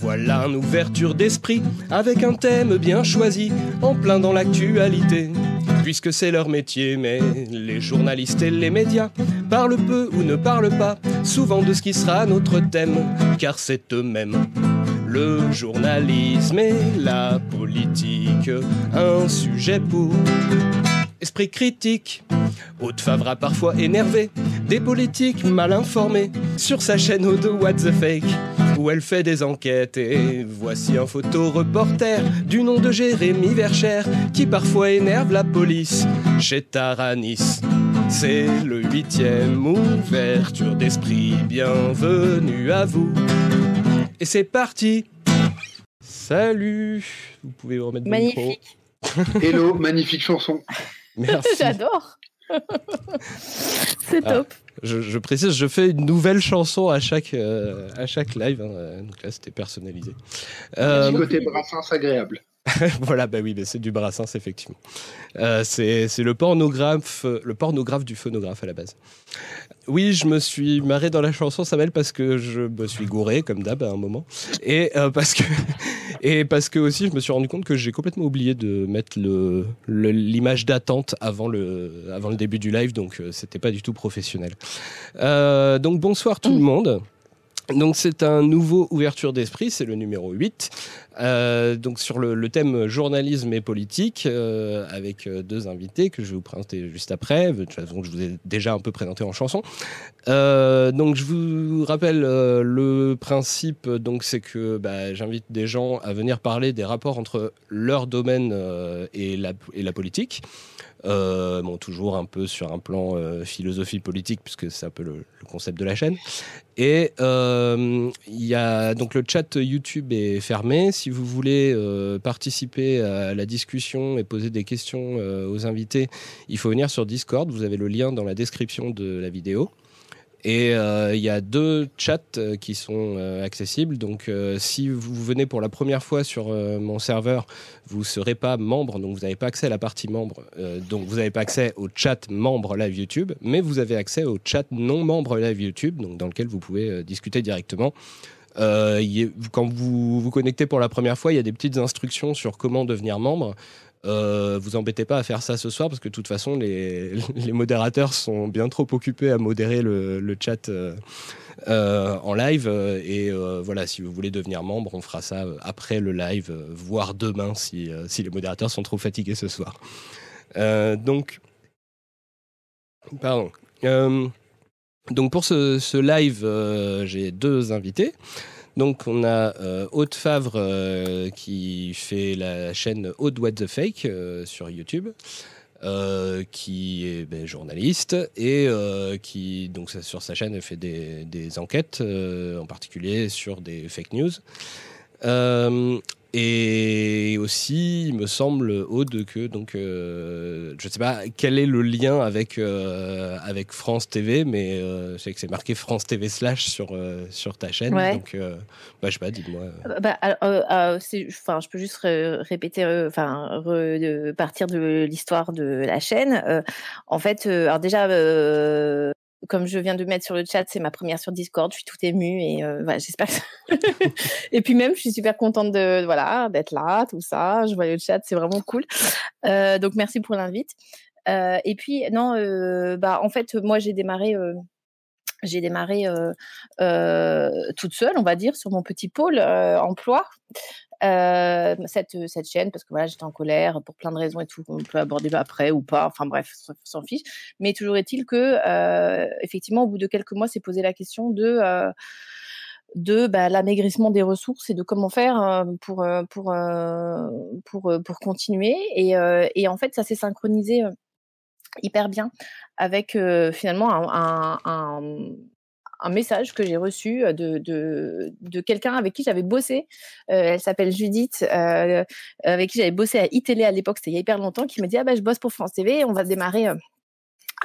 Voilà une ouverture d'esprit avec un thème bien choisi, en plein dans l'actualité. Puisque c'est leur métier, mais les journalistes et les médias parlent peu ou ne parlent pas, souvent de ce qui sera notre thème, car c'est eux-mêmes. Le journalisme et la politique, un sujet pour esprit critique. Haute Favre a parfois énervé des politiques mal informés sur sa chaîne Aude What the Fake où elle fait des enquêtes et voici un photoreporter du nom de Jérémy Vercher qui parfois énerve la police chez Taranis. C'est le huitième ouverture d'esprit, bienvenue à vous. Et c'est parti Salut Vous pouvez vous remettre Magnifique. Hello, magnifique chanson. Merci. J'adore. C'est Ah. Je, je précise, je fais une nouvelle chanson à chaque, euh, à chaque live. hein. Donc là, c'était personnalisé. Euh, Petit côté brassens agréable. voilà, bah oui, mais c'est du Brassens, effectivement. Euh, c'est le pornographe, le pornographe du phonographe à la base. Oui, je me suis marré dans la chanson, Samuel, parce que je me suis gouré, comme d'hab, à un moment. Et, euh, parce que, et parce que aussi, je me suis rendu compte que j'ai complètement oublié de mettre le- le- l'image d'attente avant le, avant le début du live, donc euh, c'était pas du tout professionnel. Euh, donc bonsoir tout le monde. Donc c'est un nouveau ouverture d'esprit, c'est le numéro 8. Euh, donc sur le, thème journalisme et politique, euh, avec euh, deux invités que je vais vous présenter juste après, de toute façon je vous ai déjà un peu présenté en chanson. Donc je vous rappelle le principe, donc c'est que bah, j'invite des gens à venir parler des rapports entre leur domaine et, la, politique. Bon, toujours un peu sur un plan philosophie politique, puisque c'est un peu le, concept de la chaîne. Et il y a donc le chat YouTube est fermé. Vous voulez euh, participer à la discussion et poser des questions euh, aux invités, il faut venir sur Discord. Vous avez le lien dans la description de la vidéo. Et euh, il y a deux chats qui sont accessibles. Donc, si vous venez pour la première fois sur mon serveur, vous ne serez pas membre, donc vous n'avez pas accès à la partie membre. donc, vous n'avez pas accès au chat membre live YouTube, mais vous avez accès au chat non membre live YouTube, donc dans lequel vous pouvez discuter directement. Euh, quand vous vous connectez pour la première fois, il y a des petites instructions sur comment devenir membre. Euh, vous embêtez pas à faire ça ce soir parce que de toute façon les, modérateurs sont bien trop occupés à modérer le, chat euh, en live. Et voilà si vous voulez devenir membre on fera ça après le live voire demain si, si les modérateurs sont trop fatigués ce soir. Donc pardon donc pour ce, live euh, j'ai deux invités donc on a euh, Favre euh, qui fait la chaîne Aude What the Fake euh, sur YouTube, qui est ben, journaliste et qui donc sur sa chaîne fait des, enquêtes, en particulier sur des fake news. Et aussi, il me semble, Aude, que donc, euh, je ne sais pas quel est le lien avec, euh, avec France TV, mais euh, je sais que c'est marqué France TV slash sur, euh, sur ta chaîne. Ouais. Donc, bah, je sais pas, dis-moi. Bah, enfin, je peux juste ré- répéter, enfin, partir de l'histoire de la chaîne. En fait, alors déjà, comme je viens de mettre sur le chat, c'est ma première sur Discord. Je suis tout émue et euh, j'espère. Que... et puis même, je suis super contente de voilà d'être là, tout ça. Je vois le chat, c'est vraiment cool. Euh, donc merci pour l'invite. Euh, et puis non, bah en fait, moi j'ai démarré. j'ai démarré toute seule, on va dire, sur mon petit pôle emploi. Euh, cette, cette chaîne parce que voilà j'étais en colère pour plein de raisons et tout qu'on peut aborder après ou pas enfin bref s'en fiche. Mais toujours est-il que euh, effectivement au bout de quelques mois c'est posé la question de euh, de bah, l'amaigrissement des ressources et de comment faire euh, pour euh, pour euh, pour euh, pour continuer. Et, euh, et en fait ça s'est synchronisé euh, hyper bien avec euh, finalement un, un, un, un message que j'ai reçu de, de, de quelqu'un avec qui j'avais bossé. Euh, elle s'appelle Judith, euh, avec qui j'avais bossé à iTélé à l'époque, c'était il y a hyper longtemps, qui me dit ah bah je bosse pour France TV, on va démarrer.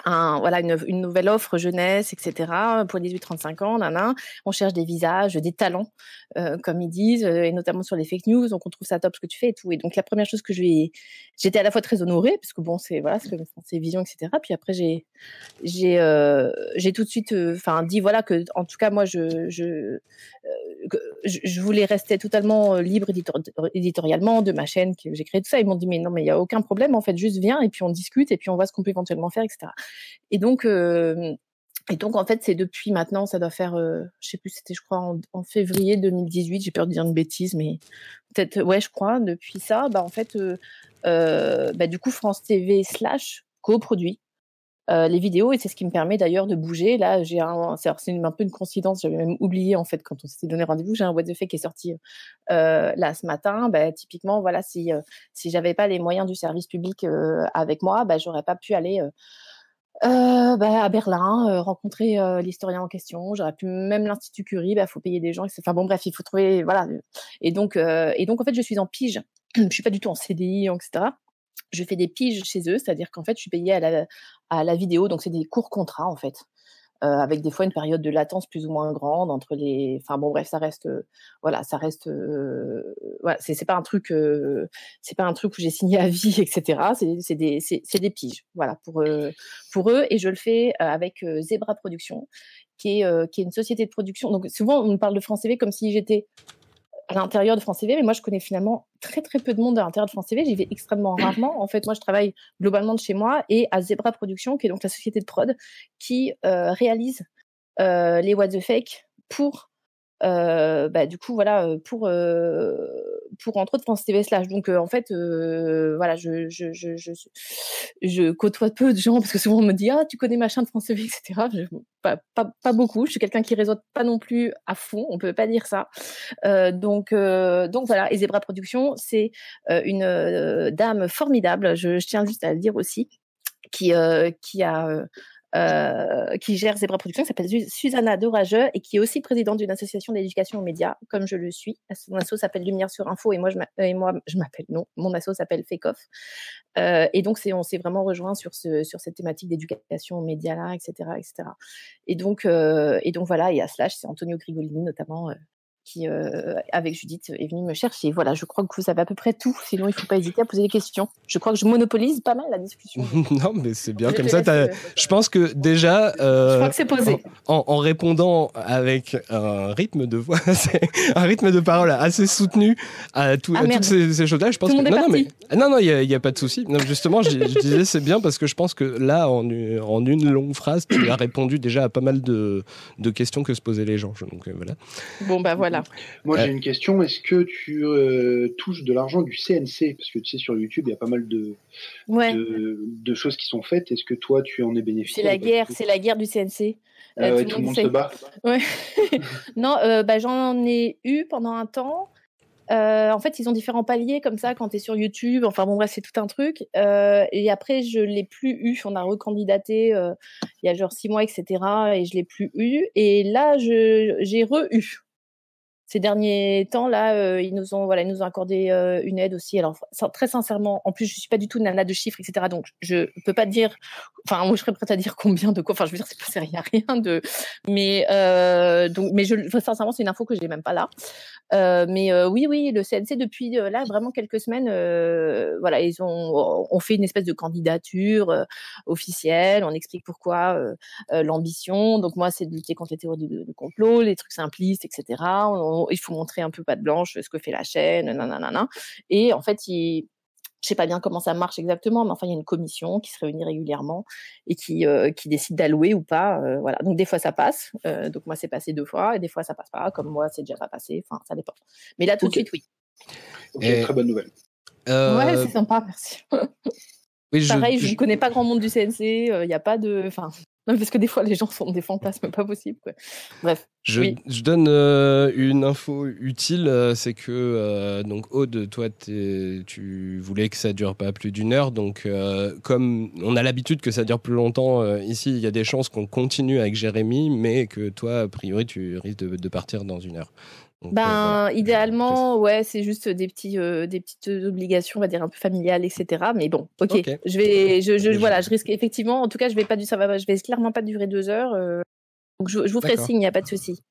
Voilà une, une, nouvelle offre jeunesse, etc. pour 18-35 ans, nana. On cherche des visages, des talents, euh, comme ils disent, euh, et notamment sur les fake news. Donc on trouve ça top ce que tu fais et tout. Et donc la première chose que je lui ai, j'étais à la fois très honorée parce que bon c'est voilà c'est vision etc. Puis après j'ai j'ai euh, j'ai tout de suite enfin dit voilà que en tout cas moi je je je, voulais rester totalement libre éditorialement de ma chaîne que j'ai créée tout ça. Ils m'ont dit mais non mais il y a aucun problème en fait, juste viens et puis on discute et puis on voit ce qu'on peut éventuellement faire, etc. Et donc et donc, en fait, c'est depuis maintenant, ça doit faire, euh, je sais plus, c'était, je crois, en, février 2018, j'ai peur de dire une bêtise, mais peut-être, ouais, je crois, depuis ça, bah, en fait, euh, euh, bah, du coup, France TV slash coproduit euh, les vidéos et c'est ce qui me permet d'ailleurs de bouger. Là, j'ai c'est un peu une coïncidence, j'avais même oublié, en fait, quand on s'était donné rendez-vous, j'ai un What the Fake qui est sorti euh, là ce matin. Bah, typiquement, voilà, si, euh, si j'avais pas les moyens du service public avec moi, bah, j'aurais pas pu aller euh, bah, à Berlin, euh, rencontrer euh, l'historien en question. J'aurais pu même l'institut Curie. Bah, faut payer des gens. Enfin bon, bref, il faut trouver voilà. Et donc, et donc en fait, je suis en pige. je suis pas du tout en CDI, etc. Je fais des piges chez eux, c'est-à-dire qu'en fait, je suis payée à la, à la vidéo. Donc c'est des courts contrats en fait. Euh, avec des fois une période de latence plus ou moins grande entre les. Enfin bon, bref, ça reste, euh, voilà, ça reste, euh, voilà, c'est pas un truc, c'est pas un truc où j'ai signé à vie, etc. C'est des, c'est des piges, voilà, pour pour eux, et je le fais avec Zebra Production, qui est qui est une société de production. Donc souvent on me parle de France TV comme si j'étais à l'intérieur de France TV, mais moi je connais finalement très très peu de monde à l'intérieur de France TV. J'y vais extrêmement rarement. En fait, moi je travaille globalement de chez moi et à Zebra Productions, qui est donc la société de prod qui euh, réalise euh, les What the Fake pour euh, bah, du coup voilà pour pour entre autres France TV slash donc en fait voilà je côtoie peu de gens parce que souvent on me dit ah tu connais machin de France TV etc pas, beaucoup. Je suis quelqu'un qui réseaute pas non plus à fond. On peut pas dire ça. Donc donc voilà. Et Zebra Productions c'est une dame formidable. Je, je, tiens juste à le dire aussi qui qui a euh, qui gère Zebra Productions, qui s'appelle Susanna Dorageux et qui est aussi présidente d'une association d'éducation aux médias, comme je le suis. Son asso s'appelle Lumière sur Info et moi je m'appelle non, mon asso s'appelle Fake Off. Euh, et donc on s'est vraiment rejoint sur ce sur cette thématique d'éducation aux médias là, etc., etc. Et donc euh, et donc voilà et à Slash c'est Antonio Grigolini notamment qui, euh, avec Judith, est venue me chercher. Voilà, je crois que vous savez à peu près tout. Sinon, il ne faut pas hésiter à poser des questions. Je crois que je monopolise pas mal la discussion. non, mais c'est bien comme ça. Euh, je pense que déjà, euh, je crois que c'est posé. En, en, répondant avec un rythme de voix, un rythme de parole assez soutenu à, tout, ah, toutes ces, ces choses-là, je pense. Tout que... non, non, mais non, non, il n'y a, a, pas de souci. Justement, je, je disais c'est bien parce que je pense que là, en, en, une longue phrase, tu as répondu déjà à pas mal de, de questions que se posaient les gens. Donc voilà. Bon bah voilà. Moi, j'ai une question. Est-ce que tu euh, touches de l'argent du CNC Parce que tu sais, sur YouTube, il y a pas mal de, de, choses qui sont faites. Est-ce que toi, tu en es bénéficiaire C'est la guerre, c'est la guerre du CNC. Ah euh, tout, le monde, se bat. Ouais. non, euh, bah, j'en ai eu pendant un temps. en fait, ils ont différents paliers comme ça quand tu es sur YouTube. Enfin bon, bref, c'est tout un truc. et après, je l'ai plus eu. On a recandidaté il y a genre six mois, etc. Et je l'ai plus eu. Et là, j'ai re-eu ces derniers temps là, euh, ils nous ont voilà, ils nous ont accordé euh, une aide aussi. Alors très sincèrement, en plus je suis pas du tout nana de chiffres, etc. Donc je peux pas dire. Enfin, moi je serais prête à dire combien de quoi. Enfin, je veux dire, c'est pas rien, rien de. Mais euh, donc, mais je sincèrement, c'est une info que j'ai même pas là. Euh, mais oui, oui, le CNC depuis là vraiment quelques semaines, voilà, ils ont on fait une espèce de candidature officielle. On explique pourquoi l'ambition. Donc moi, c'est de lutter contre les théories de, complot, les trucs simplistes, etc. il faut montrer un peu pas de blanche ce que fait la chaîne, nanana. Et en fait, ils je sais pas bien comment ça marche exactement, mais enfin, il y a une commission qui se réunit régulièrement et qui, euh, qui décide d'allouer ou pas. Euh, voilà. Donc, des fois, ça passe. Euh, donc, moi, c'est passé deux fois et des fois, ça passe pas. Comme moi, c'est déjà pas passé. Enfin, ça dépend. Mais là, tout de suite, oui. Ok, très bonne nouvelle. Ouais, c'est sympa, merci. oui, Pareil, je ne connais pas grand monde du CNC. Il n'y a pas de. Enfin, parce que des fois, les gens sont des fantasmes pas possibles. Bref. Je, je donne euh, une info utile, euh, c'est que euh, donc Aude, toi, tu voulais que ça dure pas plus d'une heure, donc comme on a l'habitude que ça dure plus longtemps ici, il y a des chances qu'on continue avec Jérémy, mais que toi, a priori, tu risques de partir dans une heure ben, idéalement, ouais, c'est juste des petits, euh, des petites obligations, on va dire un peu familiales, etc. Mais bon, ok. Je vais, je, je, voilà, je risque effectivement. En tout cas, je vais pas du, ça va, je vais clairement pas durer deux heures. Euh, donc, je, je vous ferai signe, il n'y a pas de souci.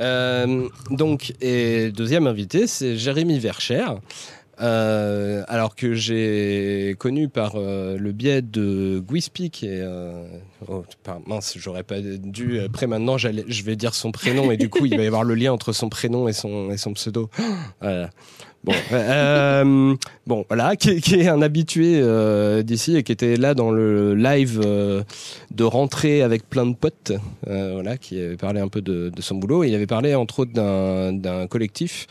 Euh, donc, et deuxième invité, c'est Jérémy Vercher. Euh, alors que j'ai connu par le biais de Guispi, qui est. Oh, mince, j'aurais pas dû. Après, maintenant, je vais dire son prénom et du coup, il va y avoir le lien entre son prénom et son, et son pseudo. Voilà. Bon, euh, bon, voilà, qui, est un habitué euh, d'ici et qui était là dans le live euh, de rentrée avec plein de potes, euh, voilà, qui avait parlé un peu de, de, son boulot. Et il avait parlé entre autres d'un collectif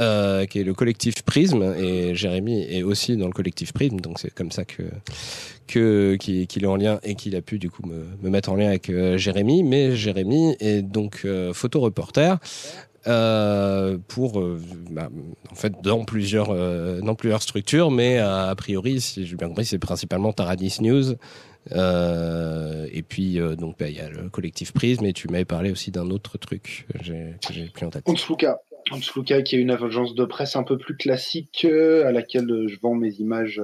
euh, qui est le collectif Prisme et Jérémy est aussi dans le collectif Prisme, donc c'est comme ça que que qu'il est en lien et qu'il a pu du coup me, me mettre en lien avec Jérémy. Mais Jérémy est donc photoreporter euh, pour, euh, bah, en fait, dans plusieurs, euh, dans plusieurs structures, mais a priori, si j'ai bien compris, c'est principalement Taradis News. et puis, donc, bah, il y a le collectif Prisme, et tu m'avais parlé aussi d'un autre truc que j'ai plus en tête. Onsluka. Onsluka, qui est une agence de presse un peu plus classique, à laquelle je vends mes images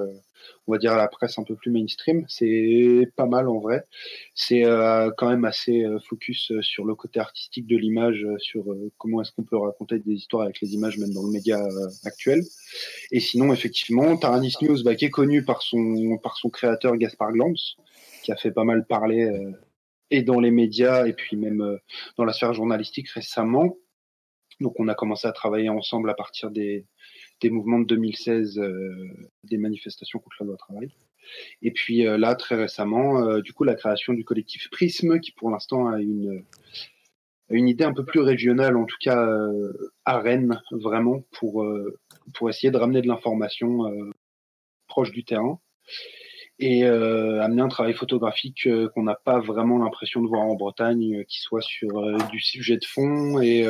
on va dire à la presse un peu plus mainstream. C'est pas mal en vrai. C'est euh, quand même assez euh, focus euh, sur le côté artistique de l'image, sur comment est-ce qu'on peut raconter des histoires avec les images même dans le média actuel. Et sinon, effectivement, Taranis News, bah, qui est connu par son par son créateur Gaspard Glams, qui a fait pas mal parler et dans les médias et puis même dans la sphère journalistique récemment. Donc on a commencé à travailler ensemble à partir des, des mouvements de 2016, euh, des manifestations contre la loi travail. Et puis euh, là, très récemment, euh, du coup, la création du collectif Prisme, qui pour l'instant a une une idée un peu plus régionale, en tout cas à Rennes, vraiment, pour, pour essayer de ramener de l'information proche du terrain et euh, amener un travail photographique euh, qu'on n'a pas vraiment l'impression de voir en Bretagne, euh, qui soit sur du sujet de fond et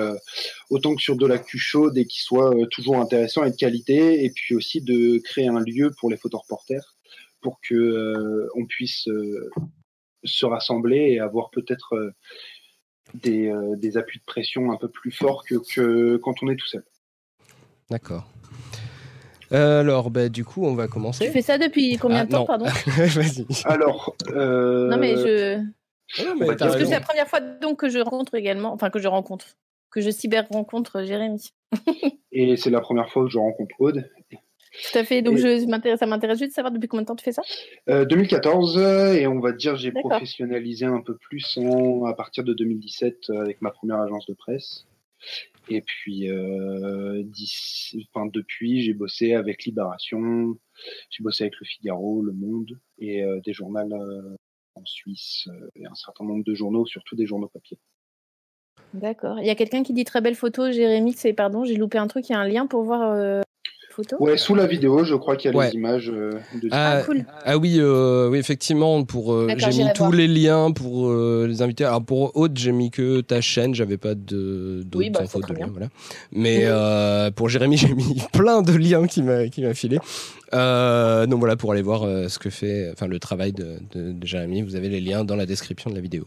autant que sur de l'actu chaude et qui soit toujours intéressant et de qualité, et puis aussi de créer un lieu pour les photoreporters pour que on puisse se rassembler et avoir peut-être des, des appuis de pression un peu plus forts que, que quand on est tout seul. D'accord. Euh, alors, bah, du coup, on va commencer. Tu fais ça depuis combien de ah, temps, pardon Vas-y. Alors. Euh... Non, mais je. Ah Parce que c'est la première fois donc que je rencontre également, enfin que je rencontre, que je cyber rencontre Jérémy. Et c'est la première fois que je rencontre Aude. Tout à fait. Donc je ça m'intéresse juste de savoir depuis combien de temps tu fais ça. Euh, 2014 et on va dire j'ai professionnalisé un peu plus à partir de 2017 avec ma première agence de presse. Et puis, euh, depuis, j'ai bossé avec Libération, j'ai bossé avec Le Figaro, Le Monde et euh, des journaux euh, en Suisse et un certain nombre de journaux, surtout des journaux papier. D'accord. Il y a quelqu'un qui dit très belle photo, Jérémy, c'est pardon, j'ai loupé un truc, il y a un lien pour voir Ouais, sous la vidéo, je crois qu'il y a les images euh, de ah, cool. ah oui, euh, oui, effectivement, pour euh, j'ai mis tous les liens pour les invités. Alors pour Aude, j'ai mis que ta chaîne, j'avais pas de d'autres oui, bah, infos de liens, voilà. Mais pour Jérémy, j'ai mis plein de liens qui m'a qui m'a filé. donc voilà pour aller voir ce que fait, enfin le travail de, de, de Jérémy. Vous avez les liens dans la description de la vidéo.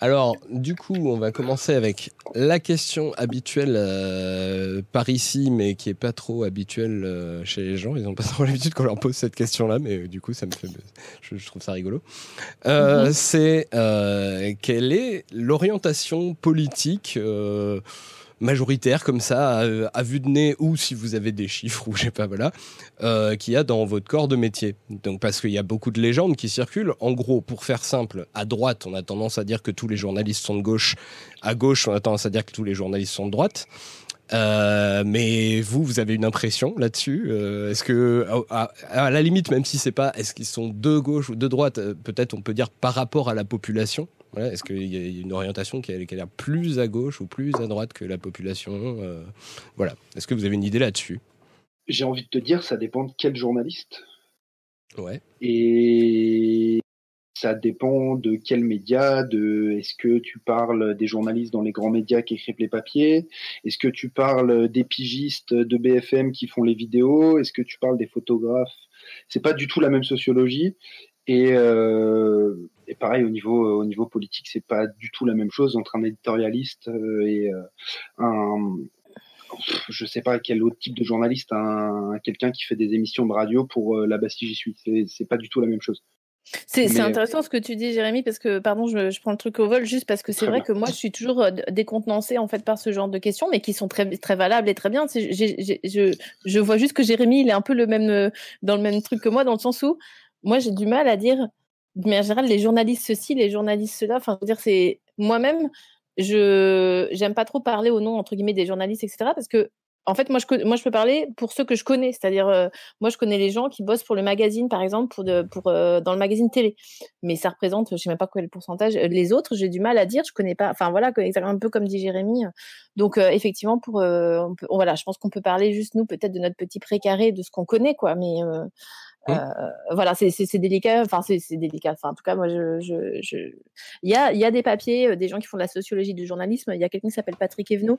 Alors, du coup, on va commencer avec la question habituelle euh, par ici, mais qui est pas trop habituelle euh, chez les gens. Ils n'ont pas trop l'habitude qu'on leur pose cette question-là, mais euh, du coup, ça me fait, je, trouve ça rigolo. Mhm. C'est quelle est l'orientation politique majoritaire comme ça à, vue de nez ou si vous avez des chiffres ou je sais pas voilà euh, qu'il y a dans votre corps de métier. Donc parce qu'il y a beaucoup de légendes qui circulent. En gros pour faire simple à droite on a tendance à dire que tous les journalistes sont de gauche. À gauche on a tendance à dire que tous les journalistes sont de droite. Euh, mais vous, vous avez une impression là-dessus euh, Est-ce que, à, la limite, même si c'est pas, est-ce qu'ils sont de gauche ou de droite Peut-être on peut dire par rapport à la population? Est-ce qu'il y a une orientation qui a, l'air plus à gauche ou plus à droite que la population euh, Voilà. Est-ce que vous avez une idée là-dessus? J'ai envie de te dire, ça dépend de quel journaliste. Ouais. Et ça dépend de quel média, de est-ce que tu parles des journalistes dans les grands médias qui écrivent les papiers, est-ce que tu parles des pigistes de BFM qui font les vidéos, est-ce que tu parles des photographes? C'est pas du tout la même sociologie et, euh, et pareil au niveau au niveau politique, c'est pas du tout la même chose entre un éditorialiste euh, et euh, un je sais pas quel autre type de journaliste, un quelqu'un qui fait des émissions de radio pour euh, la Bastille j'y suis. C'est pas du tout la même chose. C'est intéressant ce que tu dis, Jérémy, parce que, pardon, je, prends le truc au vol juste parce que c'est vrai que moi, je suis toujours euh, décontenancée en fait par ce genre de questions, mais qui sont très, très valables et très bien. je, je, vois juste que Jérémy, il est un peu le même, euh, dans le même truc que moi, dans le sens où moi, j'ai du mal à dire, mais en général, les journalistes ceci, les journalistes cela. Enfin, je veux dire, c'est moi-même, je j'aime pas trop parler au nom entre guillemets des journalistes, etc. Parce que en fait, moi je, moi, je peux parler pour ceux que je connais, c'est-à-dire, euh, moi, je connais les gens qui bossent pour le magazine, par exemple, pour, de, pour euh, dans le magazine télé. Mais ça représente, je sais même pas quel pourcentage. Les autres, j'ai du mal à dire, je connais pas. Enfin voilà, un peu comme dit Jérémy. Donc euh, effectivement, pour, voilà, je pense qu'on peut parler juste nous, peut-être de notre petit précaré, de ce qu'on connaît, quoi. Mais mmh. voilà, c'est délicat. Enfin, c'est délicat. Enfin, en tout cas, moi, je, je, je... il y a, il y a des papiers, des gens qui font de la sociologie du journalisme. Il y a quelqu'un qui s'appelle Patrick Evenot,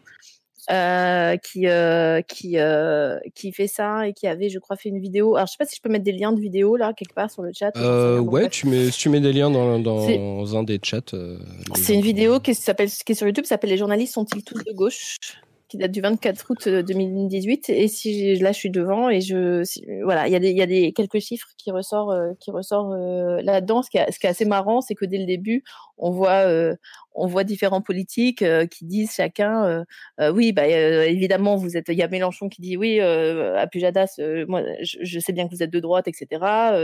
euh, qui euh, qui euh, qui fait ça et qui avait, je crois, fait une vidéo. Alors, je sais pas si je peux mettre des liens de vidéo là quelque part sur le chat. ouais, tu mets tu mets des liens dans, dans un des chats. c'est une vidéo qui s'appelle qui est sur YouTube, s'appelle Les journalistes sont-ils tous de gauche? Qui date du 24 août 2018 et si là je suis devant et je voilà il y a des il y a des quelques chiffres qui ressortent qui ressort là-dedans. Ce qui, est, ce qui est assez marrant c'est que dès le début on voit on voit différents politiques euh, qui disent chacun, euh, euh, oui, bah, évidemment, vous êtes. Il y a Mélenchon qui dit oui à Pujadas, moi, je, sais bien que vous êtes de droite, etc.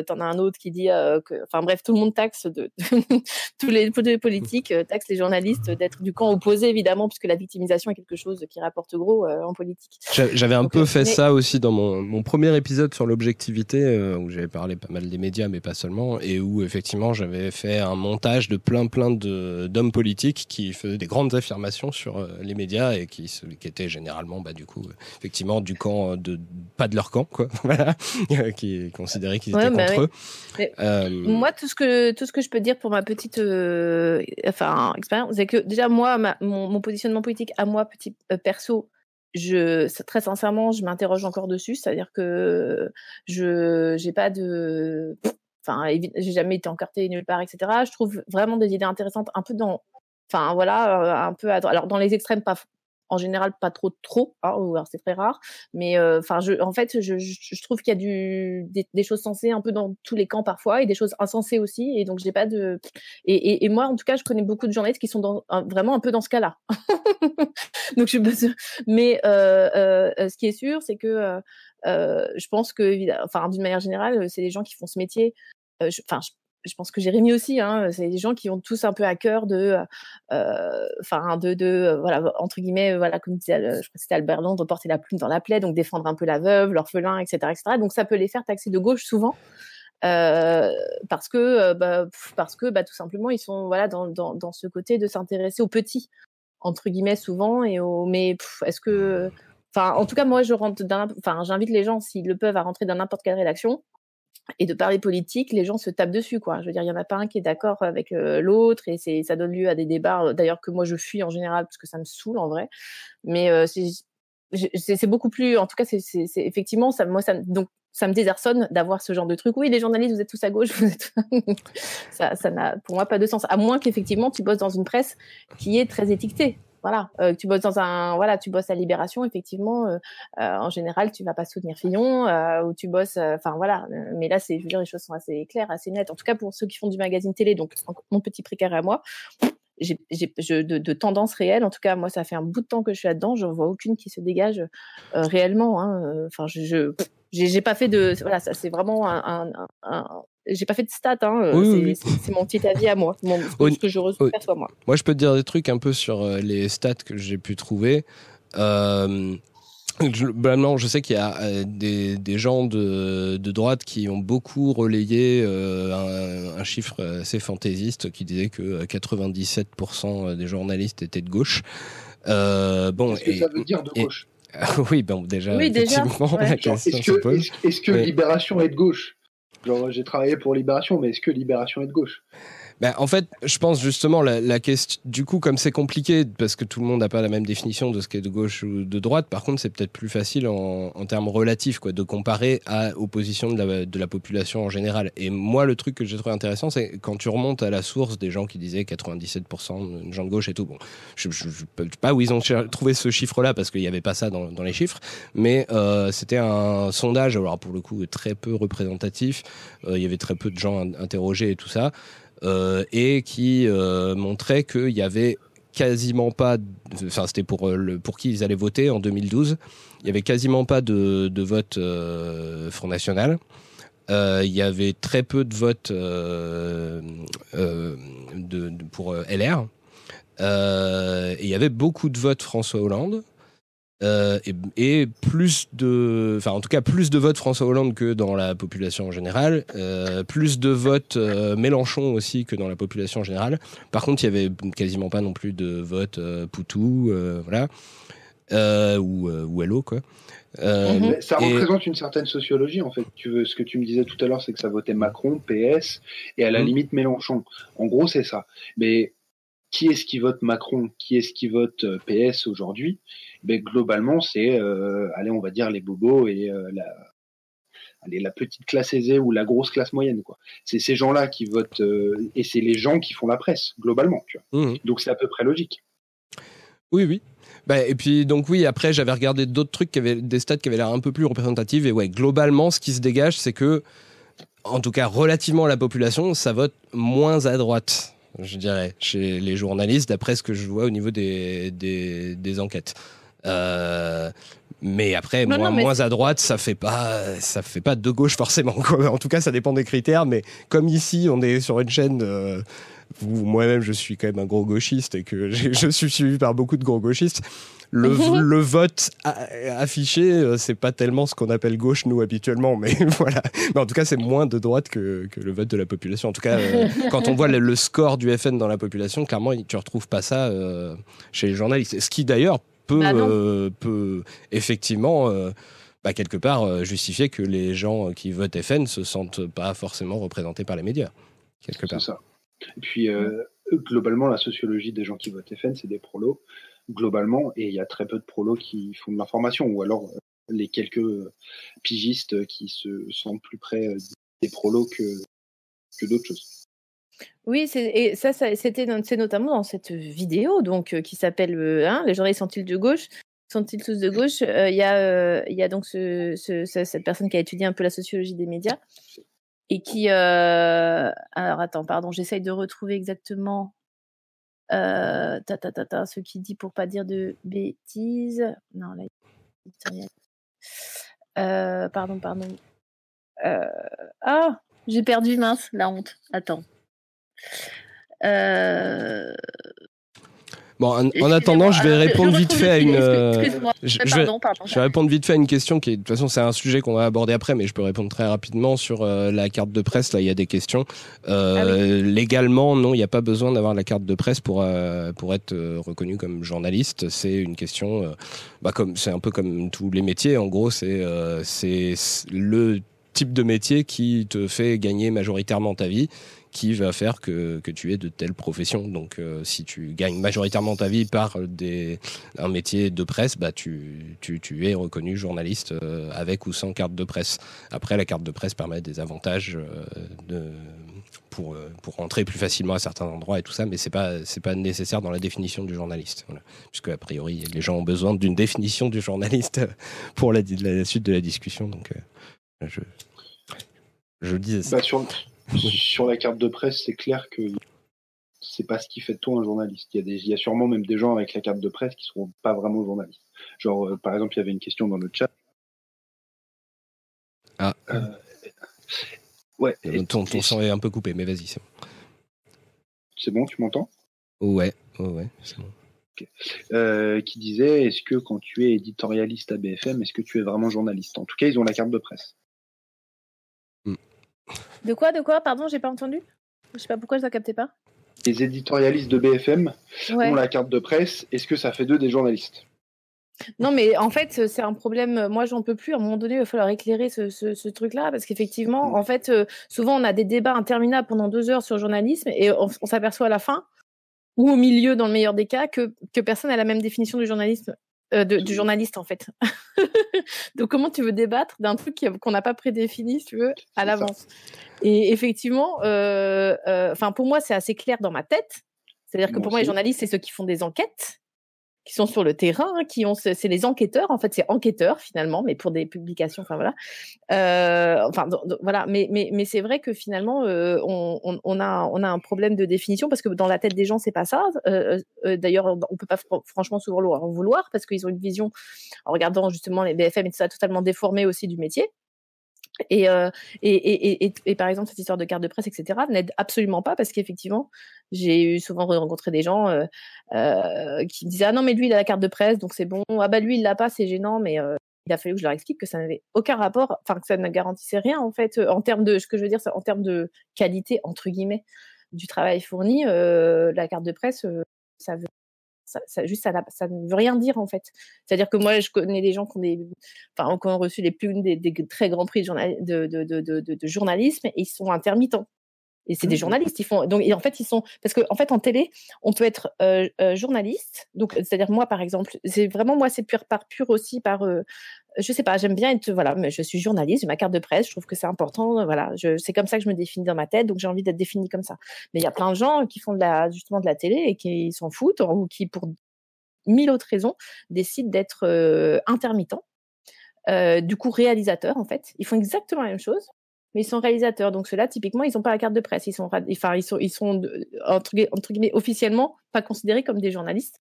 T'en as un autre qui dit que, enfin bref, tout le monde taxe de, tous les, politiques taxent les journalistes d'être du camp opposé, évidemment, puisque la victimisation est quelque chose qui rapporte gros en politique. J'avais un peu fait ça aussi dans mon, mon premier épisode sur l'objectivité, où j'avais parlé pas mal des médias, mais pas seulement, et où effectivement j'avais fait un montage de plein plein de d'hommes politiques qui faisaient des grandes affirmations sur euh, les médias et qui, qui étaient généralement, bah, du coup, effectivement, du camp de pas de leur camp, quoi, qui considéraient qu'ils étaient bah contre eux. Euh, moi, tout ce que tout ce que je peux dire pour ma petite, euh, enfin, expérience, c'est que déjà moi, mon, positionnement politique à moi, petit perso, je très sincèrement, je m'interroge encore dessus, c'est-à-dire que je j'ai pas de enfin j'ai jamais été encarté nulle part etc je trouve vraiment des idées intéressantes un peu dans Enfin voilà, euh, un peu. Alors dans les extrêmes, pas en général pas trop trop hein, alors c'est très rare. Mais euh, enfin je en fait je, je trouve qu'il y a du des, choses sensées un peu dans tous les camps parfois et des choses insensées aussi. Et donc j'ai pas de et, et, moi en tout cas je connais beaucoup de journalistes qui sont dans, vraiment un peu dans ce cas-là. Donc je mais euh, euh, ce qui est sûr c'est que euh, je pense que enfin d'une manière générale c'est les gens qui font ce métier enfin pense que Jérémy aussi, hein, c'est des gens qui ont tous un peu à cœur de, euh, enfin, de, de, voilà, entre guillemets, voilà, comme disait, je crois que c'était Albert Londres, porter la plume dans la plaie, donc défendre un peu la veuve, l'orphelin, etc., etc. Donc ça peut les faire taxer de gauche souvent. Euh, parce que, bah, parce que, bah, tout simplement, ils sont, voilà, dans, dans, dans ce côté de s'intéresser aux petits, entre guillemets, souvent, et au, mais est-ce que, enfin, en tout cas, moi, je rentre enfin, j'invite les gens, s'ils le peuvent, à rentrer dans n'importe quelle rédaction et de parler politique, les gens se tapent dessus, quoi. Je veux dire, il y en a pas un qui est d'accord avec euh, l'autre, et c'est, ça donne lieu à des débats, euh, d'ailleurs que moi je fuis en général parce que ça me saoule en vrai. Mais euh, c'est, beaucoup plus, en tout cas, c'est, effectivement, ça, moi, ça, donc, ça me désarçonne d'avoir ce genre de truc. Oui, les journalistes, vous êtes tous à gauche, ça, ça n'a, pour moi, pas de sens. À moins qu'effectivement, tu bosses dans une presse qui est très étiquetée voilà, euh, tu bosses dans un, voilà, tu bosses à Libération, effectivement, euh, euh, en général, tu vas pas soutenir Fillon, ou tu bosses, enfin voilà. Mais là, c'est, je veux dire, les choses sont assez claires, assez nettes. En tout cas, pour ceux qui font du magazine télé, donc mon petit précaire à moi, j'ai, j'ai de, de, tendance réelle. En tout cas, moi, ça fait un bout de temps que je suis là-dedans. Je vois aucune qui se dégage réellement. Hein. Enfin, je, je j'ai, pas fait de, voilà, ça, c'est vraiment un, un, un, j'ai pas fait de stats, hein. Euh, c'est mon petit avis à moi, ce que je perçois moi. Moi, je peux te dire des trucs un peu sur euh, les stats que j'ai pu trouver. Euh, je, je sais qu'il y a euh, des, des gens de, de, droite qui ont beaucoup relayé un, un, chiffre assez fantaisiste qui disait que 97% des journalistes étaient de gauche. bon, Qu'est-ce que ça veut dire de gauche? Oui, bon, déjà, oui, déjà Est-ce que, est que Libération est de gauche? Genre, j'ai travaillé pour Libération, mais est-ce que Libération est de gauche? Ben, en fait, je pense justement la, la question. Du coup, comme c'est compliqué parce que tout le monde n'a pas la même définition de ce qu'est de gauche ou de droite. Par contre, c'est peut-être plus facile en, en, termes relatifs, quoi, de comparer à, aux positions de la, de la, population en général. Et moi, le truc que j'ai trouvé intéressant, c'est quand tu remontes à la source des gens qui disaient 97% de gens de gauche et tout. Bon, je ne sais pas où ils ont trouvé ce chiffre-là parce qu'il n'y avait pas ça dans, dans les chiffres, mais euh, c'était un sondage. Alors pour le coup, très peu représentatif. Euh, il y avait très peu de gens interrogés et tout ça. Euh, et qui euh, montrait qu'il y avait quasiment pas, enfin c'était pour euh, le, pour qui ils allaient voter en 2012. Il y avait quasiment pas de, de vote euh, Front National. Euh, il y avait très peu de votes euh, de, de, pour LR. et il y avait beaucoup de votes François Hollande. Euh, et, et, plus de, enfin en tout cas plus de votes François Hollande que dans la population en général, euh, plus de votes euh, Mélenchon aussi que dans la population en générale. Par contre, il y avait quasiment pas non plus de votes euh, Poutou, euh, voilà, ou, ou Hello quoi. Mmh. Ça représente une certaine sociologie en fait. Tu veux, ce que tu me disais tout à l'heure, c'est que ça votait Macron, PS et à la mmh. limite Mélenchon. En gros, c'est ça. Mais qui est-ce qui vote Macron, qui est-ce qui vote PS aujourd'hui? Ben, globalement, c'est, euh, allez, on va dire les bobos et euh, la, allez, la petite classe aisée ou la grosse classe moyenne. quoi. C'est ces gens-là qui votent euh, et c'est les gens qui font la presse, globalement. Tu vois. Mmh. Donc c'est à peu près logique. Oui, oui. Bah, et puis donc oui, après j'avais regardé d'autres trucs qui avaient des stats qui avaient l'air un peu plus représentatives et ouais, globalement ce qui se dégage c'est que en tout cas relativement à la population, ça vote moins à droite, je dirais, chez les journalistes d'après ce que je vois au niveau des, des, des enquêtes. Euh, mais après, non, moins, non, mais moins à droite, ça fait pas, ça fait pas de gauche forcément. En tout cas, ça dépend des critères. Mais comme ici, on est sur une chaîne euh, moi-même, je suis quand même un gros gauchiste et que je suis suivi par beaucoup de gros gauchistes. Le, le vote affiché, euh, c'est pas tellement ce qu'on appelle gauche nous habituellement, mais voilà. Mais en tout cas, c'est moins de droite que, que, le vote de la population. En tout cas, euh, quand on voit le, le, score du FN dans la population, clairement, tu retrouves pas ça euh, chez les journalistes. Ce qui d'ailleurs peut, bah euh, peut effectivement euh, bah, quelque part euh, justifier que les gens qui votent FN se sentent pas forcément représentés par les médias. Quelque part. C'est ça. Et puis globalement, la sociologie des gens qui votent FN, c'est des prolos globalement, et il y a très peu de prolos qui font de l'information, ou alors les quelques pigistes qui se sentent plus près des prolos que, que d'autres choses. Oui, et ça, c'était c'est notamment dans cette vidéo donc euh, qui s'appelle euh, hein, Les journalistes sont-ils de gauche? Sont-ils tous de gauche? Euh, Il y, a, y a donc ce, ce, cette personne qui a étudié un peu la sociologie des médias et qui. alors attends, pardon, j'essaye de retrouver exactement ta, ta, ta, ta, ce qu'il dit pour pas dire de bêtises. Non, là, euh, pardon, pardon. ah, j'ai perdu, mince, la honte. Attends. Euh... Bon, en, en attendant, je vais répondre vite fait à une. Je, je, vais, je, vais, répondre vite fait à une question qui est. De toute façon, c'est un sujet qu'on va aborder après, mais je peux répondre très rapidement sur euh, la carte de presse. Là, il y a des questions. Euh, ah oui. Légalement, non, il n'y a pas besoin d'avoir la carte de presse pour euh, pour être reconnu comme journaliste. C'est une question. bah, comme c'est un peu comme tous les métiers. En gros, c'est c'est le type de métier qui te fait gagner majoritairement ta vie qui va faire que, tu es de telle profession. Donc, euh, si tu gagnes majoritairement ta vie par un métier de presse, bah, tu, es reconnu journaliste euh, avec ou sans carte de presse. Après, la carte de presse permet des avantages euh, pour, pour rentrer plus facilement à certains endroits et tout ça, mais c'est pas, pas nécessaire dans la définition du journaliste. Puisque, a priori, les gens ont besoin d'une définition du journaliste pour la, suite de la discussion. Donc, je, je dis. Sur, sur la carte de presse, c'est clair que c'est pas ce qui fait de toi un journaliste. Il y, a des, il y a sûrement même des gens avec la carte de presse qui seront pas vraiment journalistes. Genre, euh, par exemple, il y avait une question dans le chat. Ah. Euh, ouais. ton, ton son est un peu coupé, mais vas-y, c'est bon. C'est bon, tu m'entends? Ouais, ouais, ouais, c'est bon. Okay. Euh, qui disait est-ce que quand tu es éditorialiste à BFM, est-ce que tu es vraiment journaliste? En tout cas, ils ont la carte de presse. De quoi, de quoi Pardon, j'ai pas entendu. Je sais pas pourquoi je la captais pas. Les éditorialistes de BFM ouais. ont la carte de presse. Est-ce que ça fait d'eux des journalistes? Non, mais en fait, c'est un problème. Moi, j'en peux plus. À un moment donné, il va falloir éclairer ce, truc-là, parce qu'effectivement, en fait, souvent, on a des débats interminables pendant deux heures sur le journalisme, et on, s'aperçoit à la fin, ou au milieu, dans le meilleur des cas, que, que personne n'a la même définition du journalisme. Du journaliste en fait. Donc comment tu veux débattre d'un truc qu'on n'a pas prédéfini, si tu veux, à l'avance? Et effectivement, enfin pour moi c'est assez clair dans ma tête. C'est-à-dire que pour moi les journalistes c'est ceux qui font des enquêtes qui sont sur le terrain, hein, qui ont, c'est les enquêteurs. En fait, c'est enquêteurs finalement, mais pour des publications. Enfin voilà. Euh, enfin voilà. Mais mais mais c'est vrai que finalement, euh, on, on, a on a un problème de définition parce que dans la tête des gens, c'est pas ça. Euh, euh D'ailleurs, on peut pas franchement souvent en vouloir parce qu'ils ont une vision en regardant justement les BFM et tout totalement déformée aussi du métier. Euh, et, et, et, et, par exemple, cette histoire de carte de presse, etc., n'aide absolument pas parce qu'effectivement, j'ai souvent rencontré des gens euh, euh, qui me disaient Ah non, mais lui, il a la carte de presse, donc c'est bon. Ah bah lui, il l'a pas, c'est gênant, mais euh, il a fallu que je leur explique que ça n'avait aucun rapport, enfin que ça ne garantissait rien en fait, euh, en termes de, ce que je veux dire, en termes de qualité, entre guillemets, du travail fourni. la carte de presse, ça veut ça, juste ça, ne veut rien dire en fait. C'est-à-dire que moi je connais des gens qui ont des, enfin reçu les plus des, très grands prix de, de, journalisme et ils sont intermittents. Et c'est des mmh. journalistes, ils font donc et en fait ils sont parce que en fait en télé on peut être euh, euh, journaliste donc c'est-à-dire moi par exemple c'est vraiment moi c'est pur par pur aussi par euh, je sais pas j'aime bien être voilà mais je suis journaliste j'ai ma carte de presse je trouve que c'est important voilà je c'est comme ça que je me définis dans ma tête donc j'ai envie d'être définie comme ça. Mais il y a plein de gens qui font de la justement de la télé et qui s'en foutent ou qui pour mille autres raisons décident d'être intermittents du coup réalisateurs en fait. Ils font exactement la même chose mais ils sont réalisateurs. Donc ceux-là, typiquement, ils n'ont pas la carte de presse. Ils sont, enfin, ils sont, ils sont entre, guillemets officiellement pas considérés comme des journalistes,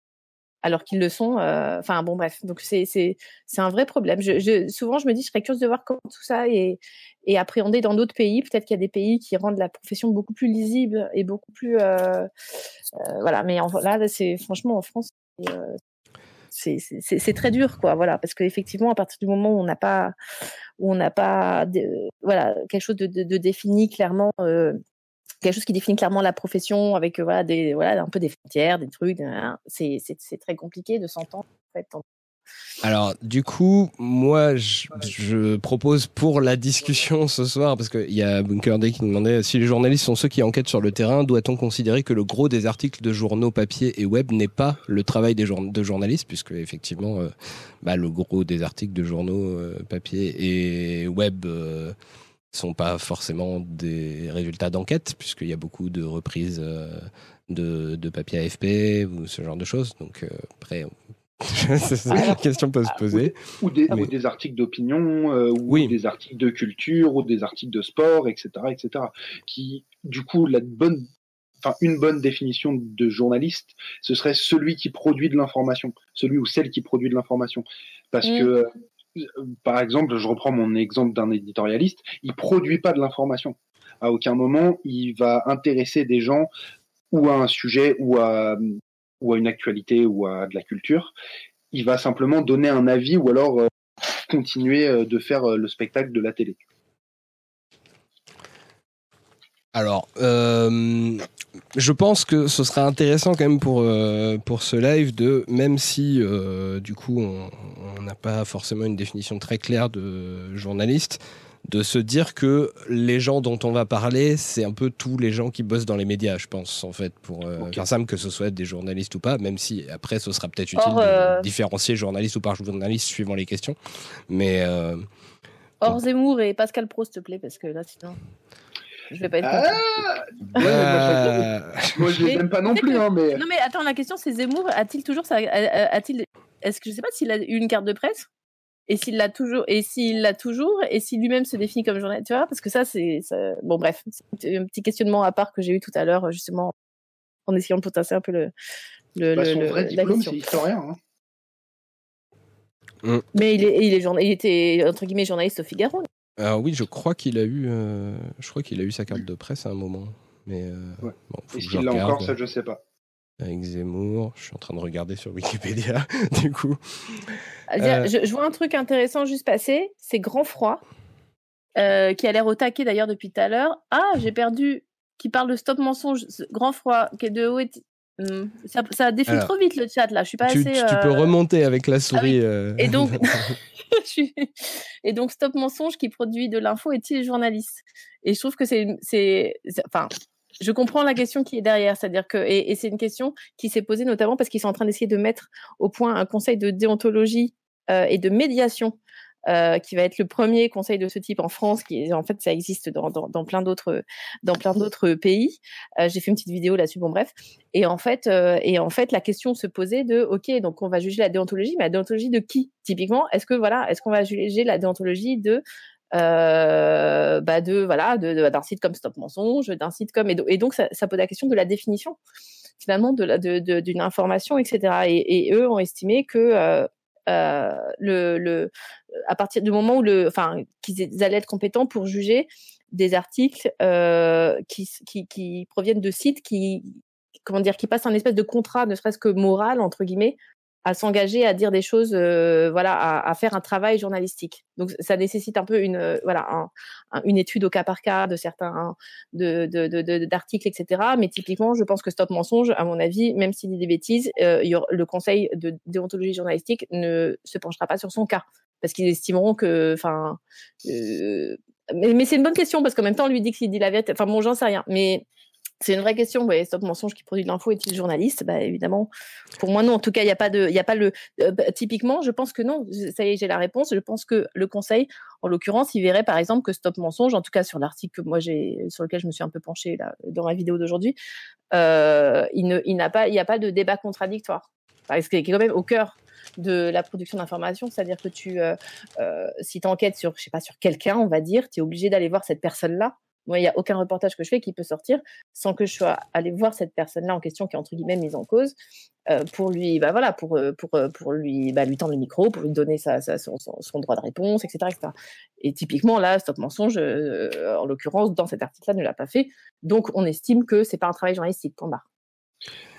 alors qu'ils le sont. Euh, enfin bon, bref. Donc c'est c'est c'est un vrai problème. Je, je, souvent, je me dis, je serais curieuse de voir comment tout ça est est appréhendé dans d'autres pays. Peut-être qu'il y a des pays qui rendent la profession beaucoup plus lisible et beaucoup plus euh, euh, voilà. Mais en, là, c'est franchement en France, euh, c'est très dur, quoi. Voilà, parce qu'effectivement, à partir du moment où on n'a pas, où on n'a pas, voilà, quelque chose de, défini clairement. Euh, quelque chose qui définit clairement la profession avec euh, voilà des voilà un peu des frontières des trucs c'est c'est très compliqué de s'entendre alors, du coup, moi, je, propose pour la discussion ce soir, parce qu'il y a Bunker Day qui demandait si les journalistes sont ceux qui enquêtent sur le terrain, doit-on considérer que le gros des articles de journaux papier et web n'est pas le travail des de journalistes, puisque effectivement, euh, bah, le gros des articles de journaux euh, papier et web euh, sont pas forcément des résultats d'enquête, puisqu'il y a beaucoup de reprises de, papier AFP ou ce genre de choses. Donc après, c'est la question peut se poser. Ou, des, des, articles d'opinion, euh, ou des articles de culture, ou des articles de sport, etc., etc. Qui, du coup, la bonne, enfin, une bonne définition de journaliste, ce serait celui qui produit de l'information, celui ou celle qui produit de l'information, parce mm. que euh, par exemple, je reprends mon exemple d'un éditorialiste, il produit pas de l'information. À aucun moment, il va intéresser des gens ou à un sujet ou à ou à une actualité ou à de la culture. Il va simplement donner un avis ou alors euh, continuer euh, de faire euh, le spectacle de la télé. Alors, je pense que ce serait intéressant quand même pour, pour ce live de, même si du coup on n'a pas forcément une définition très claire de journaliste, de se dire que les gens dont on va parler, c'est un peu tous les gens qui bossent dans les médias, je pense, en fait, pour euh, faire simple, que ce soit des journalistes ou pas, même si après, ce sera peut-être utile de euh, différencier journaliste ou pas journaliste suivant les questions. Mais. Euh, Or Zemmour et Pascal Pro, s'il te plaît, parce que là, sinon. Je vais pas être ah moi, je les aime pas non plus. Hein, mais... Non, mais attends, la question, c'est Zemmour, a-t-il toujours ça a-t-il Est-ce que je sais pas s'il a eu une carte de presse et s'il l'a toujours et s'il l'a toujours et si lui-même se définit comme journaliste tu vois parce que ça c'est bon bref c'est un petit questionnement à part que j'ai eu tout à l'heure justement en essayant de potasser un peu le le, bah, son vrai diplôme c'est historien hein. Mm. mais il est il est il était entre guillemets journaliste au Figaro. Alors oui je crois qu'il a eu euh, je crois qu'il a eu sa carte de presse à un moment mais euh, bon, est-ce qu'il l'a encore ça je sais pas avec Zemmour. Je suis en train de regarder sur Wikipédia, du coup. Euh, je, vois un truc intéressant juste passer, c'est Grand Froid, euh, qui a l'air au taquet d'ailleurs depuis tout à l'heure. Ah, j'ai perdu, qui parle de stop mensonge, Grand Froid, qui est de Hmm, ça, ça défile trop vite le chat là. Je suis pas tu, assez. Tu, peux euh, remonter avec la souris. Ah euh, Et donc, je suis- et donc Stop Mensonge qui produit de l'info est-il journaliste? Et je trouve que c'est, c'est- enfin, je comprends la question qui est derrière, c'est-à-dire que, et, et c'est une question qui s'est posée notamment parce qu'ils sont en train d'essayer de mettre au point un conseil de déontologie euh, et de médiation. euh, qui va être le premier conseil de ce type en France, qui en fait ça existe dans, dans, dans plein d'autres dans plein d'autres pays. Euh, J'ai fait une petite vidéo là-dessus, bon bref. Et en fait, euh, et en fait, la question se posait de, ok, donc on va juger la déontologie, mais la déontologie de qui? Typiquement, est-ce que voilà, est-ce qu'on va juger la déontologie de euh, bah de voilà de- d'un site comme Stop Mensonge, d'un site comme et, do- et donc ça, ça pose la question de la définition finalement de la de- d'une information, etc. Et, et eux ont estimé que euh, euh, le, le à partir du moment où le enfin qu'ils allaient être compétents pour juger des articles euh, qui, qui qui proviennent de sites qui comment dire qui passent un espèce de contrat ne serait-ce que moral entre guillemets à s'engager à dire des choses euh, voilà à, faire un travail journalistique. Donc ça nécessite un peu une euh, voilà un- un- une étude au cas par cas de certains de de- de- de- d'articles etc mais typiquement je pense que Stop Mensonge à mon avis même s'il dit des bêtises euh, le conseil de déontologie journalistique ne se penchera pas sur son cas. Parce qu'ils estimeront que enfin mais, mais c'est une bonne question parce qu'en même temps on lui dit qu'il dit la vérité enfin bon j'en sais rien. Mais c'est une vraie question. Ouais, Stop mensonge qui produit de l'info est-il journaliste? Bah évidemment, pour moi non. En tout cas, il n'y a pas de, y a pas le. euh, bah, typiquement, je pense que non. Ça y est, j'ai la réponse. Je pense que le Conseil, en l'occurrence, il verrait par exemple que Stop mensonge, en tout cas sur l'article moi sur lequel je me suis un peu penchée là dans ma vidéo d'aujourd'hui, euh, il n'y a pas de débat contradictoire. Parce qu'il est quand même au cœur de la production d'informations, c'est-à-dire que euh, si tu enquêtes sur, sur quelqu'un, on va dire, tu es obligé d'aller voir cette personne-là. Moi, il n'y a aucun reportage que je fais qui peut sortir sans que je sois allé voir cette personne-là en question qui est entre guillemets mise en cause euh, pour lui, bah voilà, pour euh, pour euh, pour lui, bah, lui tendre le micro, pour lui donner sa, sa- son, son- droit de réponse, etc., etc. Et typiquement là, Stop mensonge, euh, en l'occurrence dans cet article-là, ne l'a pas fait. Donc, on estime que c'est pas un travail journalistique. Point barre.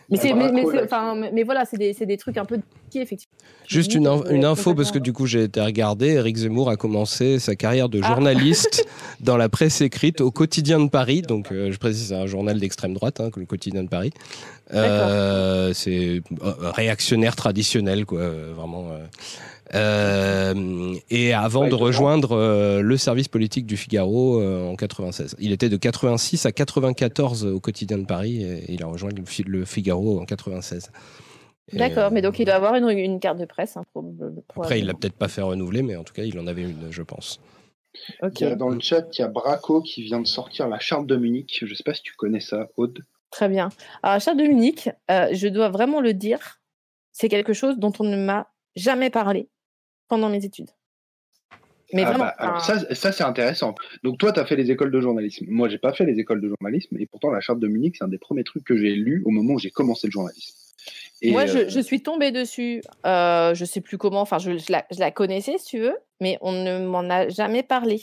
Mais, Ah, c'est, mais, mais, voilà, c'est des, c'est des trucs un peu effectivement. Juste une, in- une info, parce que du coup j'ai été regardé. Eric Zemmour a commencé sa carrière de Ah. journaliste dans la presse écrite au Quotidien de Paris. Donc euh, je précise, c'est un journal d'extrême droite, hein, le Quotidien de Paris. Euh, c'est euh, réactionnaire traditionnel, quoi, vraiment. euh. Et avant Ouais, de rejoindre euh, le service politique du Figaro euh, en 96. Il était de 86 à 94 au Quotidien de Paris et il a rejoint le, le Figaro en 96. D'accord, mais euh, donc il doit avoir une, une carte de presse. Hein, probable- après, il l'a peut-être pas fait renouveler, mais en tout cas, il en avait une, je pense. Ok, Il y a dans le chat, il y a Braco qui vient de sortir la charte de Munich. Je sais pas si tu connais ça, Aude. très bien. Alors, Charles de Munich, euh, je dois vraiment le dire, c'est quelque chose dont on ne m'a jamais parlé pendant mes études. Mais Ah vraiment. bah, alors ça, ça c'est intéressant. Donc toi, tu as fait les écoles de journalisme. Moi, j'ai pas fait les écoles de journalisme, et pourtant la charte de Munich, c'est un des premiers trucs que j'ai lu au moment où j'ai commencé le journalisme. Et, Moi, euh, je, je suis tombée dessus, euh, je sais plus comment, enfin, je, je la, je la connaissais, si tu veux, mais on ne m'en a jamais parlé.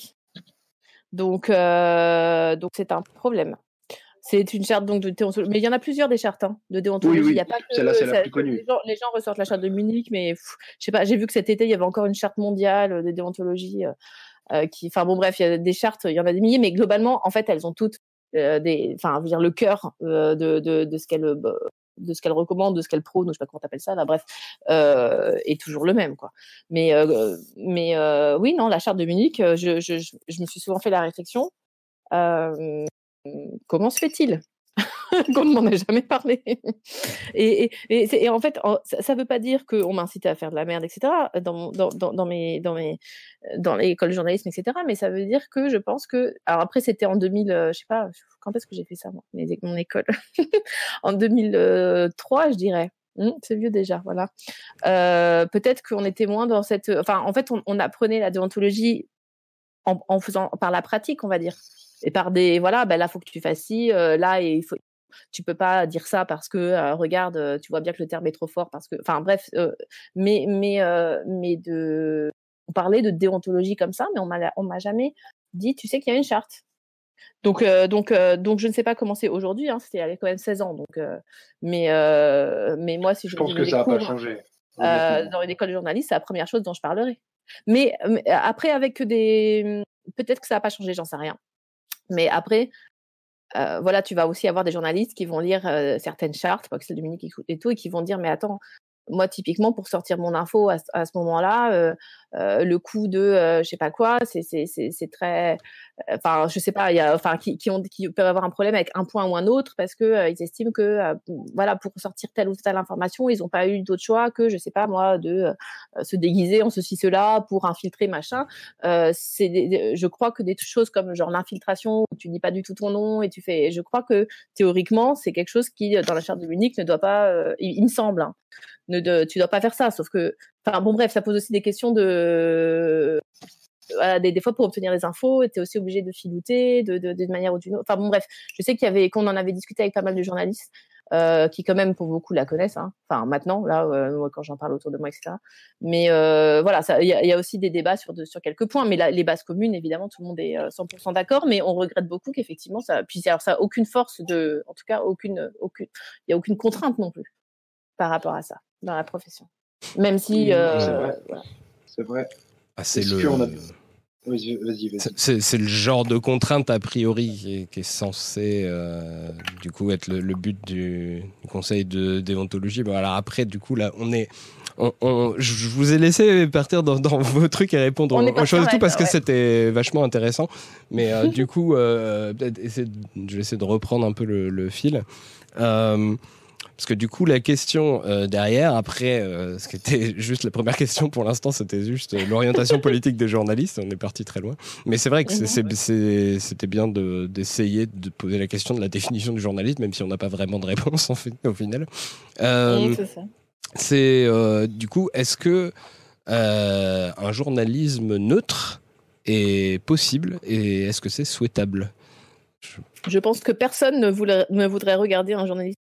Donc, euh, donc c'est un problème. C'est une charte donc de déontologie, mais il y en a plusieurs des chartes hein, de déontologie. oui, il y a pas que celle-là, c'est la plus connue. Les gens, les gens ressortent la charte de Munich, mais pff, je sais pas. J'ai vu que cet été il y avait encore une charte mondiale de déontologie. euh, qui, enfin bon, bref, il y a des chartes, il y en a des milliers, mais globalement, en fait, elles ont toutes euh, des, enfin, dire le cœur euh, de, de, de ce qu'elles euh, de ce qu'elle recommande, de ce qu'elle prône, je sais pas comment t'appelles ça, là, bref, euh, est toujours le même, quoi. Mais, euh, mais euh, oui, non, la charte de Munich, je, je, je, me suis souvent fait la réflexion, comment se fait-il? qu'on ne m'en a jamais parlé et, et, et, en fait, ça, ça veut pas dire qu'on m'a à faire de la merde, etc. Dans, dans, dans, mes, dans mes, dans l'école de journalisme, etc. Mais ça veut dire que je pense que, alors après, c'était en 2000, euh, je sais pas, quand est-ce que j'ai fait ça, moi, mon école? En 2003, je dirais. Hum, c'est vieux déjà, voilà. Euh, Peut-être qu'on était moins dans cette. Enfin, en fait, on, on apprenait la déontologie en, en faisant par la pratique, on va dire, et par des voilà, ben là, faut que tu fasses ci, euh, là, et il faut. Tu peux pas dire ça parce que euh, regarde, euh, tu vois bien que le terme est trop fort parce que, enfin bref, euh, mais mais mais de, on parlait de déontologie comme ça, mais on m'a on m'a jamais dit, tu sais qu'il y a une charte. Donc, donc, donc, je ne sais pas comment c'est aujourd'hui. Hein, C'était avait quand même 16 ans. Donc, mais, mais moi, si je, je pense que ça n'a pas changé. dans une école de journaliste, c'est la première chose dont je parlerai. Mais, mais après, avec des, peut-être que ça n'a pas changé, j'en sais rien. Mais après, voilà, tu vas aussi avoir des journalistes qui vont lire certaines chartes, pas que c'est Dominique et tout, et qui vont dire mais attends, moi typiquement pour sortir mon info à, à ce moment-là euh, euh, le coût de euh, je sais pas quoi c'est c'est très enfin je sais pas il y a enfin qui ont qui peuvent avoir un problème avec un point ou un autre parce que ils estiment que voilà pour sortir telle ou telle information ils ont pas eu d'autre choix que je sais pas moi de se déguiser en ceci cela pour infiltrer machin c'est je crois que des choses comme genre l'infiltration où tu dis pas du tout ton nom et tu fais je crois que théoriquement c'est quelque chose qui dans la charte de Munich ne doit pas il, me semble hein, ne tu dois pas faire ça. Sauf que, enfin bon bref, ça pose aussi des questions de voilà, des, fois pour obtenir des infos, tu aussi obligé de filouter de, de, de manière ou d'une autre. Enfin bon bref, je sais qu'il y avait qu'on en avait discuté avec pas mal de journalistes euh, qui quand même pour beaucoup la connaissent. Hein. Enfin maintenant là, euh, quand j'en parle autour de moi, etc. Mais euh, voilà, il y a, aussi des débats sur de, sur quelques points. Mais les bases communes, évidemment, tout le monde est 100% d'accord. Mais on regrette beaucoup qu'effectivement ça. Puis alors ça aucune force de, en tout cas aucune aucune, il y a aucune contrainte non plus par rapport à ça dans la profession. Même si. Euh, c'est vrai. Ah, c'est le. C'est le genre de contrainte a priori qui est, censé euh, du coup être le, but du, conseil de déontologie. Bon, alors après, du coup là, on est, on, je vous ai laissé partir dans, vos trucs et répondre aux choses et tout parce que c'était vachement intéressant. Mais euh, du coup, euh, je vais essayer de reprendre un peu le, le fil. Euh, parce que du coup, la question euh, derrière, après, euh, ce qui était juste la première question pour l'instant, c'était juste euh, l'orientation politique des journalistes. On est parti très loin. Mais c'est vrai que mhm. c'était bien d'essayer de, poser la question de la définition du journalisme, même si on n'a pas vraiment de réponse en fait, au final. c'est du coup, est-ce que un journalisme neutre est possible et est-ce que c'est souhaitable? Je... pense que personne ne, voulait, ne voudrait regarder un journaliste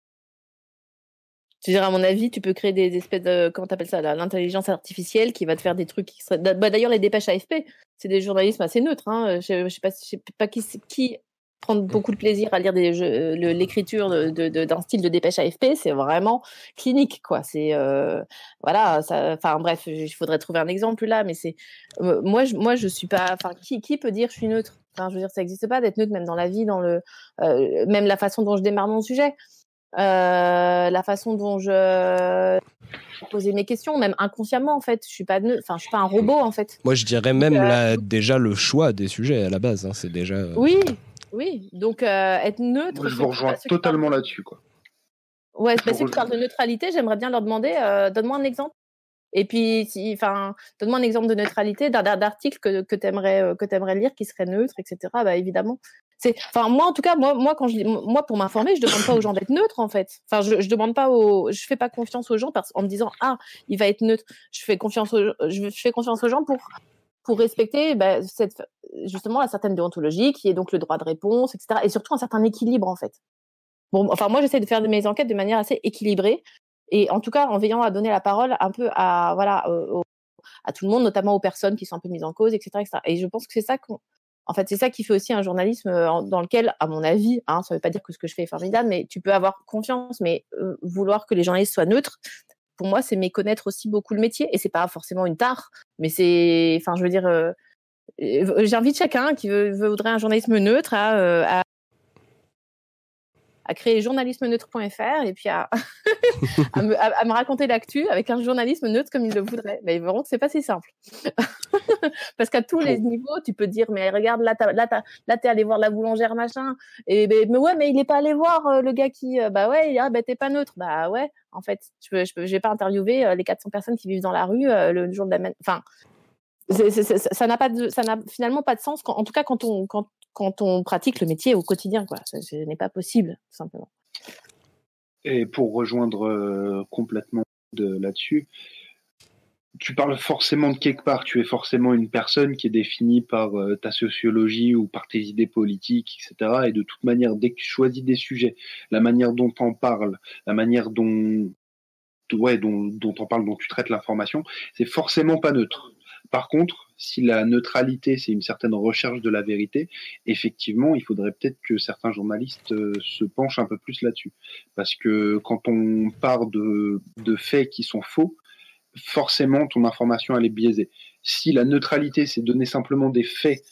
tu dire, à mon avis, tu peux créer des espèces de, comment t'appelles ça, l'intelligence artificielle qui va te faire des trucs qui bah, d'ailleurs, les dépêches AFP, c'est des journalismes assez neutres, hein. Je, je sais pas, je qui, qui prend beaucoup de plaisir à lire l'écriture de, de, d'un style de dépêche AFP, c'est vraiment clinique, quoi. C'est, euh, voilà, enfin, bref, il faudrait trouver un exemple là, mais c'est, euh, moi, je, moi, suis pas, enfin, qui, qui peut dire je suis neutre? Je veux dire, ça n'existe pas d'être neutre, même dans la vie, dans le, euh, même la façon dont je démarre mon sujet. Euh, la façon dont je posais mes questions, même inconsciemment en fait. Je suis pas, enfin, je suis pas un robot en fait. Moi, je dirais même euh, déjà le choix des sujets à la base. Hein, c'est déjà. Euh, oui, oui. Donc être neutre. je vous rejoins totalement là-dessus, quoi. Ouais, bah, ceux qui parlent de neutralité, j'aimerais bien leur demander, donne-moi un exemple. Et puis, enfin, donne-moi un exemple de neutralité d'un article que, que t'aimerais que t'aimerais lire qui serait neutre, etc. Bah évidemment, c'est, enfin moi en tout cas, moi, moi quand je, moi pour m'informer, je demande pas aux gens d'être neutres en fait. Enfin, je, je demande pas aux, je fais pas confiance aux gens parce, en me disant ah il va être neutre. Je fais confiance aux, je fais confiance aux gens pour pour respecter bah, cette, justement la certaine déontologie qui est donc le droit de réponse, etc. Et surtout un certain équilibre en fait. Bon, enfin moi j'essaie de faire mes enquêtes de manière assez équilibrée et en tout cas en veillant à donner la parole un peu à voilà à tout le monde, notamment aux personnes qui sont un peu mises en cause, etc. etc. Et je pense que c'est ça qu'on en fait, c'est ça qui fait aussi un journalisme euh, dans lequel, à mon avis, hein, ça veut pas dire que ce que je fais est formidable, mais tu peux avoir confiance, mais euh, vouloir que les journalistes soient neutres, pour moi, c'est méconnaître aussi beaucoup le métier. Et c'est pas forcément une tare, mais c'est, enfin, je veux dire, euh, j'invite chacun qui veut, voudrait un journalisme neutre à, à à créer journalisme-neutre.fr et puis à, à, me, à, me, raconter l'actu avec un journalisme neutre comme il le voudrait. Mais ils verront que c'est pas si simple. Parce qu'à tous les niveaux, tu peux dire, mais regarde, là, là, là, t'es allé voir la boulangère, machin. Et, mais, ouais, mais il est pas allé voir euh, le gars qui, euh, bah ouais, ah, bah t'es pas neutre. Bah ouais, en fait, je peux, je, peux, je vais pas interviewer euh, les 400 personnes qui vivent dans la rue le jour de la, enfin, ça n'a pas de, ça n'a finalement pas de sens. Quand, en tout cas, quand on, quand, quand on pratique le métier au quotidien. Ce, n'est pas possible, simplement. Et pour rejoindre euh, complètement de là-dessus, tu parles forcément de quelque part. Tu es forcément une personne qui est définie par euh, ta sociologie ou par tes idées politiques, etc. Et de toute manière, dès que tu choisis des sujets, la manière dont tu en parles, la manière dont ouais, dont, dont on dont tu traites l'information, c'est forcément pas neutre. Par contre, si la neutralité, c'est une certaine recherche de la vérité, effectivement, il faudrait peut-être que certains journalistes euh, se penchent un peu plus là-dessus. Parce que quand on part de, faits qui sont faux, forcément, ton information, elle est biaisée. Si la neutralité, c'est donner simplement des faits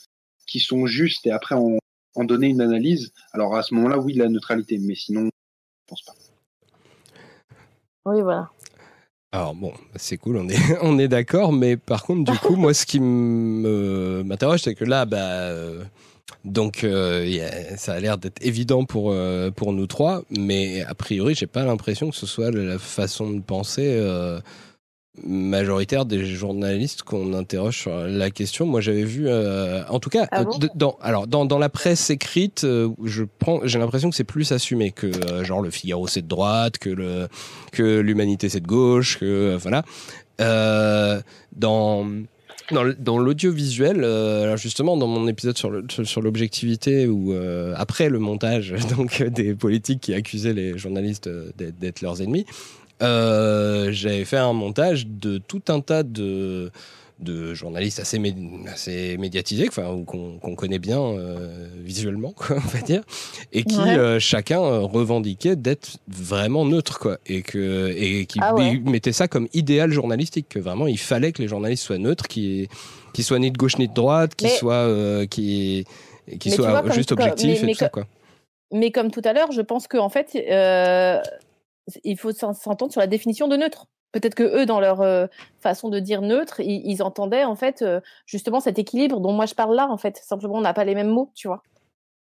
qui sont justes et après en donner une analyse, alors à ce moment-là, oui, la neutralité, mais sinon, je pense pas. Oui, voilà. Alors bon, c'est cool, on est, on est d'accord, mais par contre, du coup, moi, ce qui m'interroge, c'est que là, bah, euh, donc, euh, ça a l'air d'être évident pour, euh, pour nous trois, mais a priori, j'ai pas l'impression que ce soit la façon de penser majoritaire des journalistes qu'on interroge sur la question. Moi, j'avais vu, euh, en tout cas, ah dans, alors dans, dans, la presse écrite, euh, je prends, j'ai l'impression que c'est plus assumé que euh, genre le Figaro c'est de droite, que le que l'Humanité c'est de gauche, que voilà. dans dans, dans l'audiovisuel, alors justement dans mon épisode sur le, sur l'objectivité ou après le montage donc des politiques qui accusaient les journalistes d'être leurs ennemis, euh, j'avais fait un montage de tout un tas de, de journalistes assez, assez médiatisés, enfin, qu'on connaît bien euh, visuellement, quoi, on va dire, et qui euh, chacun revendiquait d'être vraiment neutre, quoi, et que et qui ah mettait ça comme idéal journalistique, que vraiment il fallait que les journalistes soient neutres, qui qui soient ni de gauche ni de droite, qui soient qui qui soient juste objectifs et tout ça, quoi. Mais comme tout à l'heure, je pense qu'en fait, il faut s'entendre sur la définition de neutre. Peut-être que eux, dans leur euh, façon de dire neutre, ils, entendaient en fait euh, justement cet équilibre dont moi je parle là. En fait, simplement, on n'a pas les mêmes mots, tu vois.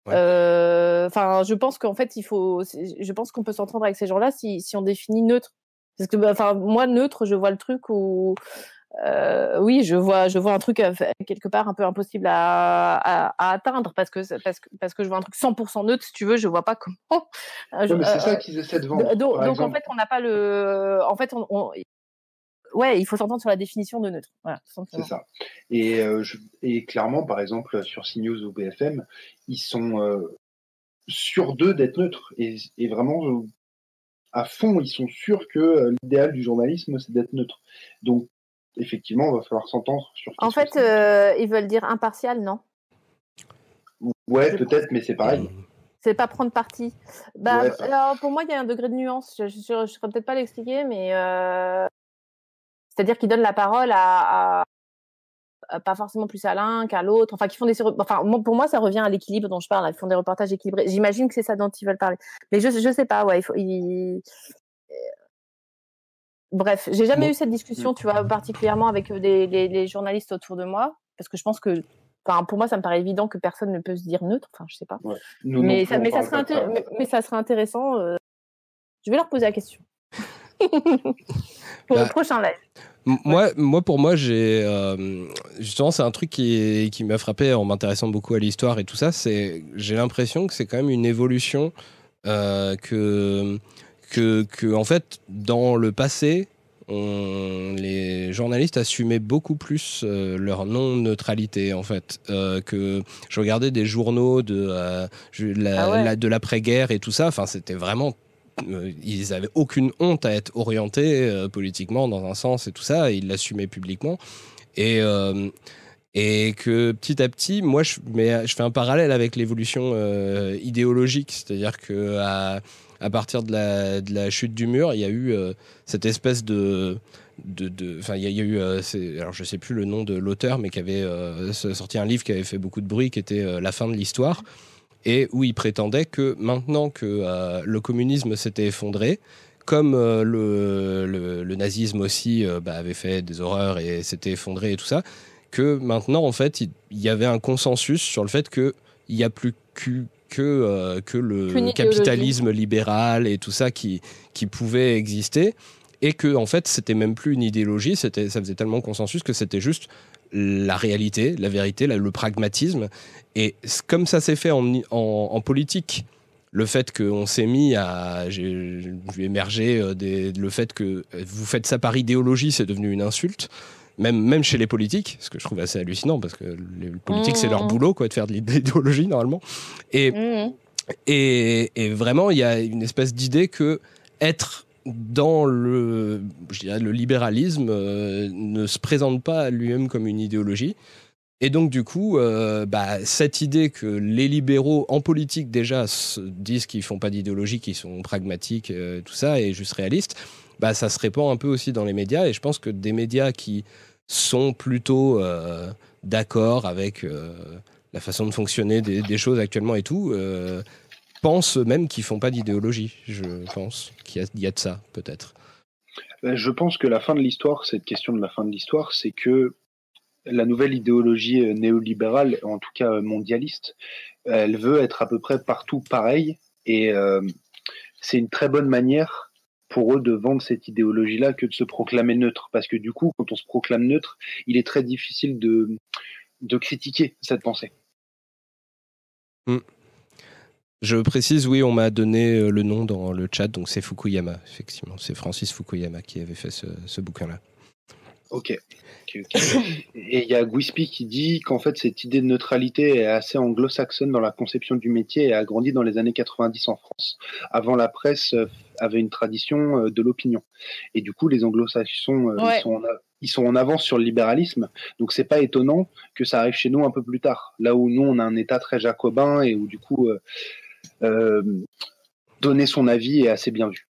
Euh, enfin, je pense qu'en fait, il faut. Je pense qu'on peut s'entendre avec ces gens-là si, si on définit neutre. Parce que, bah, enfin, moi neutre, je vois le truc où euh, oui, je vois, je vois un truc euh, quelque part un peu impossible à, atteindre parce que, parce que parce que je vois un truc 100% neutre, si tu veux, je vois pas comment. Euh, mais c'est ça qu'ils essaient de vendre. Donc, en fait, on n'a pas le, en fait, on, ouais, il faut s'entendre sur la définition de neutre. c'est ça. Et, et clairement, par exemple, sur CNews ou BFM, ils sont sûrs d'eux d'être neutres et, et vraiment à fond, ils sont sûrs que l'idéal du journalisme, c'est d'être neutre. Donc, effectivement, il va falloir s'entendre sur. En fait, euh, ils veulent dire impartial, non? Ouais, peut-être, mais c'est pareil. C'est pas prendre parti. Bah, alors, pour moi, il y a un degré de nuance. Je ne saurais peut-être pas l'expliquer, mais euh, c'est-à-dire qu'ils donnent la parole à, pas forcément plus à l'un qu'à l'autre. Enfin, qui font des. Enfin, pour moi, ça revient à l'équilibre dont je parle. Ils font des reportages équilibrés. J'imagine que c'est ça dont ils veulent parler. Mais je, je sais pas. Ouais, il faut. Bref, j'ai jamais eu cette discussion, tu vois, particulièrement avec euh, des, les, journalistes autour de moi, parce que je pense que, enfin, pour moi, ça me paraît évident que personne ne peut se dire neutre. Enfin, je sais pas. mais, ça, mais, ça serait mais, ça serait intéressant. Euh, je vais leur poser la question pour le bah, prochain live. Moi, moi, pour moi, j'ai euh, justement, c'est un truc qui, qui m'a frappé en m'intéressant beaucoup à l'histoire et tout ça. C'est, j'ai l'impression que c'est quand même une évolution que que, en fait, dans le passé, les journalistes assumaient beaucoup plus euh, leur non-neutralité en fait euh, que je regardais des journaux de euh, ah la, de l'après-guerre et tout ça. Enfin c'était vraiment ils avaient aucune honte à être orientés politiquement dans un sens et tout ça. Et ils l'assumaient publiquement. Et et que petit à petit, moi, je, mais, je fais un parallèle avec l'évolution idéologique, c'est-à-dire que à, à partir de la, de chute du mur, il y a eu euh, cette espèce de. Enfin, il y, a eu. Euh, alors, je sais plus le nom de l'auteur, mais qui avait euh, sorti un livre qui avait fait beaucoup de bruit, qui était La fin de l'histoire, et où il prétendait que maintenant que le communisme s'était effondré, comme le, le, nazisme aussi bah, avait fait des horreurs et s'était effondré et tout ça, que maintenant, en fait, il, y avait un consensus sur le fait qu'il n'y a plus que que, euh, que le capitalisme libéral et tout ça qui, qui pouvait exister. Et que, en fait, c'était même plus une idéologie, ça faisait tellement consensus que c'était juste la réalité, la vérité, le pragmatisme. Et comme ça s'est fait en, en, politique, le fait qu'on s'est mis à. J'ai euh, des, le fait que vous faites ça par idéologie, c'est devenu une insulte même, même chez les politiques, ce que je trouve assez hallucinant parce que les politiques, c'est leur mmh. boulot quoi, de faire de l'idéologie normalement. Et, mmh. et, et, vraiment, il y a une espèce d'idée que être dans le, je dirais, le libéralisme euh, ne se présente pas lui-même comme une idéologie. Et donc, du coup, euh, bah, cette idée que les libéraux en politique déjà se disent qu'ils font pas d'idéologie, qu'ils sont pragmatiques, euh, tout ça, et juste réalistes, bah, ça se répand un peu aussi dans les médias. Et je pense que des médias qui sont plutôt euh, d'accord avec euh, la façon de fonctionner des, choses actuellement et tout, pensent même qu'ils font pas d'idéologie. Je pense qu'il y, a de ça, peut-être. Je pense que la fin de l'histoire, cette question de la fin de l'histoire, c'est que la nouvelle idéologie néolibérale, en tout cas mondialiste, elle veut être à peu près partout pareille et c'est une très bonne manière pour eux de vendre cette idéologie-là que de se proclamer neutre. Parce que du coup, quand on se proclame neutre, il est très difficile de, de critiquer cette pensée. Hmm. Je précise, oui, on m'a donné euh, le nom dans le chat, donc c'est Fukuyama, effectivement. C'est Francis Fukuyama qui avait fait ce, ce bouquin-là. Ok. Et il y a Guispi qui dit qu'en fait cette idée de neutralité est assez anglo-saxonne dans la conception du métier et a grandi dans les années 90 en France. Avant la presse euh, avait une tradition euh, de l'opinion. Et du coup les anglo-saxons euh, ils, sont en, ils sont en avance sur le libéralisme. Donc c'est pas étonnant que ça arrive chez nous un peu plus tard. Là où nous on a un état très jacobin et où du coup donner son avis est assez bien vu.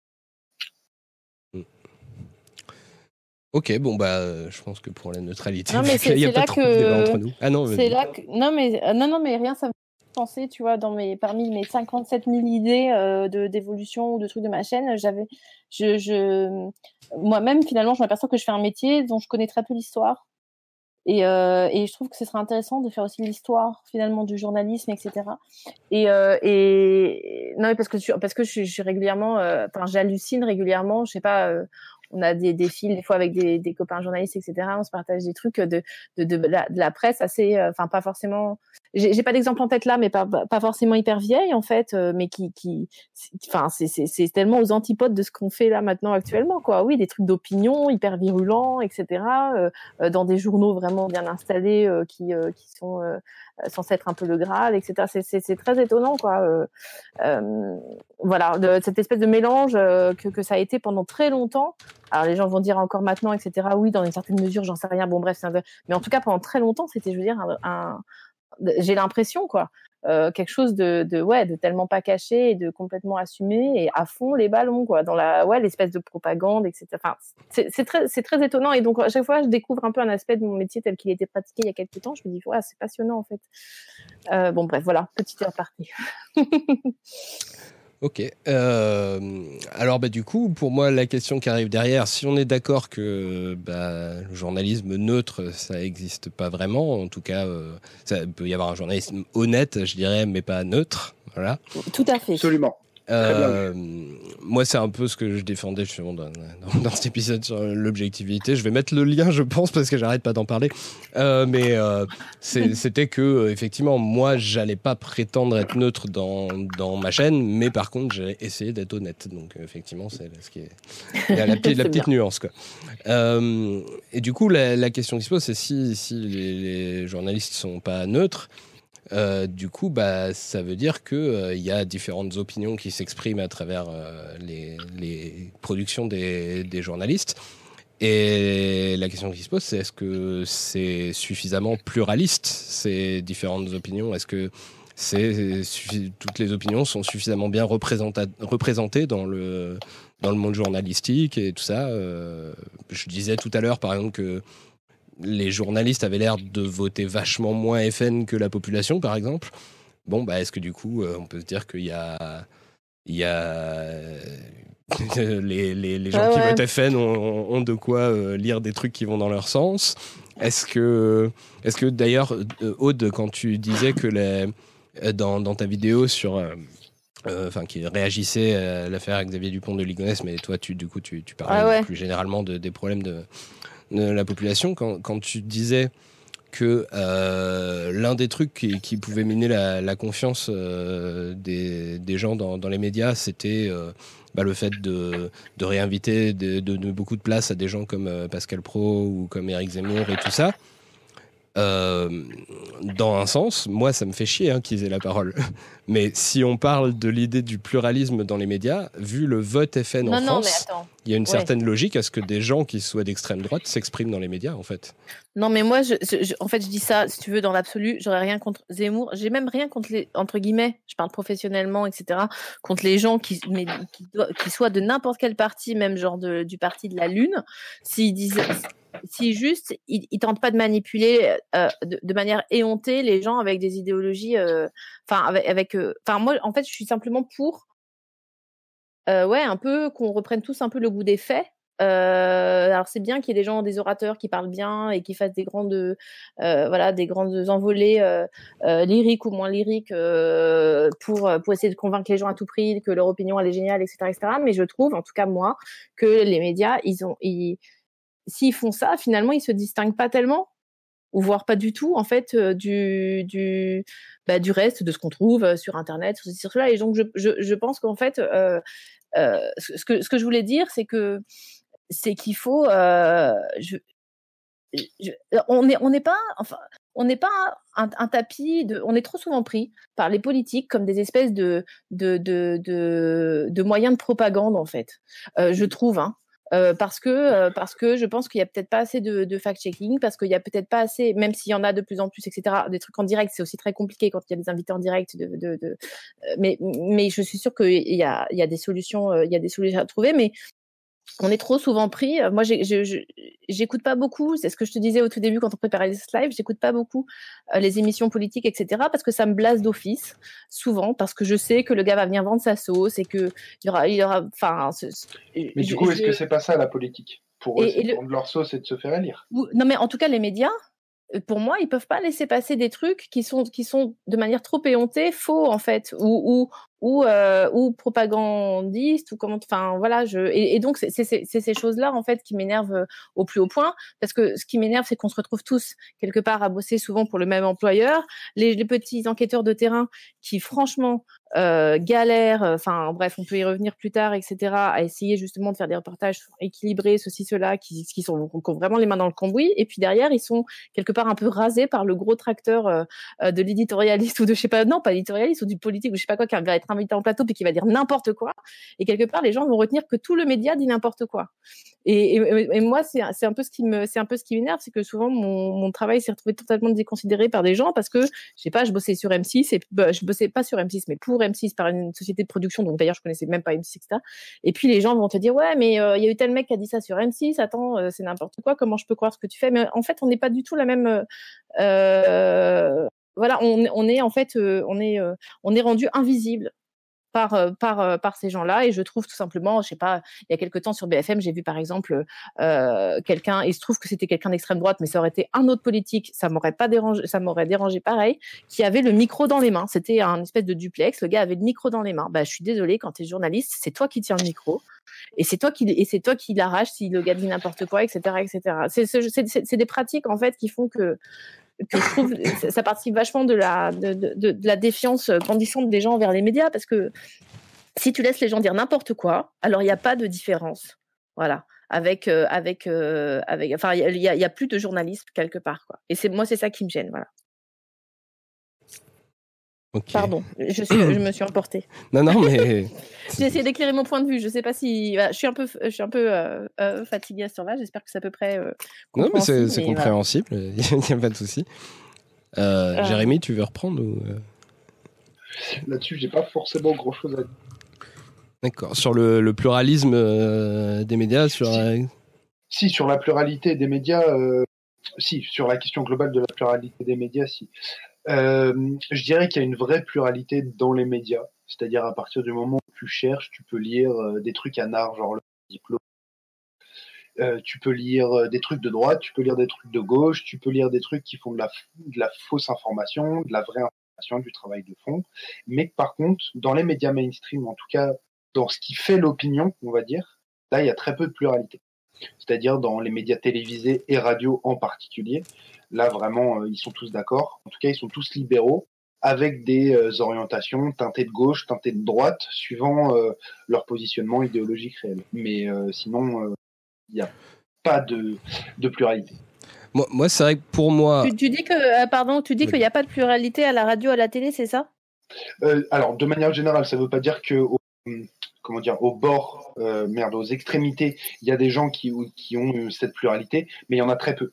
Ok, bon bah, euh, je pense que pour la neutralité, non, mais il n'y a pas trop de débat entre nous. Ah non, c'est là que... non mais euh, non non mais rien ça me fait penser, tu vois, dans mes parmi mes 57 000 idées euh, de d'évolution ou de trucs de ma chaîne, j'avais, je, je moi-même finalement, je m'aperçois que je fais un métier dont je connais très peu l'histoire. Et, euh, et, je trouve que ce serait intéressant de faire aussi l'histoire finalement du journalisme, etc. Et, euh, et non, mais parce que parce que je, je suis régulièrement, enfin, j'hallucine régulièrement. Je sais pas, on a des, des fils des fois avec des, des, copains journalistes, etc. On se partage des trucs de, de, de, la, de la, presse assez, euh, enfin pas forcément. J'ai pas d'exemple en tête là, mais pas, pas forcément hyper vieille en fait, euh, mais qui, qui, enfin c'est tellement aux antipodes de ce qu'on fait là maintenant actuellement quoi. Oui, des trucs d'opinion hyper virulents, etc. Euh, dans des journaux vraiment bien installés qui, qui sont euh, censé être un peu le Graal, etc. C'est très étonnant, quoi. Euh, euh, voilà, cette espèce de mélange que, que, ça a été pendant très longtemps. Alors les gens vont dire encore maintenant, etc. Oui, dans une certaine mesure, j'en sais rien. Bon, bref, mais en tout cas pendant très longtemps, c'était, je veux dire, j'ai l'impression, quoi, euh, quelque chose de, de, tellement pas caché et de complètement assumé et à fond les ballons quoi dans la ouais l'espèce de propagande etc c'est très étonnant. Et donc à chaque fois je découvre un peu un aspect de mon métier tel qu'il était pratiqué il y a quelques temps. Je me dis ouais c'est passionnant en fait. Euh, bon bref voilà. Petite aparté Ok. Euh, alors, bah, du coup, pour moi, la question qui arrive derrière, si on est d'accord que bah, le journalisme neutre, ça n'existe pas vraiment, en tout cas, euh, ça peut y avoir un journalisme honnête, je dirais, mais pas neutre. Voilà. Tout à fait. Absolument. Euh, moi, c'est un peu ce que je défendais justement dans, dans, cet épisode sur l'objectivité. Je vais mettre le lien, je pense, parce que j'arrête pas d'en parler. Euh, mais euh, c'était que, euh, effectivement, moi, j'allais pas prétendre être neutre dans, dans ma chaîne, mais par contre, j'allais essayer d'être honnête. Donc, effectivement, c'est ce qui est. Il y a la, petite, la petite nuance, quoi. et du coup, la, la, question qui se pose, c'est si, si les, les journalistes sont pas neutres. Euh, du coup, bah, ça veut dire qu'il euh, y a différentes opinions qui s'expriment à travers euh, les, productions des, journalistes. Et la question qui se pose, c'est est-ce que c'est suffisamment pluraliste, ces différentes opinions? Est-ce que toutes les opinions sont suffisamment bien représentées dans le, dans le monde journalistique et tout ça? Je disais tout à l'heure, par exemple, que les journalistes avaient l'air de voter vachement moins FN que la population, par exemple. Bon, bah, est-ce que du coup, euh, on peut se dire qu'il y a, il y a les, les, gens qui votent FN ont, de quoi euh, lire des trucs qui vont dans leur sens. Est-ce que, est-ce que d'ailleurs, euh, Aude, quand tu disais que les, dans, dans ta vidéo sur enfin qui réagissait à l'affaire Xavier Dupont de Ligonnès, mais toi, tu, du coup, tu, tu parlais ah plus généralement de, des problèmes de, la population, quand, tu disais que euh, l'un des trucs qui, pouvait miner la, confiance euh, des, gens dans, les médias, c'était euh, bah, le fait de, réinviter de, de, de, beaucoup de place à des gens comme Pascal Pro ou comme Eric Zemmour et tout ça. Dans un sens, moi, ça me fait chier hein, qu'ils aient la parole. Mais si on parle de l'idée du pluralisme dans les médias, vu le vote FN en France, il y a une certaine logique à ce que des gens qui soient d'extrême droite s'expriment dans les médias, en fait. Non, mais moi, je, en fait, je dis ça, si tu veux, dans l'absolu, j'aurais rien contre Zemmour. J'ai même rien contre les, entre guillemets, je parle professionnellement, etc., contre les gens qui, mais, qui, soient de n'importe quel parti, même genre de, du parti de la Lune, s'ils disent, si juste, ils, ils, tentent pas de manipuler euh, de, manière éhontée les gens avec des idéologies, euh, enfin, avec, euh, enfin, moi, en fait, je suis simplement pour, ouais, un peu qu'on reprenne tous un peu le goût des faits euh, alors c'est bien qu'il y ait des gens, des orateurs qui parlent bien et qui fassent des grandes, euh, voilà, des grandes envolées euh, euh lyriques ou moins lyriques euh, pour pour essayer de convaincre les gens à tout prix que leur opinion elle est géniale, etc., etc. Mais je trouve, en tout cas moi, que les médias, ils ont, ils, s'ils font ça, finalement, ils se distinguent pas tellement ou voire pas du tout en fait du du bah, du reste de ce qu'on trouve sur internet sur, sur cela et donc je je, je pense qu'en fait euh, ce que ce que je voulais dire c'est que c'est qu'il faut. Euh, je, on n'est on pas enfin on n'est pas un, tapis de on est trop souvent pris par les politiques comme des espèces de de de de, de moyens de propagande en fait euh, je trouve hein. Euh, parce que euh, parce que je pense qu'il y a peut-être pas assez de, de fact-checking, parce qu'il y a peut-être pas assez, même s'il y en a de plus en plus, etc. Des trucs en direct, c'est aussi très compliqué quand il y a des invités en direct. De, de, de euh, mais mais je suis sûre qu'il y a il y a des solutions, il y a des solutions à trouver, mais on est trop souvent pris. Moi, j'écoute pas beaucoup. C'est ce que je te disais au tout début quand on préparait les live. J'écoute pas beaucoup euh, les émissions politiques, etc. Parce que ça me blase d'office, souvent, parce que je sais que le gars va venir vendre sa sauce et que il y aura, il y aura, enfin. Mais du coup, est-ce que c'est pas ça la politique? Pour eux, c'est vendre leur sauce et de se faire élire. Non, mais en tout cas, les médias, euh, pour moi, ils peuvent pas laisser passer des trucs qui sont qui sont de manière trop éhontée, faux en fait, ou ou ou, euh, propagandiste ou comment enfin voilà je et, donc c'est ces choses là en fait qui m'énervent euh, au plus haut point parce que ce qui m'énerve c'est qu'on se retrouve tous quelque part à bosser souvent pour le même employeur. Les, petits enquêteurs de terrain qui franchement euh, galèrent enfin bref on peut y revenir plus tard etc à essayer justement de faire des reportages équilibrés ceci cela qui, qui sont vraiment les mains dans le cambouis. Et puis derrière ils sont quelque part un peu rasés par le gros tracteur euh, de l'éditorialiste ou de je sais pas non pas l'éditorialiste ou du politique ou je sais pas quoi qui va être invité en plateau puis qui va dire n'importe quoi. Et quelque part, les gens vont retenir que tout le média dit n'importe quoi. Et, moi, c'est un peu ce qui me, c'est un peu ce qui m'énerve, c'est que souvent mon, mon travail s'est retrouvé totalement déconsidéré par des gens parce que je sais pas, je bossais sur M6 et bah, je bossais pas sur M6, mais pour M6 par une société de production. Donc d'ailleurs, je connaissais même pas M6, etc. Et puis les gens vont te dire ouais, mais euh, il y a eu tel mec qui a dit ça sur M6. Attends, euh, c'est n'importe quoi. Comment je peux croire ce que tu fais? Mais en fait, on n'est pas du tout la même. Euh, voilà, on, est en fait, on est, on est rendu invisible par euh, par euh, par ces gens-là. Et je trouve tout simplement je sais pas il y a quelque temps sur BFM j'ai vu par exemple euh, quelqu'un il se trouve que c'était quelqu'un d'extrême droite mais ça aurait été un autre politique ça m'aurait pas dérangé ça m'aurait dérangé pareil qui avait le micro dans les mains. C'était un espèce de duplex le gars avait le micro dans les mains. Bah je suis désolée quand tu es journaliste c'est toi qui tiens le micro et c'est toi qui et c'est toi qui l'arrache si le gars dit n'importe quoi etc etc c'est c'est des pratiques en fait qui font que que je trouve ça participe vachement de la de, de, la défiance grandissante des gens envers les médias parce que si tu laisses les gens dire n'importe quoi, alors il n'y a pas de différence. Voilà. Avec, euh, avec, euh, avec, enfin, il y a, a, plus de journalisme quelque part, quoi. Et moi, c'est ça qui me gêne, voilà. Pardon, je, suis, je me suis emportée. Non, non, mais. J'ai essayé d'éclairer mon point de vue. Je sais pas si. je suis un peu, je suis un peu euh, euh, fatiguée à ce temps-là. J'espère que c'est à peu près. Euh, non, mais c'est compréhensible. Il n'y a pas de souci. Jérémy, tu veux reprendre ou... Là-dessus, j'ai pas forcément grand-chose à dire. D'accord. Sur le, le pluralisme des médias, sur. Si. si. sur la pluralité des médias, si, sur la question globale de la pluralité des médias, si. Euh, je dirais qu'il y a une vraie pluralité dans les médias. C'est-à-dire à partir du moment où tu cherches, tu peux lire euh, des trucs à nard, genre le diplôme. Euh, tu peux lire euh, des trucs de droite, tu peux lire des trucs de gauche, tu peux lire des trucs qui font de la, de la fausse information, de la vraie information, du travail de fond. Mais par contre, dans les médias mainstream, en tout cas dans ce qui fait l'opinion, on va dire, là, il y a très peu de pluralité. C'est-à-dire dans les médias télévisés et radio en particulier, Là, vraiment, euh, ils sont tous d'accord. En tout cas, ils sont tous libéraux avec des euh, orientations teintées de gauche, teintées de droite, suivant euh, leur positionnement idéologique réel. Mais sinon, il n'y a pas de, de pluralité. Moi, moi c'est vrai que pour moi. Tu, dis que, pardon, tu dis qu'il n'y a pas de pluralité à la radio, à la télé, c'est ça? Alors, de manière générale, ça ne veut pas dire que comment dire, au bord, merde, aux extrémités, il y a des gens qui, qui ont cette pluralité, mais il y en a très peu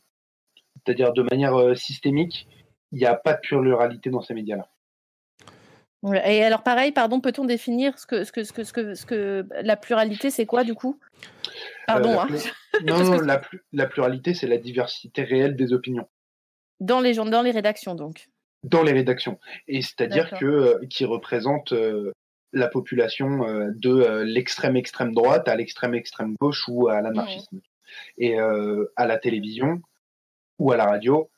c'est-à-dire de manière systémique, il n'y a pas de pluralité dans ces médias-là. Et alors pareil, pardon, peut-on définir ce que, ce que, ce que, ce que, ce que la pluralité, c'est quoi du coup? Pardon. hein. Non, non, la, la pluralité, c'est la diversité réelle des opinions. Dans les, dans les rédactions, donc. Dans les rédactions. Et c'est-à-dire que qui représente la population de l'extrême extrême droite à l'extrême extrême gauche ou à l'anarchisme. Et à la télévision ou à la radio,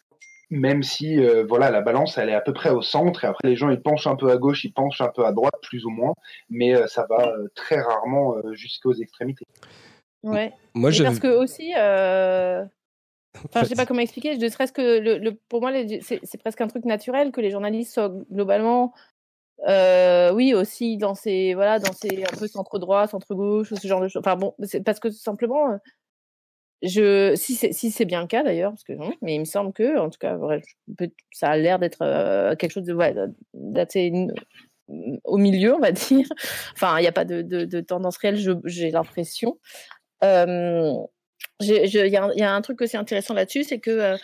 même si voilà la balance elle est à peu près au centre et après les gens ils penchent un peu à gauche, ils penchent un peu à droite plus ou moins, mais ça va très rarement jusqu'aux extrémités. Ouais. Moi, je... parce que aussi, Enfin, je sais pas comment expliquer. Ne serait-ce que le, pour moi, c'est presque un truc naturel que les journalistes soient globalement, euh, oui, aussi dans ces voilà, dans ces un peu centre droit, centre gauche, ce genre de choses. Enfin bon, c'est parce que simplement, euh, je si c'est si c'est bien le cas d'ailleurs, parce que mais il me semble que, en tout cas, ça a l'air d'être euh, quelque chose de ouais, d'assez au milieu, on va dire. Enfin, il n'y a pas de, de, de tendance réelle, j'ai l'impression. Euh, il y, a un truc aussi intéressant là-dessus, c'est que euh,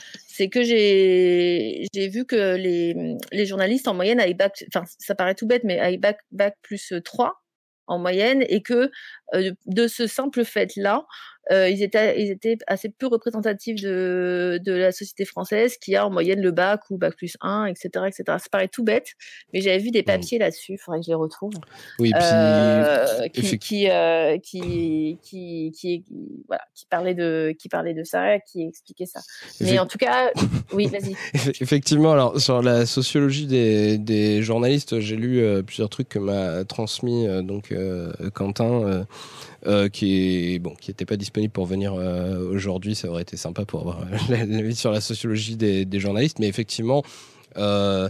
que j'ai vu que les, les journalistes en moyenne avaient bac, enfin ça paraît tout bête, mais avaient bac, bac plus 3 en moyenne et que euh, de ce simple fait-là, euh, ils, étaient, ils étaient assez peu représentatifs de, de la société française qui a en moyenne le bac ou bac plus 1, etc. etc. Ça paraît tout bête, mais j'avais vu des mmh. papiers là-dessus, il faudrait que je les retrouve. Oui, puis... Euh, qui, qui, euh, qui, qui, qui, voilà, qui, parlait de, qui parlait de ça, qui expliquait ça. Mais en tout cas, oui, vas-y. Effectivement, alors sur la sociologie des, des journalistes, j'ai lu plusieurs trucs que m'a transmis donc Quentin. Euh, qui bon, qui n'était pas disponible pour venir euh, aujourd'hui. Ça aurait été sympa pour avoir l'avis sur la sociologie des, journalistes, mais effectivement. Euh,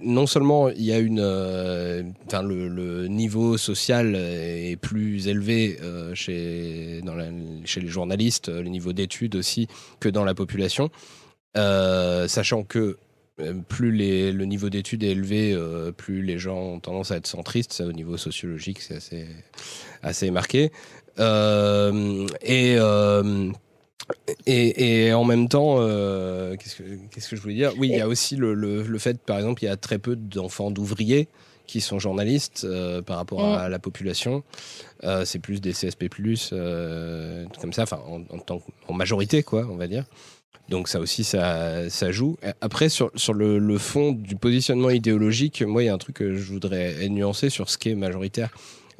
non seulement il y a une, le, niveau social est plus élevé chez dans chez les journalistes, le niveau d'études aussi que dans la population, sachant que euh, plus les, le niveau d'études est élevé, euh, plus les gens ont tendance à être centristes. Ça, au niveau sociologique, c'est assez, assez marqué. Euh, et, et, et, en même temps, qu'est-ce que qu'est-ce que je voulais dire? Oui, il y a aussi le, le, le, fait, par exemple, il y a très peu d'enfants d'ouvriers qui sont journalistes par rapport à, la population. c'est plus des CSP+, comme ça, enfin en, en, en majorité, quoi, on va dire. Donc ça aussi, ça, ça joue. Après, sur, sur le, le, fond du positionnement idéologique, moi, il y a un truc que je voudrais nuancer sur ce qui est majoritaire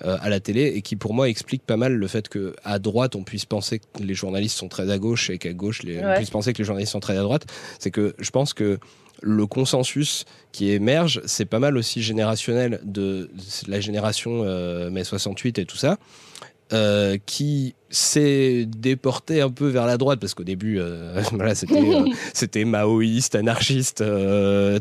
euh, à la télé et qui, pour moi, explique pas mal le fait que à droite, on puisse penser que les journalistes sont très à gauche et qu'à gauche, les, on puisse penser que les journalistes sont très à droite. C'est que je pense que le consensus qui émerge, c'est pas mal aussi générationnel de la génération euh, mai 68 et tout ça. Euh, qui s'est déporté un peu vers la droite parce qu'au début euh, voilà c'était euh, c'était maoïste anarchiste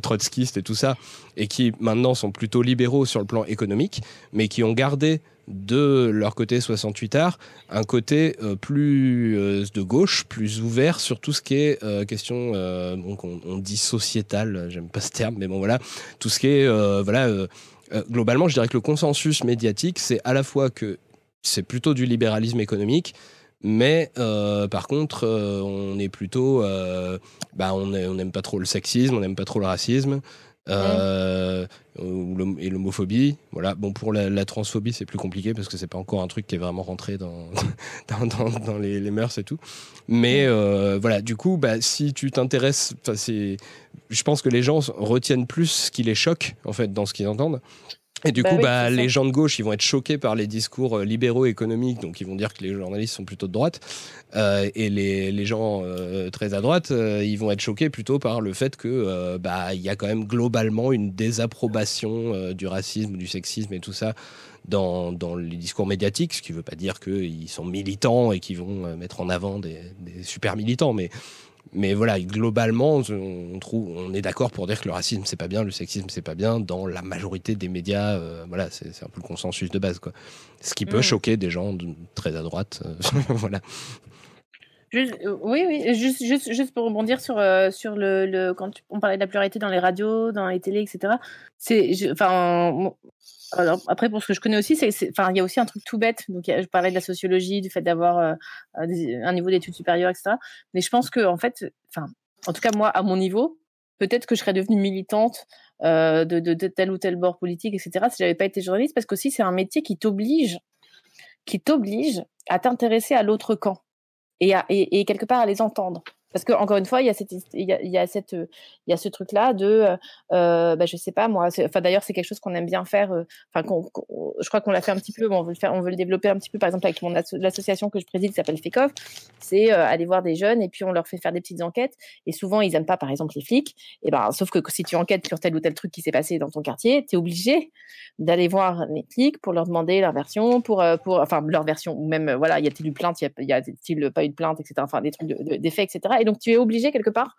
trotskiste et tout ça et qui maintenant sont plutôt libéraux sur le plan économique mais qui ont gardé de leur côté 68 art un côté plus de gauche plus ouvert sur tout ce qui est question donc on, on, dit sociétal j'aime pas ce terme mais bon voilà tout ce qui est voilà globalement je dirais que le consensus médiatique c'est à la fois que c'est plutôt du libéralisme économique. Mais euh, par contre, euh, on est plutôt, euh, bah on n'aime pas trop le sexisme, on n'aime pas trop le racisme euh, et l'homophobie. Voilà. Bon, pour la, transphobie, c'est plus compliqué parce que c'est pas encore un truc qui est vraiment rentré dans dans, les, mœurs et tout. Mais voilà. Du coup, bah, si tu t'intéresses, je pense que les gens retiennent plus ce qui les choque en fait dans ce qu'ils entendent. Et du bah coup, bah, les gens de gauche, ils vont être choqués par les discours euh, libéraux économiques, donc ils vont dire que les journalistes sont plutôt de droite. Euh, et les, les gens euh, très à droite, euh, ils vont être choqués plutôt par le fait que euh, bah il y a quand même globalement une désapprobation euh, du racisme, du sexisme et tout ça dans, dans les discours médiatiques, ce qui ne veut pas dire qu'ils sont militants et qu'ils vont mettre en avant des, des super militants, mais mais voilà, globalement, on trouve, on est d'accord pour dire que le racisme c'est pas bien, le sexisme c'est pas bien dans la majorité des médias. Euh, voilà, c'est un peu le consensus de base, quoi. Ce qui peut mmh. choquer des gens de, très à droite, euh, voilà. oui, oui, juste, juste, juste pour rebondir sur, sur le, le quand on parlait de la pluralité dans les radios, dans les télés, etc. C'est, enfin, alors après, pour ce que je connais aussi, c'est, enfin, il y a aussi un truc tout bête. Donc, je parlais de la sociologie, du fait d'avoir euh, un niveau d'études supérieures, etc. Mais je pense que, en fait, enfin, en tout cas moi, à mon niveau, peut-être que je serais devenue militante euh, de, tel ou tel bord politique, etc. Si j'avais pas été journaliste, parce qu'aussi c'est un métier qui t'oblige, qui t'oblige à t'intéresser à l'autre camp et, à, et quelque part à les entendre. Parce que encore une fois, il y a cette, il y a, cette, il y a ce truc-là de, euh, bah, je sais pas moi. Enfin d'ailleurs, c'est quelque chose qu'on aime bien faire. Euh, enfin, je crois qu'on l'a fait un petit peu. on veut le faire, on veut le développer un petit peu. Par exemple, avec mon l'association que je préside, qui s'appelle FECOF, c'est euh, aller voir des jeunes et puis on leur fait faire des petites enquêtes. Et souvent, ils aiment pas, par exemple, les flics. Et ben, sauf que si tu enquêtes sur tel ou tel truc qui s'est passé dans ton quartier, tu es obligé d'aller voir les flics pour leur demander leur version, pour, euh, pour, enfin leur version ou même voilà, y a-t-il eu plainte, y a-t-il pas eu de plainte, etc. Enfin des trucs de, de, faits, etc. Et donc, tu es obligé quelque part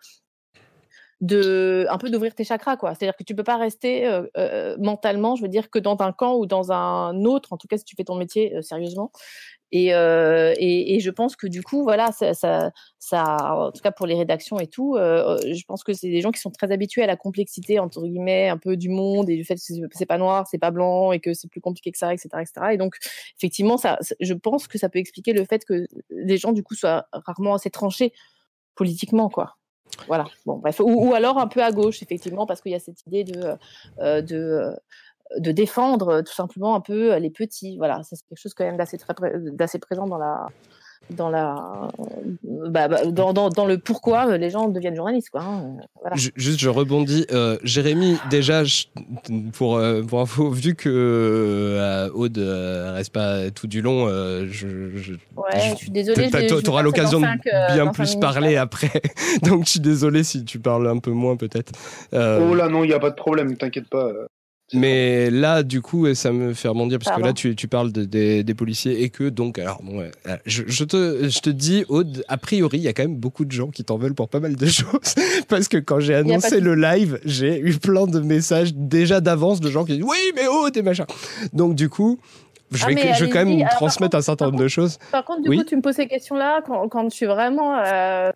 de un peu d'ouvrir tes chakras quoi. C'est à dire que tu peux pas rester euh, euh, mentalement je veux dire que dans un camp ou dans un autre en tout cas si tu fais ton métier euh, sérieusement. Et, et, je pense que du coup voilà ça, ça, ça en tout cas pour les rédactions et tout je pense que c'est des gens qui sont très habitués à la complexité entre guillemets un peu du monde et du fait que c'est pas noir c'est pas blanc et que c'est plus compliqué que ça etc etc et donc effectivement ça je pense que ça peut expliquer le fait que les gens du coup soient rarement assez tranchés politiquement, quoi. Voilà. Bon, bref. Ou, alors un peu à gauche, effectivement, parce qu'il y a cette idée de, euh, de, euh, de défendre tout simplement un peu les petits. Voilà, c'est quelque chose quand même d'assez présent dans la, dans la bah, bah, dans, dans, dans, le pourquoi les gens deviennent journalistes quoi hein, voilà. juste je rebondis euh, Jérémy déjà pour euh, pour info vu que euh, Aude euh, reste pas tout du long euh, je, je, ouais je, suis désolée t'auras l'occasion de bien plus parler après. Donc je suis désolé si tu parles un peu moins peut-être. Oh là non il y a pas de problème t'inquiète pas mais là, du coup, ça me fait rebondir parce que là, tu, tu parles de, des, des, policiers et que donc, alors bon, je, je, te, je te dis, Aude, a priori, il y a quand même beaucoup de gens qui t'en veulent pour pas mal de choses. Parce que quand j'ai annoncé le live, j'ai eu plein de messages déjà d'avance de gens qui disent oui, mais Aude et machin. Donc, du coup, je ah, vais, je vais quand même transmettre un certain nombre de choses. Par contre, du coup, tu me poses ces questions-là quand, quand je suis vraiment euh,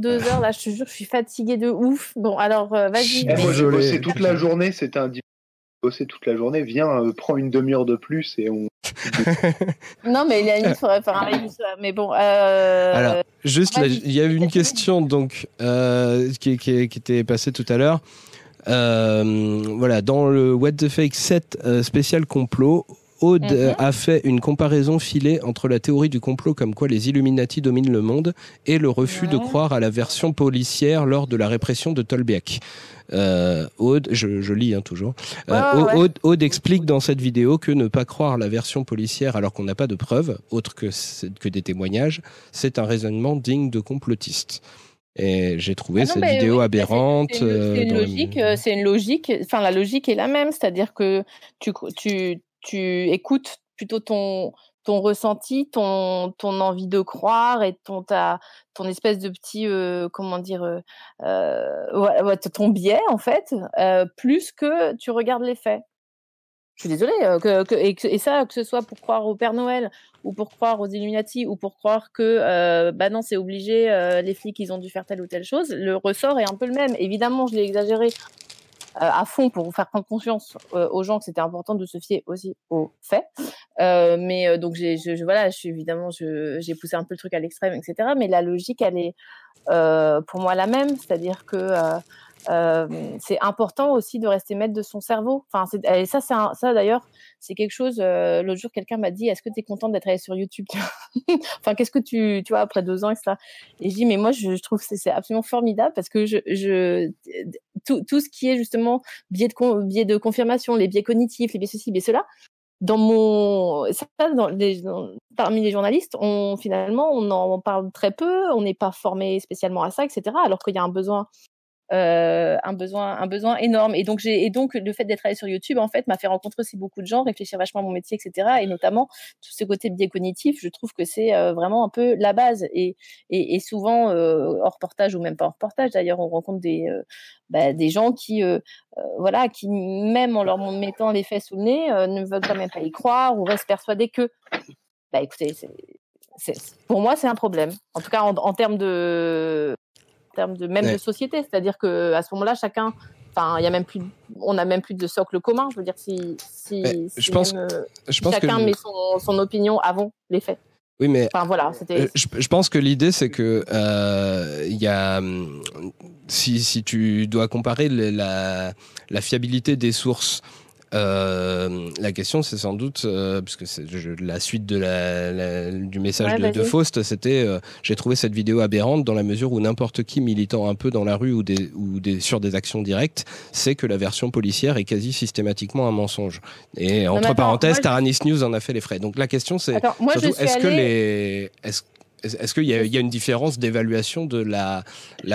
deux heures là, je te jure, je suis fatiguée de ouf. Bon, alors euh, vas-y. Eh, moi, j'ai bossé toute la journée, c'était un bossé toute la journée, viens, euh, prends une demi-heure de plus et on. non, mais il a faudrait faire un Mais bon. Euh... Alors, juste, il y a eu une question donc euh, qui, qui, qui, était passée tout à l'heure. Euh, voilà, dans le What the Fake 7 spécial complot, Aude mhm. a fait une comparaison filée entre la théorie du complot comme quoi les Illuminati dominent le monde et le refus de croire à la version policière lors de la répression de Tolbiac. Euh, Aude, je, je lis hein, toujours. Euh, Aude, explique dans cette vidéo que ne pas croire la version policière alors qu'on n'a pas de preuves, autres que, que des témoignages, c'est un raisonnement digne de complotiste. Et j'ai trouvé ah cette vidéo aberrante. C'est une, euh, logique, euh, c'est une logique. Enfin, la logique est la même, c'est-à-dire que tu, tu, tu écoutes plutôt ton ton ressenti, ton ton envie de croire et ton ta ton espèce de petit euh, comment dire euh, euh ton biais en fait plus que tu regardes les faits. Je suis désolée que, que et, ça que ce soit pour croire au Père Noël ou pour croire aux Illuminati ou pour croire que bah non c'est obligé les flics ils ont dû faire telle ou telle chose, le ressort est un peu le même. Évidemment je l'ai exagéré à fond pour faire prendre conscience euh, aux gens que c'était important de se fier aussi aux faits. Euh, mais donc j'ai, je, voilà, je suis évidemment, j'ai poussé un peu le truc à l'extrême, etc. Mais la logique, elle est pour moi la même, c'est-à-dire que euh, c'est important aussi de rester maître de son cerveau. Enfin, et ça, ça d'ailleurs, c'est quelque chose. Euh, L'autre jour, quelqu'un m'a dit Est-ce que tu es contente d'être allé sur YouTube Enfin, qu'est-ce que tu, tu vois, après deux ans, etc. Et je dis Mais moi, je, trouve que c'est absolument formidable parce que je, je tout, tout, ce qui est justement biais de, biais de confirmation, les biais cognitifs, les biais ceci, les biais cela, dans mon ça, parmi les journalistes, on finalement on en parle très peu, on n'est pas formé spécialement à ça, etc. Alors qu'il y a un besoin euh, un besoin un besoin énorme. Et donc j'ai et donc le fait d'être allé sur YouTube en fait m'a fait rencontrer aussi beaucoup de gens réfléchir vachement à mon métier etc et notamment tout ce côté biais cognitif je trouve que c'est euh, vraiment un peu la base. Et et, souvent euh, hors reportage ou même pas hors reportage d'ailleurs on rencontre des bah, des gens qui voilà qui même en leur mettant les faits sous le nez ne veulent quand même pas y croire ou restent persuadés que bah écoutez pour moi, c'est un problème. En tout cas, en, termes de, termes de même de société, c'est-à-dire que à ce moment-là, chacun, enfin, il y a même plus, on n'a même plus de socle commun. Je veux dire, si, si, je pense, je pense chacun met son, son, opinion avant les faits. Oui, mais enfin, voilà, euh, je, je, pense que l'idée, c'est que euh, y a, si, si tu dois comparer la, la fiabilité des sources euh, la question, c'est sans doute, euh, puisque c'est la suite de la, du message de, Faust, c'était euh, j'ai trouvé cette vidéo aberrante dans la mesure où n'importe qui militant un peu dans la rue ou, des, ou des, sur des actions directes sait que la version policière est quasi systématiquement un mensonge. Et entre parenthèses, Taranis News en a fait les frais. Donc la question, c'est est-ce que les. Est est-ce qu'il y, y, a une différence d'évaluation de la,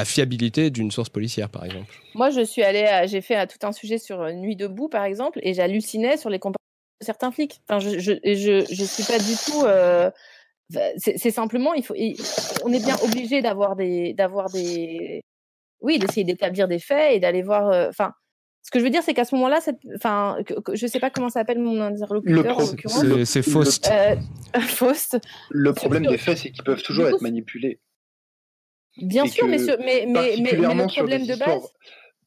fiabilité d'une source policière, par exemple? Moi, je suis allée, j'ai fait tout un sujet sur euh, Nuit debout, par exemple, et j'hallucinais sur les comportements de certains flics. Enfin, je, je, je, je suis pas du tout. Euh, c'est simplement, il faut, on est bien obligé d'avoir des, des, oui, d'essayer d'établir des faits et d'aller voir. Euh, enfin, ce que je veux dire, c'est qu'à ce moment-là, enfin, je sais pas comment s'appelle mon interlocuteur. C'est Faust. Euh, Faust. Le problème des faits, c'est qu'ils peuvent toujours être manipulés. Bien sûr, mais, mais, mais, mais, le problème de base.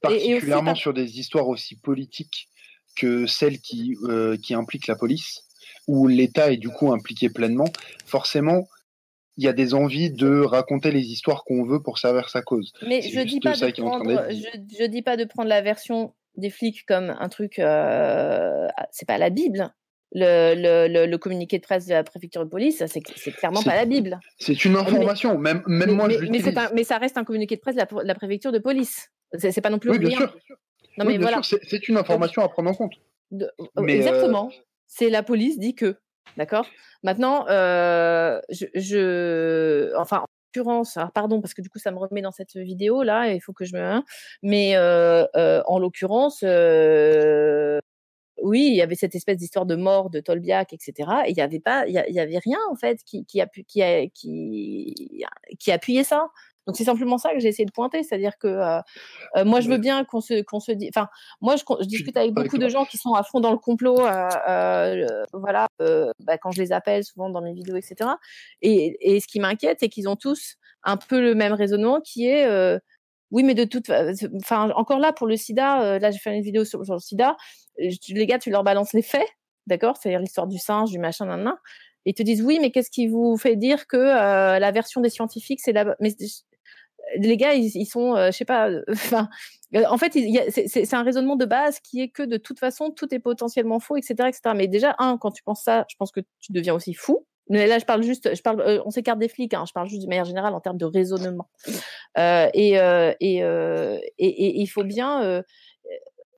Particulièrement sur des histoires aussi politiques que celles qui, euh, qui impliquent la police, où l'État est du coup impliqué pleinement, forcément, il y a des envies de raconter les histoires qu'on veut pour servir sa cause. Mais je dis pas de prendre, je, je, dis pas de prendre la version des flics comme un truc, euh, c'est pas la Bible. Le, le, le, communiqué de presse de la préfecture de police, c'est clairement pas la Bible. C'est une information, même, même moi je mais, mais, ça reste un communiqué de presse de la, préfecture de police. C'est pas non plus. Oui, bien sûr. Non, mais voilà. C'est une information à prendre en compte. Euh, exactement. C'est la police dit que. D'accord Maintenant, euh, je, je, enfin, alors pardon parce que du coup ça me remet dans cette vidéo là, il faut que je me, hein, mais euh, euh, en l'occurrence, euh, oui, il y avait cette espèce d'histoire de mort de Tolbiac, etc. Et il y avait pas, il y, avait rien en fait qui qui, qui, qui, qui appuyait ça. Donc c'est simplement ça que j'ai essayé de pointer, c'est-à-dire que euh, euh, moi je veux bien qu'on se qu'on se dit, enfin moi je, je, discute avec beaucoup de gens qui sont à fond dans le complot, euh, euh voilà, bah, quand je les appelle souvent dans mes vidéos, etc. Et, et ce qui m'inquiète, c'est qu'ils ont tous un peu le même raisonnement qui est oui, mais de toute, enfin encore là pour le SIDA, là j'ai fait une vidéo sur, sur le SIDA, les gars tu leur balances les faits, d'accord, c'est-à-dire l'histoire du singe, du machin, nan, nan. Ils te disent oui, mais qu'est-ce qui vous fait dire que la version des scientifiques c'est la mais les gars, ils, sont, euh, je sais pas, euh, enfin, euh, en fait, c'est un raisonnement de base qui est que de toute façon, tout est potentiellement faux, etc., etc. Mais déjà, un, quand tu penses ça, je pense que tu deviens aussi fou. Mais là, je parle juste, je parle, on s'écarte des flics, hein, je parle juste de manière générale en termes de raisonnement. Euh, et, il faut bien,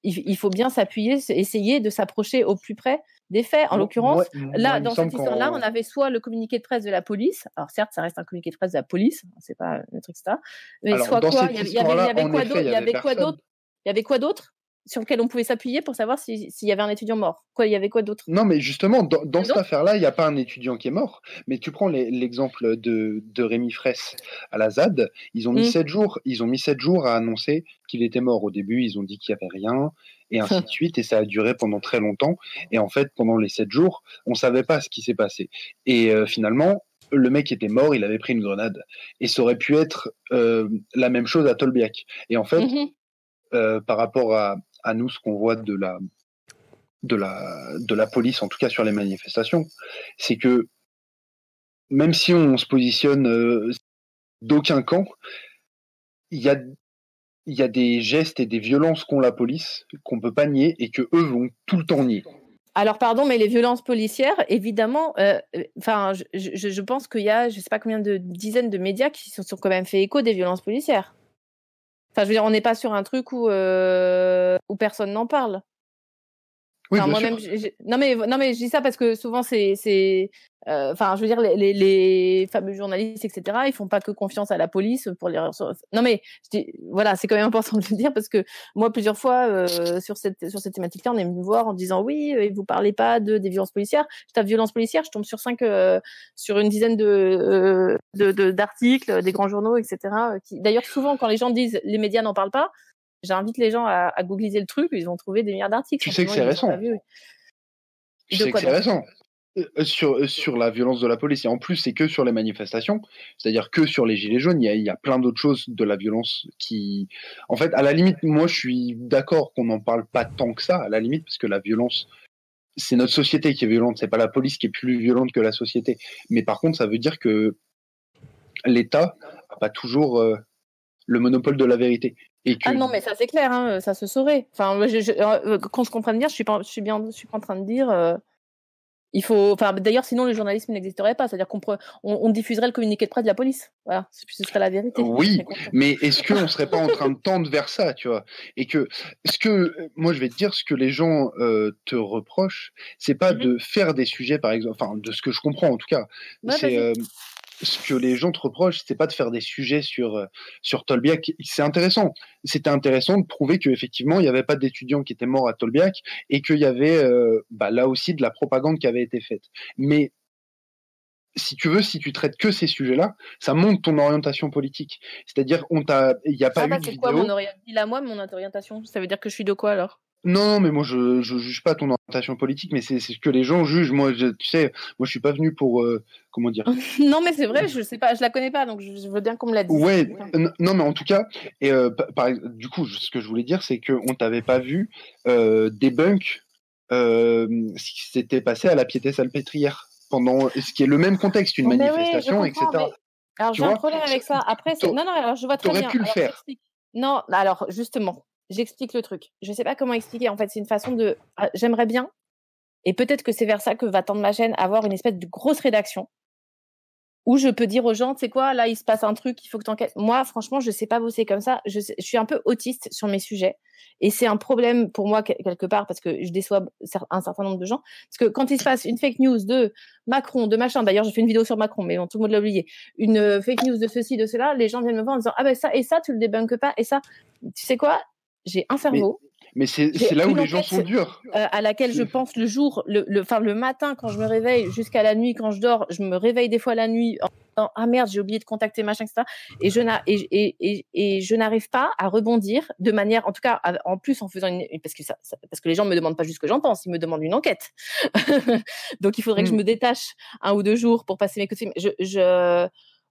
il, faut bien s'appuyer, essayer de s'approcher au plus près des faits. En l'occurrence, là, dans cette histoire-là, on avait soit le communiqué de presse de la police. Alors certes, ça reste un communiqué de presse de la police, c'est pas un truc ça. Mais soit quoi Il y avait quoi d'autre Il y avait quoi d'autre? Il y avait quoi d'autre sur lequel on pouvait s'appuyer pour savoir s'il y avait un étudiant mort? Quoi, il y avait quoi d'autre? Non, mais justement, dans, cette affaire-là, il n'y a pas un étudiant qui est mort. Mais tu prends l'exemple de, de Rémi Fraisse à la ZAD, ils ont mis mmh. sept jours. Ils ont mis sept jours à annoncer qu'il était mort. Au début, ils ont dit qu'il n'y avait rien et ainsi de suite. Et ça a duré pendant très longtemps. Et en fait, pendant les sept jours, on savait pas ce qui s'est passé. Et euh, finalement, le mec était mort, il avait pris une grenade. Et ça aurait pu être euh, la même chose à Tolbiac. Et en fait, mmh euh, par rapport à, à nous ce qu'on voit de la, de, la, de la police, en tout cas sur les manifestations, c'est que même si on se positionne euh, d'aucun camp, il y a, y a des gestes et des violences qu'ont la police qu'on peut pas nier et que eux vont tout le temps nier. Alors pardon, mais les violences policières, évidemment, euh, enfin, je, je, pense qu'il y a, je sais pas combien de dizaines de médias qui se sont quand même fait écho des violences policières. Enfin, je veux dire, on n'est pas sur un truc où, euh, où personne n'en parle. Oui, non mais non mais je dis ça parce que souvent c'est c'est euh, enfin je veux dire les, les, les, fameux journalistes etc ils font pas que confiance à la police pour les non mais je dis, voilà c'est quand même important de le dire parce que moi plusieurs fois euh, sur cette sur cette thématique là on est venu me voir en disant oui euh, vous parlez pas de des violences policières. Je tape violence policière je tombe sur cinq euh, sur une dizaine de d'articles de, des grands journaux etc qui d'ailleurs souvent quand les gens disent les médias n'en parlent pas J'invite les gens à, à googliser le truc, ils vont trouver des milliards d'articles. Tu sais que c'est récent. Tu sais que c'est récent. euh, sur, euh, sur la violence de la police. Et en plus, c'est que sur les manifestations, c'est-à-dire que sur les gilets jaunes, il y a, il y a plein d'autres choses de la violence qui. En fait, à la limite, moi, je suis d'accord qu'on n'en parle pas tant que ça, à la limite, parce que la violence, c'est notre société qui est violente, c'est pas la police qui est plus violente que la société. Mais par contre, ça veut dire que l'État n'a pas toujours euh, le monopole de la vérité. Et que... Ah non, mais ça c'est clair, hein, ça se saurait. Enfin, je, je, euh, qu'on se comprenne bien, je suis pas, je suis bien, je suis pas en train de dire. Euh, il faut, enfin, d'ailleurs, sinon le journalisme n'existerait pas. C'est-à-dire qu'on on, on, diffuserait le communiqué de presse de la police. Voilà, ce serait la vérité. Oui, mais est-ce qu'on serait pas en train de tendre vers ça, tu vois? Et que, ce que, moi, je vais te dire, ce que les gens euh, te reprochent, c'est pas mm -hmm. de faire des sujets, par exemple, enfin, de ce que je comprends en tout cas, ouais, c'est euh, ce que les gens te reprochent, c'est pas de faire des sujets sur euh, sur Tolbiac. C'est intéressant. C'était intéressant de prouver qu'effectivement il n'y avait pas d'étudiants qui étaient morts à Tolbiac et qu'il y avait euh, bah, là aussi de la propagande qui avait été faite. Mais si tu veux, si tu traites que ces sujets-là, ça montre ton orientation politique. C'est-à-dire, on t'a, il n'y a pas ah, eu bah, c'est quoi mon orientation Dis-la moi, mon orientation? Ça veut dire que je suis de quoi alors? Non, mais moi je, je juge pas ton orientation politique, mais c'est ce que les gens jugent. Moi, je, tu sais, moi je suis pas venu pour euh, comment dire? non, mais c'est vrai, je sais pas, je la connais pas, donc je veux bien qu'on me la dise. Ouais, non, mais en tout cas, et euh, par, du coup, ce que je voulais dire, c'est qu'on t'avait pas vu euh, débunk euh, ce qui s'était passé à la piété salpêtrière pendant ce qui est le même contexte, une mais manifestation, oui, etc. Mais... Alors j'ai un problème avec ça. Après, non, non, alors je vois très bien. pu le faire. Non, alors justement, j'explique le truc. Je sais pas comment expliquer. En fait, c'est une façon de. J'aimerais bien, et peut-être que c'est vers ça que va tendre ma chaîne, avoir une espèce de grosse rédaction où je peux dire aux gens, tu sais quoi, là il se passe un truc, il faut que tu enquêtes. Moi, franchement, je sais pas bosser comme ça. Je, suis un peu autiste sur mes sujets, et c'est un problème pour moi quelque part parce que je déçois un certain nombre de gens. Parce que quand il se passe une fake news de Macron, de machin, d'ailleurs j'ai fait une vidéo sur Macron, mais bon, tout le monde l'a oublié, une fake news de ceci, de cela, les gens viennent me voir en disant ah ben ça et ça tu le débunkes pas et ça, tu sais quoi, j'ai un cerveau. Mais... Mais c'est là où les gens sont durs. Euh, à laquelle je pense le jour, le, le, enfin, le matin quand je me réveille jusqu'à la nuit quand je dors, je me réveille des fois la nuit en disant ah merde j'ai oublié de contacter machin etc. Et je n'arrive et, et, et, je n'arrive pas à rebondir de manière, en tout cas en plus en faisant une parce que ça, ça parce que les gens me demandent pas juste ce que j'en pense, ils me demandent une enquête. Donc il faudrait mm. que je me détache un ou deux jours pour passer mes côtés. Je, je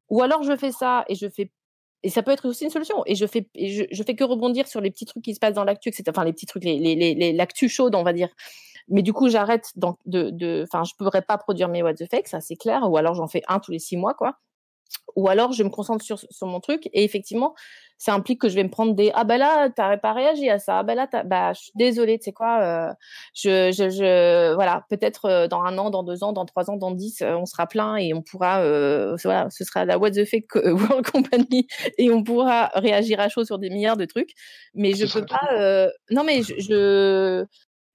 ou alors je fais ça et je fais et ça peut être aussi une solution. Et je fais, je, je, fais que rebondir sur les petits trucs qui se passent dans l'actu, etc. Enfin, les petits trucs, les, les, les, l'actu chaude, on va dire. Mais du coup, j'arrête de, de, enfin, je pourrais pas produire mes what the fake, ça c'est clair. Ou alors j'en fais un tous les six mois, quoi. Ou alors je me concentre sur, sur mon truc et effectivement, ça implique que je vais me prendre des ah bah là t'as pas réagi à ça. Ah bah là bah je suis désolée tu sais quoi euh, je, je, je voilà peut-être euh, dans un an dans deux ans dans trois ans dans dix euh, on sera plein et on pourra euh, voilà ce sera la what the fake World Company et on pourra réagir à chaud sur des milliards de trucs. Mais je peux pas non mais je, je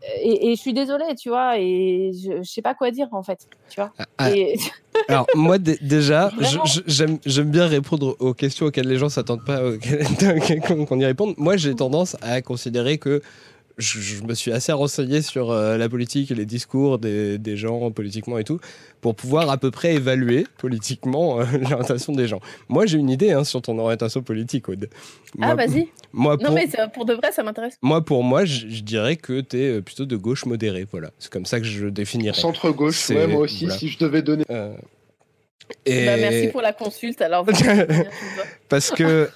et, et, je suis désolée, tu vois, et je, je sais pas quoi dire en fait, tu vois. Ah, et... Alors moi déjà, j'aime j'aime bien répondre aux questions auxquelles les gens s'attendent pas qu'on y réponde. Moi, j'ai tendance à considérer que je, je, me suis assez renseigné sur euh, la politique et les discours des, des, gens politiquement et tout pour pouvoir à peu près évaluer politiquement euh, l'orientation des gens. Moi, j'ai une idée hein, sur ton orientation politique, Aude. Moi, ah, vas-y. Moi, non, mais pour de vrai, ça m'intéresse. Moi, pour moi, je, je dirais que tu es plutôt de gauche modérée. Voilà. C'est comme ça que je définirais. Centre-gauche, ouais, moi aussi, voilà. si je devais donner. Euh... Et... Bah, merci pour la consulte. Alors, parce que,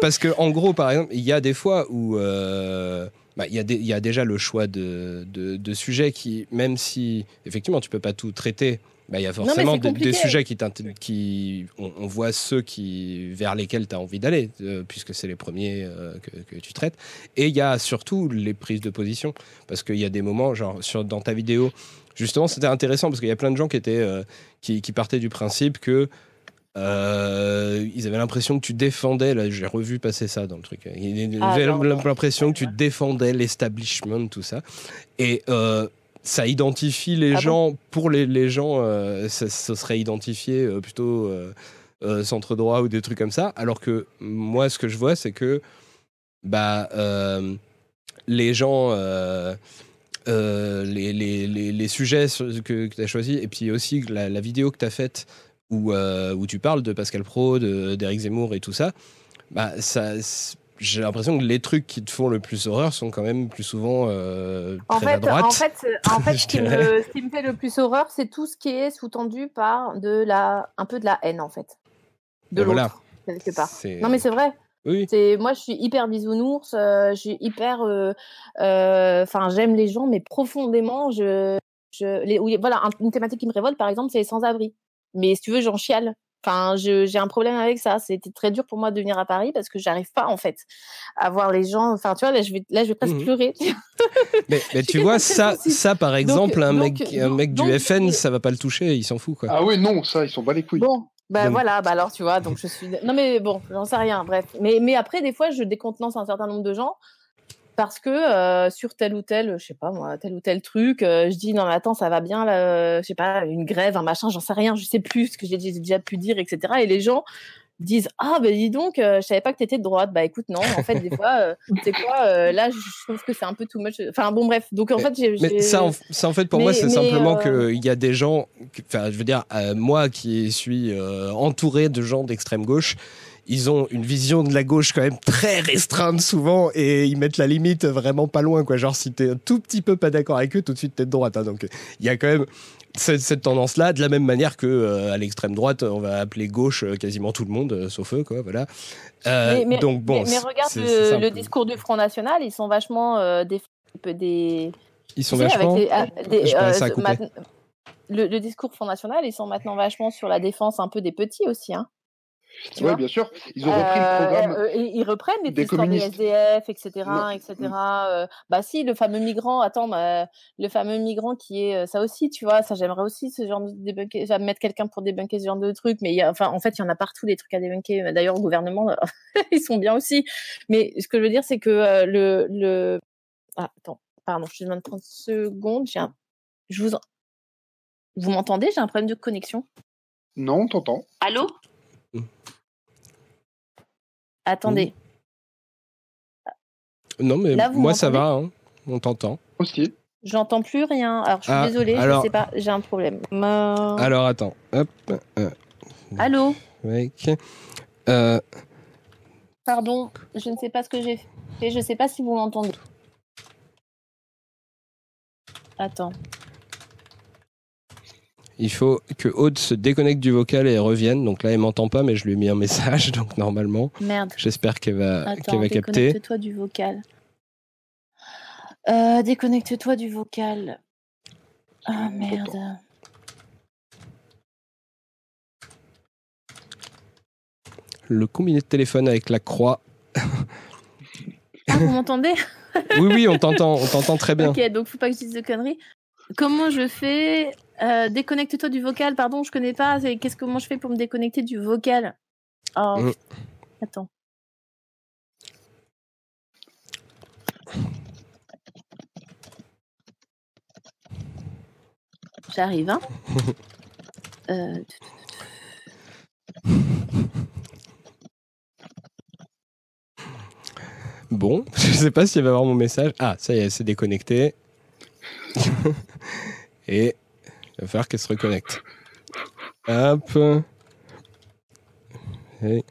parce que, en gros, par exemple, il y a des fois où. Euh bah, il, y a y déjà le choix de, de, de, sujets qui, même si effectivement tu peux pas tout traiter, bah, il y a forcément non, des, des, sujets qui, qui on, on, voit ceux qui, vers lesquels tu as envie d'aller, euh, puisque c'est les premiers euh, que, que, tu traites. Et il y a surtout les prises de position, parce qu'il y a des moments, genre sur, dans ta vidéo, justement c'était intéressant, parce qu'il y a plein de gens qui, étaient, euh, qui, qui partaient du principe que euh, ils avaient l'impression que tu défendais, là j'ai revu passer ça dans le truc, ils ah, avaient l'impression que tu défendais l'establishment, tout ça. Et euh, ça identifie les ah gens, bon pour les, les gens, euh, ça, ça, serait identifié plutôt centre droit ou des trucs comme ça. Alors que moi, ce que je vois, c'est que bah, les gens. Les, les, les, les, sujets que, que tu as choisis et puis aussi la, la vidéo que tu as faite où, euh, où tu parles de Pascal Pro, d'Éric Zemmour et tout ça, bah, ça j'ai l'impression que les trucs qui te font le plus horreur sont quand même plus souvent euh, En très à fait, droite. en fait, en fait ce, qui me, ce qui me fait le plus horreur, c'est tout ce qui est sous-tendu par de la, un peu de la haine, en fait. De Et l'autre, voilà. quelque part. Non, mais c'est vrai. Oui, C'est moi, je suis hyper bisounours. euh, je suis hyper. euh, Enfin, j'aime les gens, mais profondément, je, je les, oui, voilà, un- une thématique qui me révolte, par exemple, c'est les sans-abri. Mais si tu veux, j'en chiale. Enfin, j'ai un problème avec ça. C'était très dur pour moi de venir à Paris parce que j'arrive pas en fait à voir les gens. Enfin, tu vois, là, je vais, là, je vais presque Mhm. pleurer. mais, tu vois, ça, ça par exemple, un, donc- mec, un donc- mec du donc- FN, ça va pas le toucher, il s'en fout quoi. Ah oui, non, ça, ils sont pas les couilles. Bon, bah Donc- voilà, bah alors tu vois, donc je suis. Non mais bon, j'en sais rien, bref. Mais, mais après, des fois, je décontenance un certain nombre de gens parce que euh, sur tel ou tel, je sais pas moi, tel ou tel truc, euh, je dis non mais attends, ça va bien, là, euh, je sais pas, une grève, un machin, j'en sais rien, je sais plus ce que j'ai déjà pu dire, etc. Et les gens disent ah ben dis donc euh, je savais pas que t'étais de droite. Bah écoute non en fait des fois c'est quoi là je trouve que c'est un peu too much. Enfin bon bref. Donc en fait j'ai Mais ça, en, ça, en fait, pour moi, c'est simplement qu'il y a des gens, enfin, je veux dire, moi qui suis entouré de gens d'extrême gauche, ils ont une vision de la gauche quand même très restreinte souvent et ils mettent la limite vraiment pas loin, quoi. Genre, si t'es un tout petit peu pas d'accord avec eux, tout de suite t'es de droite. hein. Donc, il y a quand même cette, cette tendance-là, de la même manière que euh, à l'extrême droite, on va appeler gauche euh, quasiment tout le monde, euh, sauf eux, quoi. Voilà. Mais, mais- donc bon, mais, regarde le, discours du Front National, ils sont vachement des, des Ils sont tu sais, avec vachement. les- ah, des- le, le discours Front National, ils sont maintenant vachement sur la défense un peu des petits aussi. Hein, Oui, bien sûr. Ils ont repris Euh, le programme. euh, ils reprennent les des histoires des communistes. SDF, etc., Non. etc. Euh, bah si, le fameux migrant, attends, bah, le fameux migrant qui est euh, ça aussi, tu vois, ça j'aimerais aussi ce genre de débunker, mettre quelqu'un pour débunker ce genre de trucs, mais il y a, enfin en fait il y en a partout des trucs à débunker. D'ailleurs au gouvernement ils sont bien aussi, mais ce que je veux dire c'est que euh, le le ah, attends, pardon, je te demande 30 secondes, j'ai un... je vous en- vous m'entendez? J'ai un problème de connexion. Non, on t'entend. Allô? Attendez. Non, mais Là, vous moi ça va, hein. on t'entend. Aussi. J'entends plus rien. Alors, je suis Ah, désolée, alors- je sais pas, j'ai un problème. Euh, Alors attends, hop, euh, Allô mec. Euh, Pardon, je ne sais pas ce que j'ai fait. Je ne sais pas si vous m'entendez. Attends. Il faut que Aude se déconnecte du vocal et revienne. Donc là, elle m'entend pas, mais je lui ai mis un message, donc normalement, Merde. j'espère qu'elle va, Attends, qu'elle va capter. déconnecte-toi du vocal. Euh, déconnecte-toi du vocal. Ah merde. Le combiné de téléphone avec la croix. Ah, vous m'entendez? Oui, oui, on t'entend, on t'entend très bien. Ok, donc faut pas que je dise de conneries. Comment je fais Euh, Déconnecte-toi du vocal, pardon, je connais pas. C'est- Qu'est-ce comment je fais pour me déconnecter du vocal? Oh, Mm. attends. J'arrive, hein. Euh, Bon, je sais pas si elle va avoir mon message. Ah, ça y est, elle s'est déconnectée. et il va falloir qu'elle se reconnecte. Hop. Et-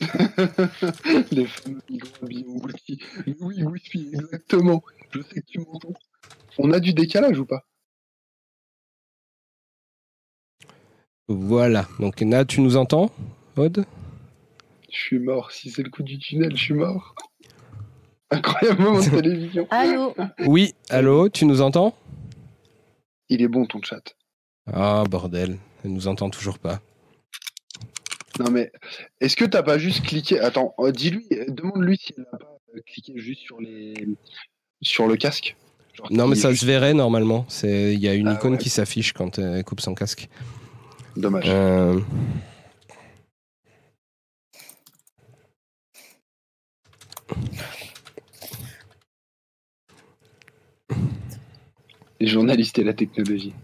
Les fameux migrants oui, whisky, exactement. Je sais que tu m'entends. On a du décalage ou pas? Voilà. Donc, Nat, tu nous entends, Aude? Je suis mort. Si c'est le coup du tunnel, je suis mort. Incroyable moment de télévision. Allô Oui, allô, tu nous entends? Il est bon ton chat. Ah, bordel, elle nous entend toujours pas. Non mais, est-ce que t'as pas juste cliqué Attends, euh, dis-lui, demande-lui s'il n'a pas euh, cliqué juste sur les sur le casque. Genre, Non, mais ça est se verrait normalement. C'est, il y a une Ah, icône ouais. qui s'affiche quand elle coupe son casque. juste- Dommage. Euh, Les journalistes et la technologie.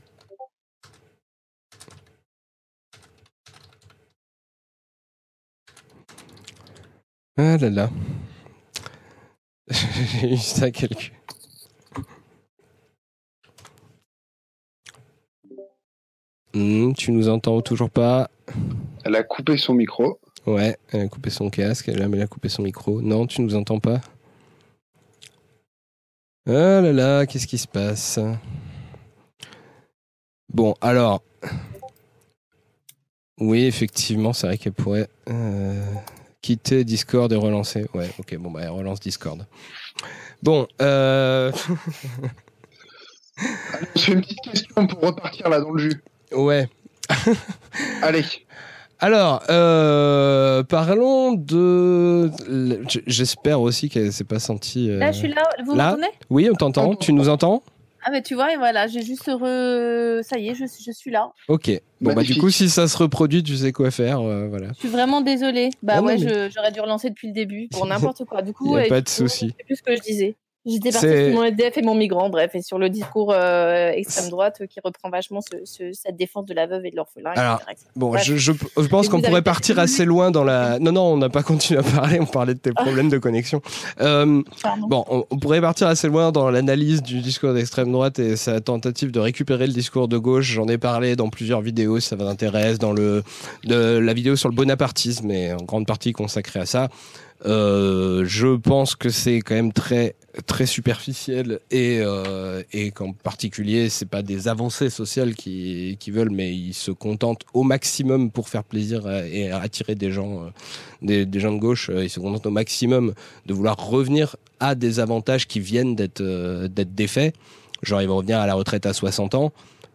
Ah là là. J'ai eu ça quelque. Hmm, tu nous entends toujours pas Elle a coupé son micro. Ouais, elle a coupé son casque, elle a, elle a coupé son micro. Non, tu nous entends pas Ah là là, qu'est-ce qui se passe? Bon, alors. Oui, effectivement, c'est vrai qu'elle pourrait euh, quitter Discord et relancer. Ouais, ok, bon, bah, elle relance Discord. Bon, euh. On se fait une petite question pour repartir là dans le jus. ouais. Allez. Alors, euh, parlons de. J'espère aussi qu'elle s'est pas sentie. euh, Là, je suis là. Vous m'entendez? Oui, on t'entend. Tu nous entends? Ah, mais tu vois, et voilà, j'ai juste re... Ça y est, je, je suis là. Ok. Bon, bah, du coup, si ça se reproduit, tu sais quoi faire. euh, voilà. Je suis vraiment désolée. Bah Non, non, ouais, mais- j'aurais dû relancer depuis le début pour n'importe quoi. Du Y coup, a ouais, pas de souci. Sais plus ce que je disais. J'étais partie sur mon EDF et mon migrant, bref, et sur le discours euh, extrême droite euh, qui reprend vachement ce- ce- cette défense de la veuve et de l'orphelin. Alors, etc., etc. Bon, Bref. je, je, je pense qu'on pourrait partir assez loin dans la. Non, non, on n'a pas continué à parler. On parlait de tes problèmes de connexion. Euh, Pardon. Bon, on, on pourrait partir assez loin dans l'analyse du discours d'extrême droite et sa tentative de récupérer le discours de gauche. J'en ai parlé dans plusieurs vidéos, si ça vous intéresse, dans le de la vidéo sur le bonapartisme et en grande partie consacrée à ça. Euh, je pense que c'est quand même très très superficiel et euh, et qu'en particulier c'est pas des avancées sociales qui qui veulent mais ils se contentent au maximum pour faire plaisir et attirer des gens euh, des, des gens de gauche. Euh, ils se contentent au maximum de vouloir revenir à des avantages qui viennent d'être euh, d'être défaits. Genre ils vont revenir à la retraite à 60 ans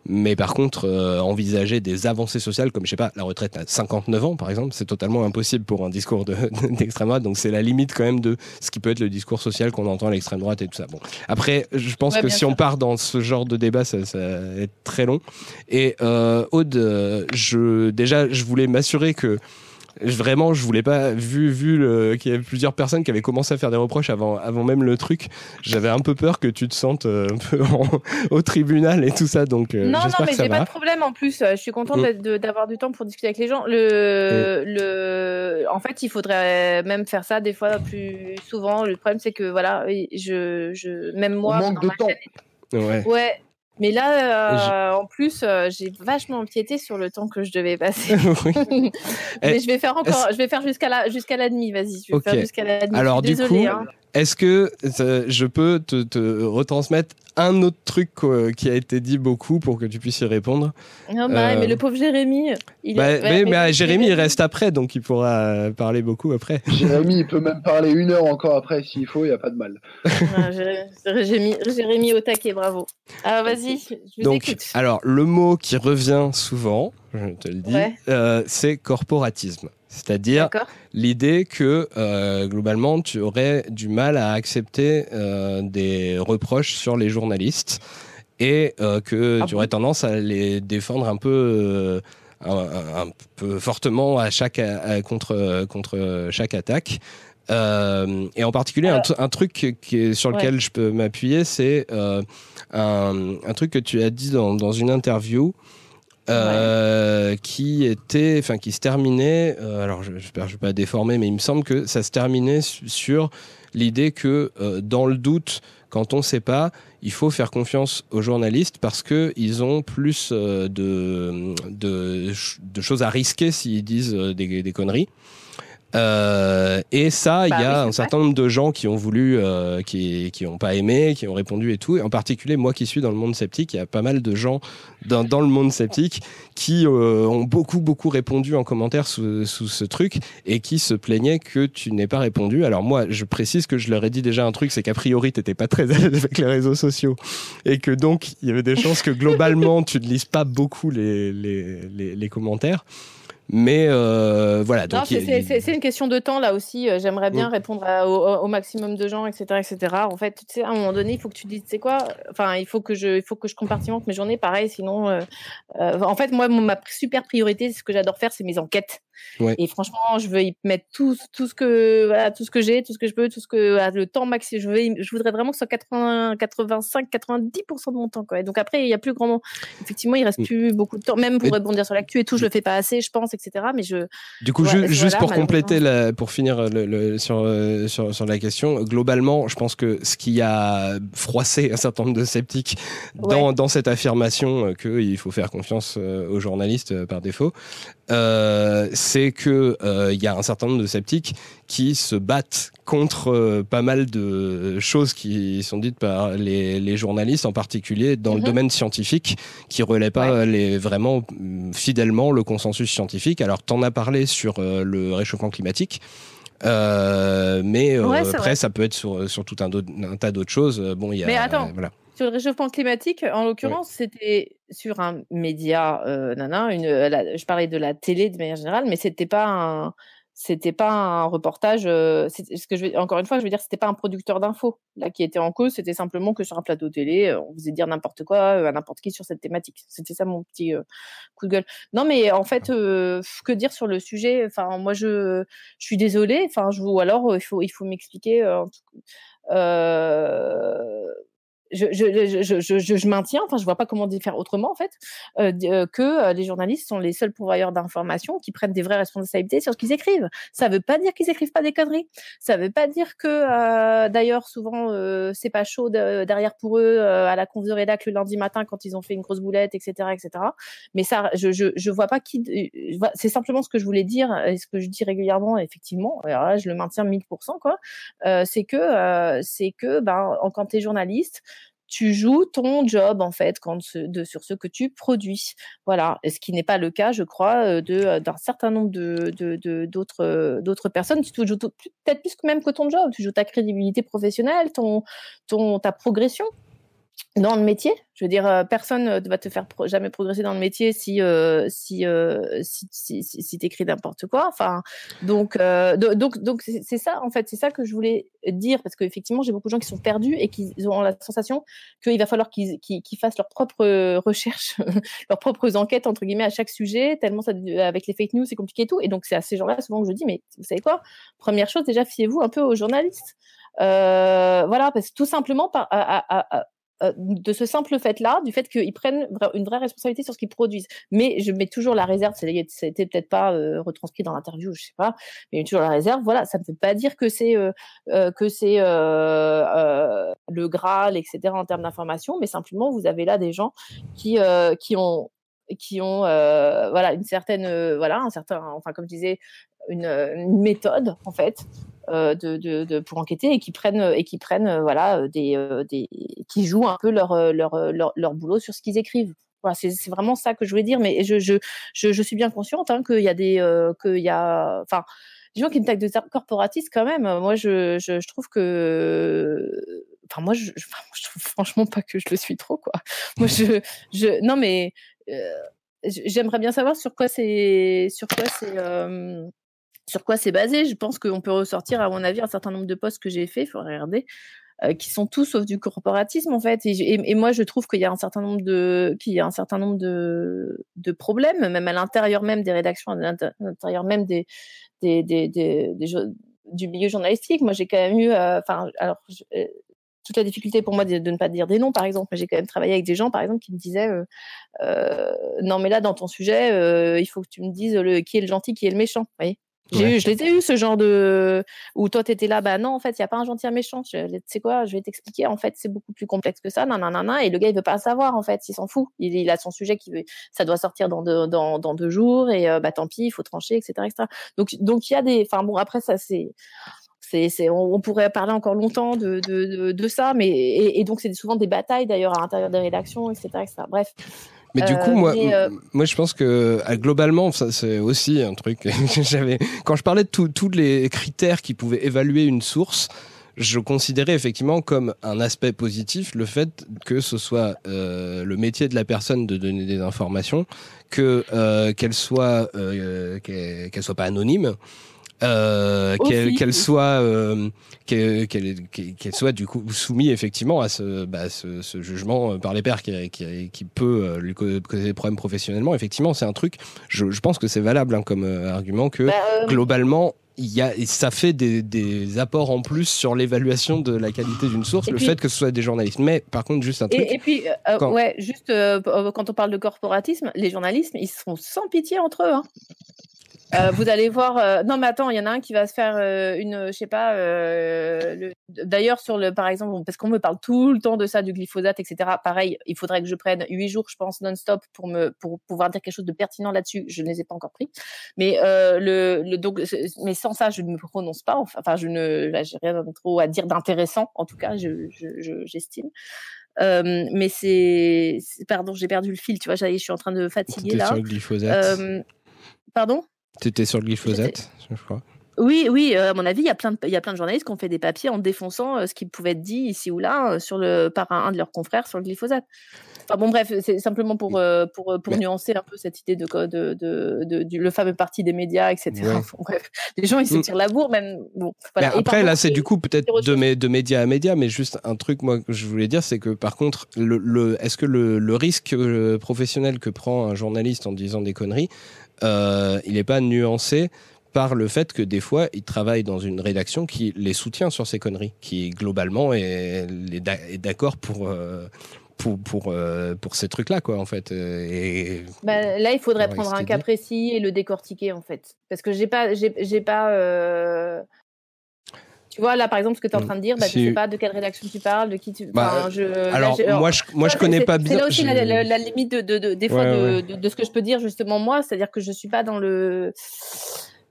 mais par contre euh, envisager des avancées sociales comme je sais pas la retraite à 59 ans par exemple c'est totalement impossible pour un discours de- d'extrême droite. Donc c'est la limite quand même de ce qui peut être le discours social qu'on entend à l'extrême droite et tout ça. Bon. Après je pense Ouais, que si on part dans ce genre de débat ça, ça va être très long. Et euh, Aude je déjà je voulais m'assurer que Vraiment, je voulais pas, vu, vu le- qu'il y avait plusieurs personnes qui avaient commencé à faire des reproches avant, avant même le truc, j'avais un peu peur que tu te sentes euh, un peu en- au tribunal et tout ça, donc euh, non, non, mais j'ai pas de problème en plus. euh, Je suis contente Mm. d'avoir du temps pour discuter avec les gens. Le, le, en fait, il faudrait même faire ça des fois plus souvent. Le problème, c'est que voilà, je, je, même moi, On manque de temps. chaîne- Ouais. Ouais. Mais là, euh, en plus, euh, j'ai vachement empiété sur le temps que je devais passer. Mais Eh, je vais faire encore, je vais faire jusqu'à la, jusqu'à la demi, vas-y. Je vais faire jusqu'à la demi. Alors, du coup, hein. Est-ce que euh, je peux te, te retransmettre un autre truc qui a été dit beaucoup pour que tu puisses y répondre Non, bah, euh, mais le pauvre Jérémy, il bah, ouais, mais, mais, Jérémy, il reste après, donc il pourra parler beaucoup après. Jérémy, il peut même parler une heure encore après s'il faut, il n'y a pas de mal. Jérémy, Jérémy au taquet, bravo. Ah, vas-y, je vous Donc, écoute. alors, le mot qui revient souvent, je te le dis, Ouais. euh, c'est corporatisme. C'est-à-dire l'idée que euh, globalement tu aurais du mal à accepter euh, des reproches sur les journalistes et euh, que Ah tu bon? aurais tendance à les défendre un peu un, peu fortement à chaque à- contre contre chaque attaque. Euh, et en particulier, un, truc qui est, sur lequel je peux m'appuyer, c'est euh, un, un truc que tu as dit dans, dans une interview euh, qui était, enfin, qui se terminait. euh, alors, je- j'espère je vais pas déformer, mais il me semble que ça se terminait su- sur l'idée que, euh, dans le doute, quand on ne sait pas, il faut faire confiance aux journalistes parce que ils ont plus euh, de, de, de choses à risquer s'ils disent euh, des, des conneries. Euh, et ça, il Bah y a oui, un certain nombre de gens qui ont voulu, euh, qui qui ont pas aimé, qui ont répondu et tout. Et en particulier, moi qui suis dans le monde sceptique, il y a pas mal de gens dans, dans le monde sceptique qui euh, ont beaucoup beaucoup répondu en commentaire sous, sous ce truc et qui se plaignaient que tu n'aies pas répondu. Alors moi, je précise que je leur ai dit déjà un truc, c'est qu'a priori, t'étais pas très à l'aise avec les réseaux sociaux et que donc il y avait des chances que globalement tu ne lises pas beaucoup les les, les, les commentaires. Mais euh, voilà. Donc c'est- c'est c'est- c'est une question de temps là aussi. Euh, J'aimerais bien Mm. répondre à- au, au maximum de gens, etc., etc. En fait, tu sais, à un moment donné, il faut que tu dises, tu sais quoi Enfin, il faut que je, il faut que je compartimente mes journées, pareil. Sinon, euh, euh, en fait, moi, ma super priorité, ce que j'adore faire, c'est mes enquêtes. Ouais. Et franchement, je veux y mettre tout, tout ce que, voilà, tout ce que j'ai, tout ce que je peux, tout ce que, voilà, le temps maxi. Je veux, je voudrais vraiment que ce soit 80, 85, 90% de mon temps, quoi. Et donc après, il y a plus grand, effectivement, il reste Mm. plus beaucoup de temps, même pour Mais- rebondir sur l'actu et tout. Je le fais pas assez, je pense, etc. Mais je, Du coup, Ouais, ju- voilà, juste pour compléter, la, pour finir le, le- sur, euh, sur, sur la question, globalement, je pense que ce qui a froissé un certain nombre de sceptiques dans, dans cette affirmation euh, qu'il faut faire confiance euh, aux journalistes euh, par défaut, euh, c'est que euh, il y a un certain nombre de sceptiques qui se battent contre euh, pas mal de choses qui sont dites par les, les journalistes, en particulier dans le Mhm. domaine scientifique, qui relaient pas les, vraiment fidèlement le consensus scientifique. Alors, t'en as parlé sur euh, le réchauffement climatique. Euh, mais euh, Ouais, après, vrai. ça peut être sur, sur tout un, tas d'autres choses. Bon, il y a, Mais attends. euh, voilà. Sur le réchauffement climatique, en l'occurrence, c'était sur un média, euh, nana, une, la- je parlais de la télé de manière générale, mais c'était pas un, c'était pas un reportage. euh, ce que je veux, encore une fois, je veux dire, c'était pas un producteur d'infos là qui était en cause. C'était simplement que sur un plateau télé, euh, on faisait dire n'importe quoi euh, à n'importe qui sur cette thématique. C'était ça mon petit euh, coup de gueule. Non, mais en fait, euh, que dire sur le sujet? Enfin, moi, je, je suis désolée. Enfin, je ou alors euh, il faut, il faut m'expliquer. euh, euh, je, je, je, je, enfin, je vois pas comment faire autrement, en fait, euh, euh, que euh, les journalistes sont les seuls pourvoyeurs d'informations qui prennent des vraies responsabilités sur ce qu'ils écrivent. Ça veut pas dire qu'ils écrivent pas des conneries. Ça veut pas dire que, euh, d'ailleurs, souvent, euh, c'est pas chaud de- derrière pour eux euh, à la conf de rédac le lundi matin quand ils ont fait une grosse boulette, etc., etc. Mais ça, je, je, je vois pas qui. C'est simplement ce que je voulais dire et ce que je dis régulièrement, effectivement. Alors là, je le maintiens 1000%, quoi. C'est que, c'est que, ben, en- quand t'es journaliste, tu joues ton job en fait sur ce que tu produis. Voilà, ce qui n'est pas le cas, je crois, euh, euh, d'un certain nombre de de- de- d'autres euh, d'autres personnes. Tu joues peut-être plus que même que ton job. Tu joues ta crédibilité professionnelle, ton ton ta progression dans le métier. Je veux dire, euh, personne ne va te faire jamais progresser dans le métier si euh, si, euh, si si si, t'écris n'importe quoi. Enfin, donc euh, do- donc donc c'est ça en fait, c'est ça que je voulais dire parce qu'effectivement j'ai beaucoup de gens qui sont perdus et qui ont la sensation qu'il va falloir qu'ils qu'ils qu'ils fassent leurs propres recherches, leurs propres enquêtes entre guillemets à chaque sujet. Tellement ça avec les fake news c'est compliqué et tout. Et donc c'est à ces gens-là souvent que je dis mais vous savez quoi? Première chose déjà fiez-vous un peu aux journalistes. Euh, voilà parce que tout simplement par, à, à, à, euh, de ce simple fait-là, du fait qu'ils prennent une vraie responsabilité sur ce qu'ils produisent. Mais je mets toujours la réserve, ça n'était peut-être pas euh, retranscrit dans l'interview, je sais pas, mais toujours la réserve. Voilà, ça ne veut pas dire que c'est euh, le Graal, etc. en termes d'information, mais simplement vous avez là des gens qui ont voilà une certaine voilà un certain enfin comme je disais une, méthode en fait de, de, de, pour enquêter et qui prennent et qui prennent euh, voilà des, euh, des qui jouent un peu leur leur leur, leur boulot sur ce qu'ils écrivent. Voilà c'est vraiment ça que je voulais dire mais je je je, je suis bien consciente hein, qu'il y a des euh, qu'il y a enfin des gens qui me taguent de corporatiste quand même moi je je, je trouve que enfin moi je, je, je trouve franchement pas que je le suis trop quoi. Moi je je non mais euh, j'aimerais bien savoir sur quoi c'est sur quoi c'est euh, sur quoi c'est basé. Je pense qu'on peut ressortir, à mon avis, un certain nombre de postes que j'ai fait, il faut regarder, euh, qui sont tous sauf du corporatisme en fait. Et, moi, je trouve qu'il y a un certain nombre de, qu'il y a un certain nombre de, problèmes, même à l'intérieur même des rédactions, à l'intérieur même des, du milieu journalistique. Moi, j'ai quand même eu, enfin, euh, alors. Je, toute la difficulté pour moi de, ne pas dire des noms, par exemple. Mais j'ai quand même travaillé avec des gens, par exemple, qui me disaient euh, euh, non, mais là, dans ton sujet, euh, il faut que tu me dises qui est le gentil, qui est le méchant. Vous voyez? J'ai ouais. eu, je les ai eu ce genre de où toi t'étais là, bah non en fait il y a pas un gentil un méchant. Tu sais quoi, je vais t'expliquer. En fait c'est beaucoup plus complexe que ça, nanana. Et le gars il veut pas savoir en fait, il s'en fout. Il, il, a son sujet qui veut, ça doit sortir dans deux, dans, dans deux jours et euh, bah tant pis, il faut trancher, etc., etc. Donc donc il y a des, enfin bon après ça c'est c'est, c'est, on, on, pourrait parler encore longtemps de, de, de, de ça, mais et, et donc c'est souvent des batailles d'ailleurs à l'intérieur des rédactions, etc., etc. Bref. Mais du coup, euh, moi, mais euh... moi, je pense que globalement, ça c'est aussi un truc. j'avais quand je parlais de tous les critères qui pouvaient évaluer une source, je considérais effectivement comme un aspect positif le fait que ce soit euh, le métier de la personne de donner des informations, que euh, qu'elle soit euh, qu'elle qu soit pas anonyme. Euh, qu'elle qu soit euh, qu'elle qu soit du coup soumise effectivement à ce, bah, ce, ce jugement par les pairs qui, qui, qui peut euh, lui causer des problèmes professionnellement effectivement c'est un truc je, je pense que c'est valable hein, comme euh, argument que bah, globalement il y a, ça fait des, des apports en plus sur l'évaluation de la qualité d'une source, et le puis, fait que ce soit des journalistes. Mais par contre, juste un truc. Et, et puis, euh, quand... ouais, juste euh, quand on parle de corporatisme, les journalistes, ils sont sans pitié entre eux. Hein. Euh, vous allez voir. euh, Non, mais attends, il y en a un qui va se faire euh, une, je sais pas. euh, le- D'ailleurs, sur le, par exemple, parce qu'on me parle tout le temps de ça, du glyphosate, etc. Pareil, il faudrait que je prenne huit jours, je pense, non-stop pour me, pour pouvoir dire quelque chose de pertinent là-dessus. Je ne les ai pas encore pris. Mais euh, le, le donc, mais sans ça, je ne me prononce pas. Enfin, je ne, là, j'ai rien trop à dire d'intéressant. En tout cas, je, je, je- j'estime. Euh, mais c'est, pardon, j'ai perdu le fil. Tu vois, j'allais- je suis en train de fatiguer là. sur le glyphosate. Euh, pardon. T'étais sur le glyphosate, je crois. Oui, oui, euh, à mon avis, il y a plein de, il y a plein de journalistes qui ont fait des papiers en défonçant euh, ce qui pouvait être dit ici ou là euh, sur le, par un, un de leurs confrères sur le glyphosate. Enfin bon, bref, c'est simplement pour, euh, pour, pour nuancer un peu cette idée de, de, de, de- du, le fameux parti des médias, etc. Ouais. Bon, bref, les gens, ils se Mm. tirent la bourre, même. Bon, voilà. Après, là, c'est du coup peut-être de, de média à média, mais juste un truc, moi, que je voulais dire, c'est que par contre, le, le- est-ce que le, le risque professionnel que prend un journaliste en disant des conneries, euh, il n'est pas nuancé par le fait que des fois, il travaille dans une rédaction qui les soutient sur ces conneries, qui globalement est, est d'a- est d'accord pour, euh, pour, pour, euh, pour ces trucs-là, quoi, en fait. Et Bah, là, il faudrait prendre un cas précis et le décortiquer en fait, parce que j'ai pas, j'ai, j'ai pas. euh, Tu vois là, par exemple, ce que tu es en Mm. train de dire, bah, tu sais pas de quelle rédaction tu parles, de qui tu. Bah, je, là, alors, moi, je, moi, je connais c'est- pas C'est bien. là aussi je- la, la- la limite de, de- de- des fois Ouais, de, ouais. de- de ce que je peux dire justement moi, c'est-à-dire que je suis pas dans le.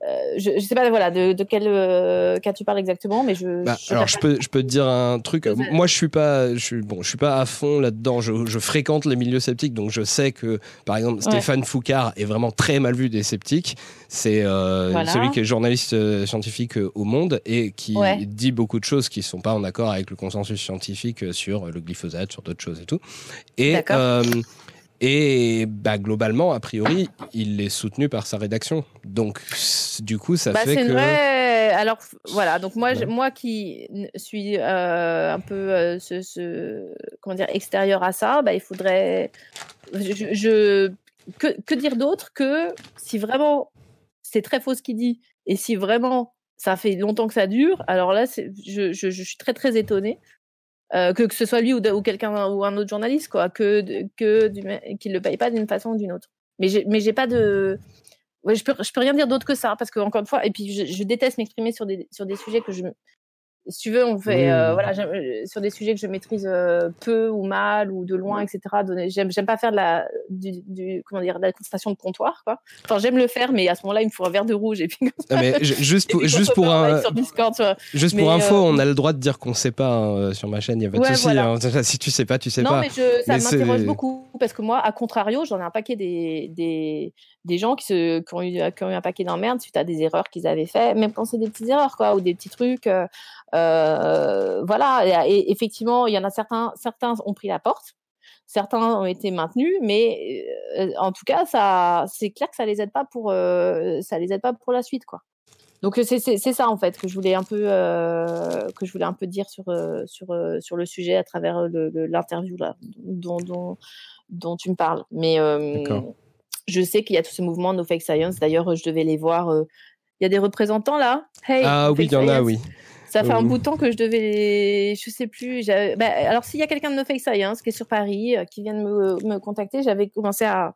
Euh, je, je sais pas voilà de, de quel euh, cas tu parles exactement, mais je. Bah, je alors je peux je peux te dire un truc. Moi je suis pas je suis bon je suis pas à fond là-dedans. Je, je fréquente les milieux sceptiques donc je sais que par exemple Stéphane Foucard est vraiment très mal vu des sceptiques. C'est euh, Voilà. celui qui est journaliste scientifique au monde et qui Ouais. dit beaucoup de choses qui sont pas en accord avec le consensus scientifique sur le glyphosate, sur d'autres choses et tout. Et euh, et bah, globalement, a priori, il est soutenu par sa rédaction. Donc, du coup, ça Bah, fait c'est que. une vraie. Alors voilà, donc moi, je- moi qui suis euh, un peu euh, ce, ce- comment dire extérieur à ça, bah, il faudrait. Je, que, que dire d'autre que si vraiment c'est très faux ce qu'il dit et si vraiment ça fait longtemps que ça dure, alors là, je, je, je suis très très étonnée. Euh, que, que ce soit lui ou, ou quelqu'un ou un autre journaliste quoi. Que que qu'il le paye pas d'une façon ou d'une autre. Mais j'ai mais j'ai pas de je peux, je peux rien dire d'autre que ça, parce que encore une fois, et puis je, je déteste m'exprimer sur des, sur des sujets que je, si tu veux, on fait, euh, voilà, euh, sur des sujets que je maîtrise euh, peu ou mal ou de loin, etc. J'aime, j'aime pas faire de la, du, du- comment dire, de la constatation de comptoir, quoi. Enfin, j'aime le faire, mais à ce moment-là, il me faut un verre de rouge et puis, Non, mais ju- juste pour, juste pour un, mettre sur Discord, tu vois. Juste Mais, pour info, euh, on a le droit de dire qu'on sait pas hein, euh, sur ma chaîne, il y a pas de Ouais, souci. voilà. hein. Si tu sais pas, tu sais non, pas. mais je, ça m'interroge beaucoup parce que moi, à contrario, j'en ai un paquet des, des, des gens qui, se, qui, ont eu, qui ont eu un paquet d'emmerdes suite à des erreurs qu'ils avaient fait, même quand c'est des petites erreurs, quoi, ou des petits trucs. Euh, voilà. Et, et effectivement, il y en a certains, certains ont pris la porte. Certains ont été maintenus, mais euh, en tout cas, ça, c'est clair que ça les aide pas pour, euh, ça les aide pas pour la suite, quoi. Donc c'est ça en fait que je voulais un peu que je voulais un peu dire sur sur sur le sujet à travers l'interview là dont, dont dont tu me parles. Mais je sais qu'il y a tous ces mouvements No Fake Science. D'ailleurs, je devais les voir. Il y a des représentants là. Hey, Ah No oui, il y en a, oui. Ça fait un Oui. bout de temps que je devais les... Je sais plus. bah, alors, s'il y a quelqu'un de No Fake Science qui est sur Paris, euh, qui vient de me, me contacter, j'avais commencé à...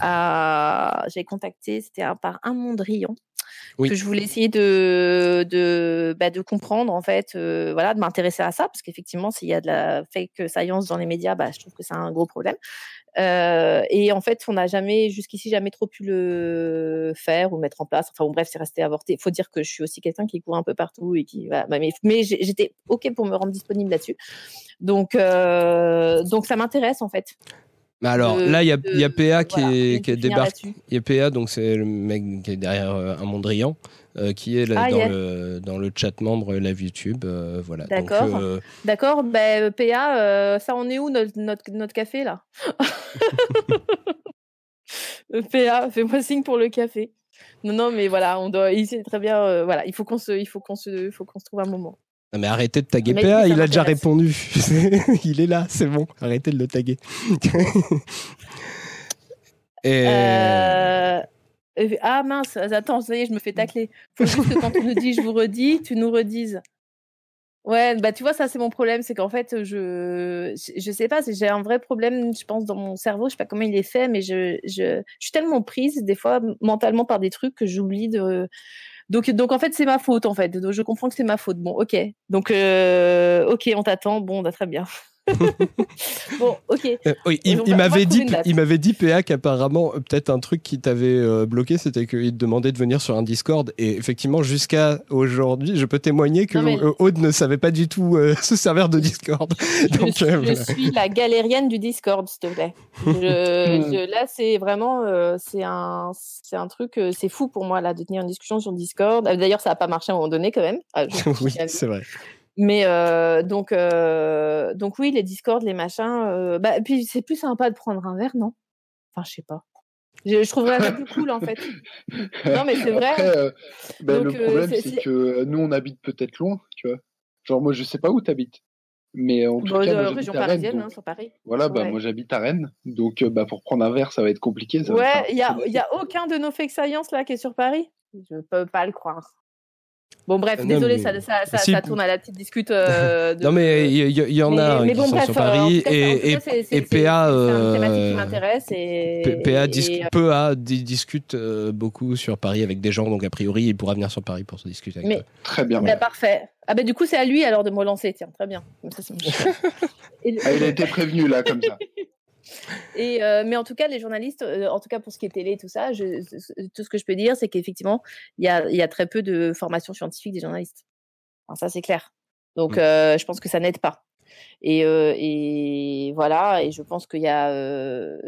à... J'avais contacté, c'était par un Mondrian. Oui. Que je voulais essayer de, de, bah, de comprendre, en fait, euh, voilà, de m'intéresser à ça, parce qu'effectivement, s'il y a de la fake science dans les médias, bah, je trouve que c'est un gros problème. Euh, et en fait, on n'a jamais, jusqu'ici, jamais trop pu le faire ou mettre en place. Enfin, bon, bref, c'est resté avorté. Il faut dire que je suis aussi quelqu'un qui court un peu partout et qui, voilà, mais, j'étais ok pour me rendre disponible là-dessus. Donc, euh, donc ça m'intéresse en fait. Mais alors de- là, il y a, de- y a PA qui voilà, est, qui là-dessus. Il y a PA, donc c'est le mec qui est derrière euh, un Mondrian, euh, qui est là, Ah, dans, yeah. le, dans le chat membre live YouTube. euh, voilà. D'accord. euh, D'accord. Ben, PA, euh, ça en est où notre, notre, notre café là? Euh, PA, fais-moi signe pour le café. Non, non, mais voilà, on doit. Il sait très bien. euh, voilà, il faut qu'on se, il faut qu'on se, il faut qu'on se trouve un moment. Non, mais arrêtez de taguer Mais PA, il a déjà répondu. il est là, c'est bon. Arrêtez de le taguer. Et... Euh, euh, Ah mince, attends, ça y est, je me fais tacler. Faut juste que quand on nous dit je vous redis, tu nous redises. Ouais, bah tu vois, ça c'est mon problème, c'est qu'en fait, je, je sais pas, j'ai un vrai problème, je pense, dans mon cerveau, je sais pas comment il est fait, mais je, je, je suis tellement prise des fois mentalement par des trucs que j'oublie de. Donc, donc en fait, c'est ma faute en fait. Donc, je comprends que c'est ma faute. Bon, ok. Donc, euh, ok, on t'attend. Bon, bah, très bien. bon, ok. Euh, oui, il, m'avait dit, il m'avait dit PA qu'apparemment euh, peut-être un truc qui t'avait euh, bloqué, c'était qu'il te demandait de venir sur un Discord. Et effectivement, jusqu'à aujourd'hui, je peux témoigner que Aude ne savait pas du tout se servir de Discord. Je, Donc, je suis la galérienne du Discord, s'il te plaît. là, c'est vraiment, c'est un, c'est un truc, c'est fou pour moi là de tenir une discussion sur Discord. D'ailleurs, ça n'a pas marché à un moment donné quand même. Ah, oui, c'est vrai. Mais euh, donc, euh, donc oui, les Discord, les machins. Euh, bah, puis c'est plus sympa de prendre un verre, non? Enfin, je sais pas. Je, je trouverais ça plus cool en fait. Non, mais c'est vrai. Après, bah, le problème, c'est que nous, on habite peut-être loin, tu vois. Genre, moi, je sais pas où tu habites. Mais en tout bon, cas, moi, région parisienne, hein, sur Paris. Voilà, bah, moi j'habite à Rennes, donc bah, pour prendre un verre, ça va être compliqué. Ça ouais, il n'y a, y a aucun de nos faits science là qui est sur Paris? Je peux pas le croire. Bon, bref, euh, désolé, ça, ça, ça, ça, tourne à la petite discute. Euh, de... Non, mais il y, y, en a mais, qui bon, sont bref, sur Paris euh, et, et, PA. Euh, qui m'intéresse. Et, PA, dis, et, PA discute beaucoup sur Paris avec des gens, donc a priori, il pourra venir sur Paris pour se discuter avec mais, Très bien. Bah, parfait. Ah, bah, du coup, c'est à lui alors de me relancer. Tiens, très bien. Comme ça, ah, il a été prévenu là, comme ça. Et euh, mais en tout cas, les journalistes, euh, en tout cas pour ce qui est télé, tout ça, je, tout ce que je peux dire, c'est qu'effectivement, il y a, y a, très peu de formation scientifique des journalistes. Enfin, ça, c'est clair. Donc, euh, je pense que ça n'aide pas. Et, euh, et, voilà, et je pense qu'il y a, euh,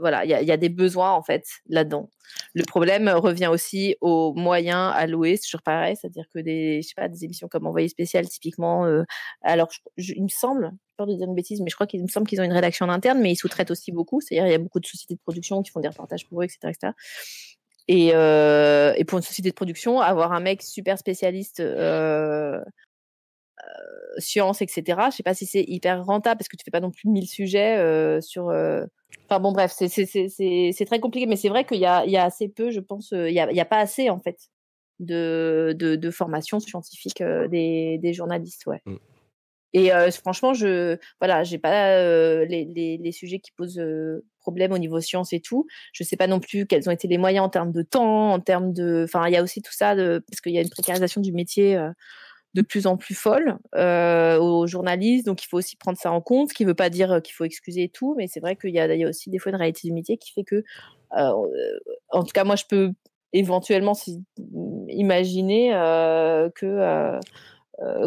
voilà, il y a, des besoins en fait là-dedans. Le problème revient aussi aux moyens alloués, c'est toujours pareil, c'est-à-dire que des, je sais pas, des émissions comme Envoyé spécial, typiquement. Euh, alors, je, il me semble, peur de dire une bêtise, mais je crois qu'il me semble qu'ils ont une rédaction en interne, mais ils sous-traitent aussi beaucoup. C'est-à-dire, il y a beaucoup de sociétés de production qui font des reportages pour eux, etc., etc. Et, euh, et, pour une société de production, avoir un mec super spécialiste sciences, etc. Je sais pas si c'est hyper rentable parce que tu fais pas non plus mille sujets euh, sur. Euh, enfin bon, bref, c'est très compliqué, mais c'est vrai qu'il y a, il y a assez peu, je pense, il y a, il y a pas assez en fait de, de, de formation scientifique des, des journalistes, ouais. Mm. Et franchement, je voilà, j'ai pas les, les, les, sujets qui posent problème au niveau science et tout. Je sais pas non plus quels ont été les moyens en termes de temps, en termes de. Enfin, il y a aussi tout ça de, parce qu'il y a une précarisation du métier de plus en plus folle euh, aux journalistes, donc il faut aussi prendre ça en compte, ce qui ne veut pas dire qu'il faut excuser tout, mais c'est vrai qu'il y, y a, aussi des fois une réalité du qui fait que, euh, en tout cas moi je peux éventuellement imaginer euh, que euh, euh,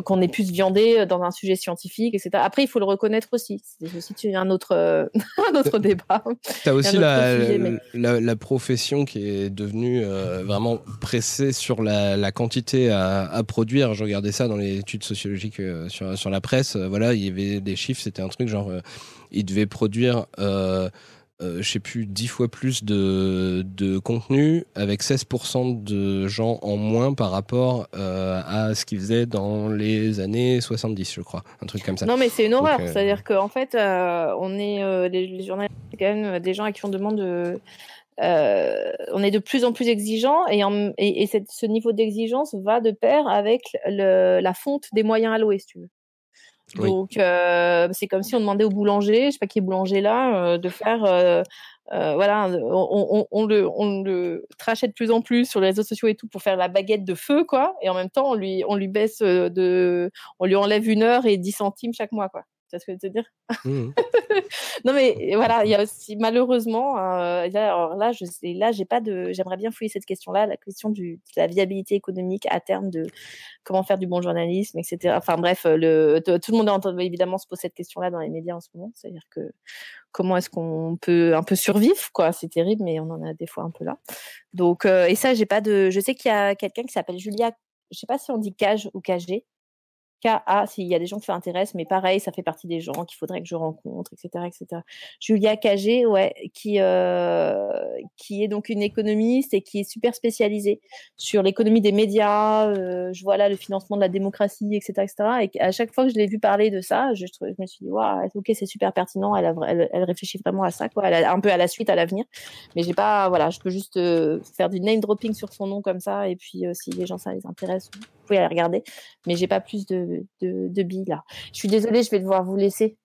qu'on ait pu se viander dans un sujet scientifique, etc. Après, il faut le reconnaître aussi. C'est aussi un autre, euh, un autre débat. Tu as aussi la, la, la, profession qui est devenue euh, vraiment pressée sur la, la quantité à, à, produire. Je regardais ça dans les études sociologiques sur, sur la presse. voilà, il y avait des chiffres, c'était un truc genre, il devait produire euh, je sais plus, 10 fois plus de, de contenu avec 16% de gens en moins par rapport euh, à ce qu'ils faisaient dans les années 70, je crois. Un truc comme ça. Non, mais c'est une horreur. Euh, C'est-à-dire qu'en fait, euh, on est, les, les, journalistes, c'est quand même des gens à qui on demande de. on est de plus en plus exigeants et, en, et, et cette, ce niveau d'exigence va de pair avec le, la fonte des moyens alloués, si tu veux. Donc euh, c'est comme si on demandait au boulanger, je sais pas qui est boulanger là, euh, de faire euh, voilà, on, on, le on le trachait de plus en plus sur les réseaux sociaux et tout pour faire la baguette de feu quoi, et en même temps on lui on lui baisse de on lui enlève une heure et 10 centimes chaque mois quoi ce que je veux dire? Mmh. Non, mais voilà, il y a aussi malheureusement, euh, là, alors là, je sais, là, j'ai pas de, j'aimerais bien fouiller cette question-là, la question du, de la viabilité économique à terme de comment faire du bon journalisme, etc. Enfin bref, le, tout le monde entend évidemment se pose cette question-là dans les médias en ce moment, c'est-à-dire que comment est-ce qu'on peut un peu survivre, quoi? C'est terrible, mais on en a des fois un peu là. Donc, euh, et ça, j'ai pas de, je sais qu'il y a quelqu'un qui s'appelle Julia, je sais pas si on dit Cage ou Cagé, KA s'il y a des gens qui s'intéressent, mais pareil, ça fait partie des gens qu'il faudrait que je rencontre, etc., etc. Julia Cagé, ouais, qui euh, qui est donc une économiste et qui est super spécialisée sur l'économie des médias. Euh, je vois là le financement de la démocratie, etc., etc. Et à chaque fois que je l'ai vu parler de ça, je, me suis dit, waouh, ok, c'est super pertinent. Elle, elle, réfléchit vraiment à ça, quoi. Elle a un peu à la suite, à l'avenir. Mais j'ai pas, voilà, je peux juste euh, faire du name dropping sur son nom comme ça, et puis si les gens ça les intéresse pouvez aller regarder. Mais j'ai pas plus de, de, de billes là. Je suis désolée, je vais devoir vous laisser.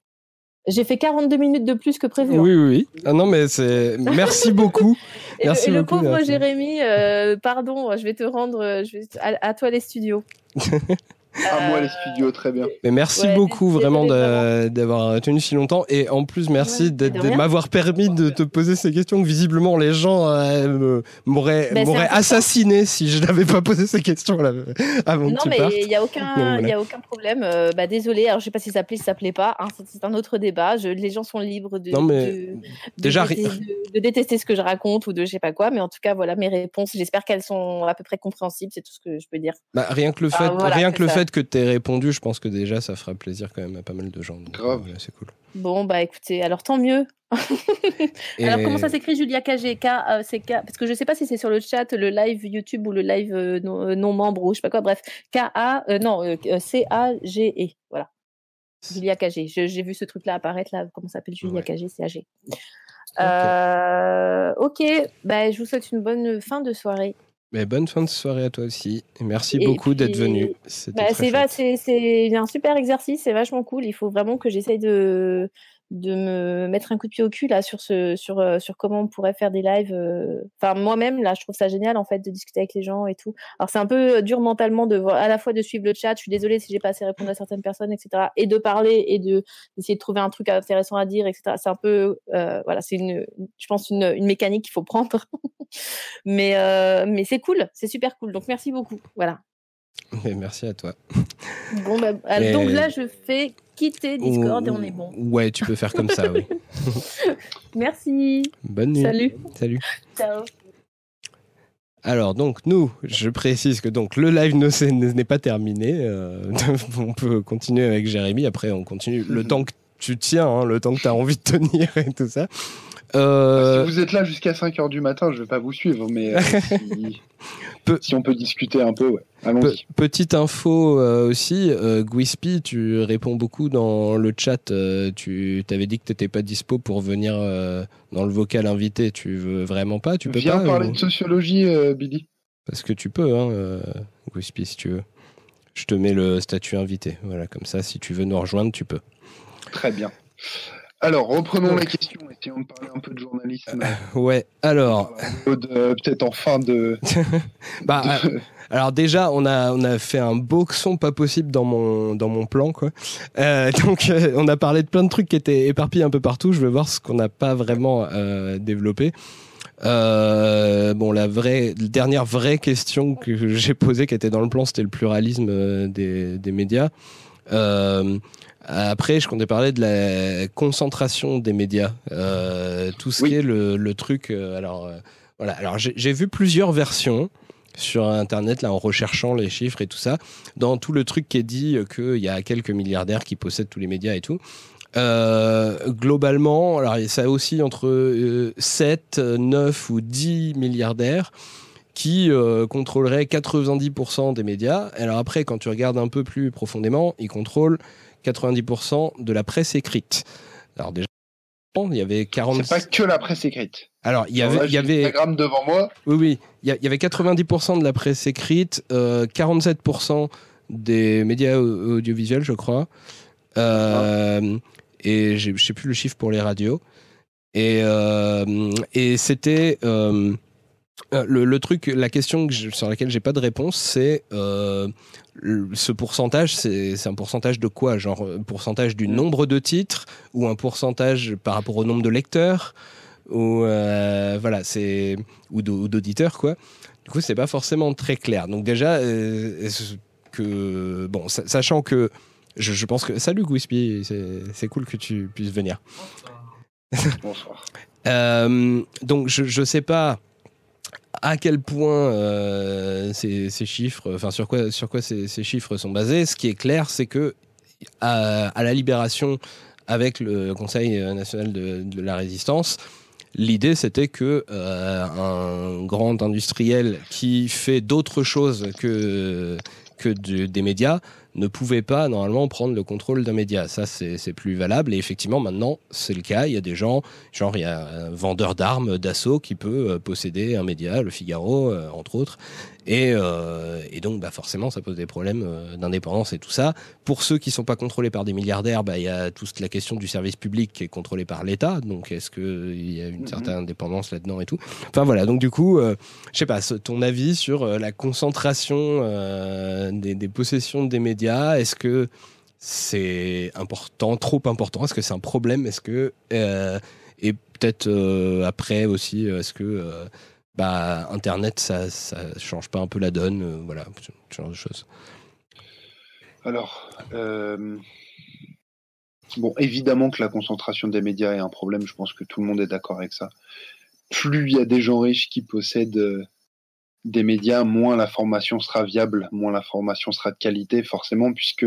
J'ai fait 42 minutes de plus que prévu. Oui, oui, oui. Ah non, mais c'est. Merci beaucoup. et Merci le, et le beaucoup, pauvre. Jérémy, euh, pardon, je vais te rendre euh, je vais... À, à toi les studios. À moi Euh, les studios, très bien. Mais merci Ouais, beaucoup désolé, vraiment de- d'avoir tenu si longtemps et en plus merci Ouais, de, de de m'avoir permis de te poser ces questions que visiblement les gens euh, me- m'auraient Ben, important. assassiné si je n'avais pas posé ces questions là avant Non, que tu mais partes. il n'y a, aucun, voilà. il y a aucun problème. Euh, bah, désolé, alors je sais pas si ça plaît, si ça plaît pas. hein, c'est- un autre débat. Je- les gens sont libres de, Non, mais de, de déjà, détester, de- de détester ce que je raconte ou de je sais pas quoi. Mais en tout cas, voilà mes réponses. J'espère qu'elles sont à peu près compréhensibles. C'est tout ce que je peux dire. Bah, rien que le fait, Ah, voilà, rien que le ça. Fait que tu aies répondu, je pense que déjà ça fera plaisir quand même à pas mal de gens. Donc, Grave. c'est cool. Bon, bah écoutez, alors tant mieux. Et- Alors comment ça s'écrit Julia KG K, euh, c'est K Parce que je sais pas si c'est sur le chat, le live YouTube ou le live euh, non, euh, non membre ou je sais pas quoi. Bref, K A euh, non euh, C A G E. Voilà. Julia KG. J'ai vu ce truc-là apparaître là. Comment ça s'appelle Julia Ouais. KG C'est AG. Euh, ok, bah, je vous souhaite une bonne fin de soirée. Mais bonne fin de soirée à toi aussi. Et merci Et beaucoup d'être venu. Bah, c'est un super exercice, c'est vachement cool. Il faut vraiment que j'essaye de de me mettre un coup de pied au cul là sur ce sur euh, sur comment on pourrait faire des lives. euh. Enfin moi-même là, je trouve ça génial en fait de discuter avec les gens et tout. Alors c'est un peu dur mentalement de voir à la fois de suivre le chat. Je suis désolée si j'ai pas assez répondu à certaines personnes, etc. Et de parler et de d'essayer de trouver un truc intéressant à dire, etc. C'est un peu euh, voilà, c'est une je pense une une mécanique qu'il faut prendre. mais euh, mais c'est cool, c'est super cool. Donc merci beaucoup. Voilà. Mais merci à toi. Bon, bah, Et- donc là, je fais quitter Discord et on est bon. Ouais, tu peux faire comme ça, oui. Merci. Bonne nuit. Salut. Salut. Ciao. Alors donc nous, je précise que donc le live ne n'est pas terminé. euh, on peut continuer avec Jérémy. Après, on continue le temps que tu tiens, hein, le temps que tu as envie de tenir et tout ça. Euh, Si vous êtes là jusqu'à 5h du matin, je vais pas vous suivre, mais euh, si... Si on peut discuter un peu, ouais. Pe- Allons-y. petite info euh, aussi, euh, Gwispi, tu réponds beaucoup dans le chat. euh, tu t'avais dit que t'étais pas dispo pour venir euh, dans le vocal invité. Tu veux vraiment pas? Tu peux Viens pas parler ou- de sociologie, Billy. Parce que tu peux, hein, Gwispi, si tu veux. Je te mets le statut invité. Voilà, comme ça, si tu veux nous rejoindre, tu peux. Très bien. Alors, reprenons la question. Essayons de parler un peu de journalisme. Ouais. Alors, Euh, Peut-être en fin de. bah, de- euh, alors déjà, on a on a fait un boxon pas possible dans mon dans mon plan, quoi. Euh, donc, on a parlé de plein de trucs qui étaient éparpillés un peu partout. Je vais voir ce qu'on n'a pas vraiment euh, développé. Euh, bon, la vraie la dernière vraie question que j'ai posée, qui était dans le plan, c'était le pluralisme des des médias. Euh, après, je comptais parler de la concentration des médias, euh, tout ce Oui. qui est le, le truc. euh, alors euh, voilà. Alors j'ai vu plusieurs versions sur internet là en recherchant les chiffres et tout ça. Dans tout le truc qui est dit qu'il y a quelques milliardaires qui possèdent tous les médias et tout. Euh, globalement, alors ça aussi entre euh, 7, 9 ou 10 milliardaires qui euh, contrôleraient 90% des médias. Alors après, quand tu regardes un peu plus profondément, ils contrôlent 90% de la presse écrite. Alors déjà, il y avait 40... C'est pas que la presse écrite. Alors, il y avait... là, il y avait... Instagram devant moi. Oui, oui. Il y, avait 90% de la presse écrite, euh, 47% des médias au- audiovisuels, je crois. Euh, et j'ai- je sais plus le chiffre pour les radios. Et, euh, et c'était euh, euh, le, le truc, la question que je- sur laquelle j'ai pas de réponse, c'est euh, ce pourcentage, c'est un pourcentage de quoi? Genre un pourcentage du nombre de titres ou un pourcentage par rapport au nombre de lecteurs? Ou euh, voilà, c'est ou d'au- ou d'auditeurs quoi. Du coup, c'est pas forcément très clair. Donc déjà, euh, que bon, sa- sachant que je, je pense que salut Gwispi, c'est cool que tu puisses venir. Bonsoir. Euh, donc je je sais pas à quel point euh, ces, chiffres, enfin sur quoi sur quoi ces, chiffres sont basés. Ce qui est clair, c'est que à, la libération avec le Conseil national de, la résistance, l'idée c'était que euh, un grand industriel qui fait d'autres choses que que de- des médias ne pouvait pas normalement prendre le contrôle d'un média. Ça, c'est plus valable. Et effectivement, maintenant, c'est le cas. Il y a des gens, genre il y a un vendeur d'armes d'assaut qui peut euh, posséder un média, le Figaro, euh, entre autres. Et, euh, et, donc, bah, forcément, ça pose des problèmes d'indépendance et tout ça. Pour ceux qui sont pas contrôlés par des milliardaires, bah, il y a toute la question du service public qui est contrôlé par l'État. Donc, est-ce qu'il y a une certaine indépendance là-dedans et tout? Enfin voilà. Donc du coup, je sais pas, ton avis sur la concentration des, des possessions des médias est-ce que c'est important, trop important? Est-ce que c'est un problème? Est-ce que euh, et peut-être euh, après aussi, est-ce que euh, bah, Internet ça, ça change pas un peu la donne Voilà, ce genre de choses. Alors, bon, évidemment que la concentration des médias est un problème. Je pense que tout le monde est d'accord avec ça. Plus il y a des gens riches qui possèdent des médias, moins l'information sera viable, moins l'information sera de qualité, forcément, puisque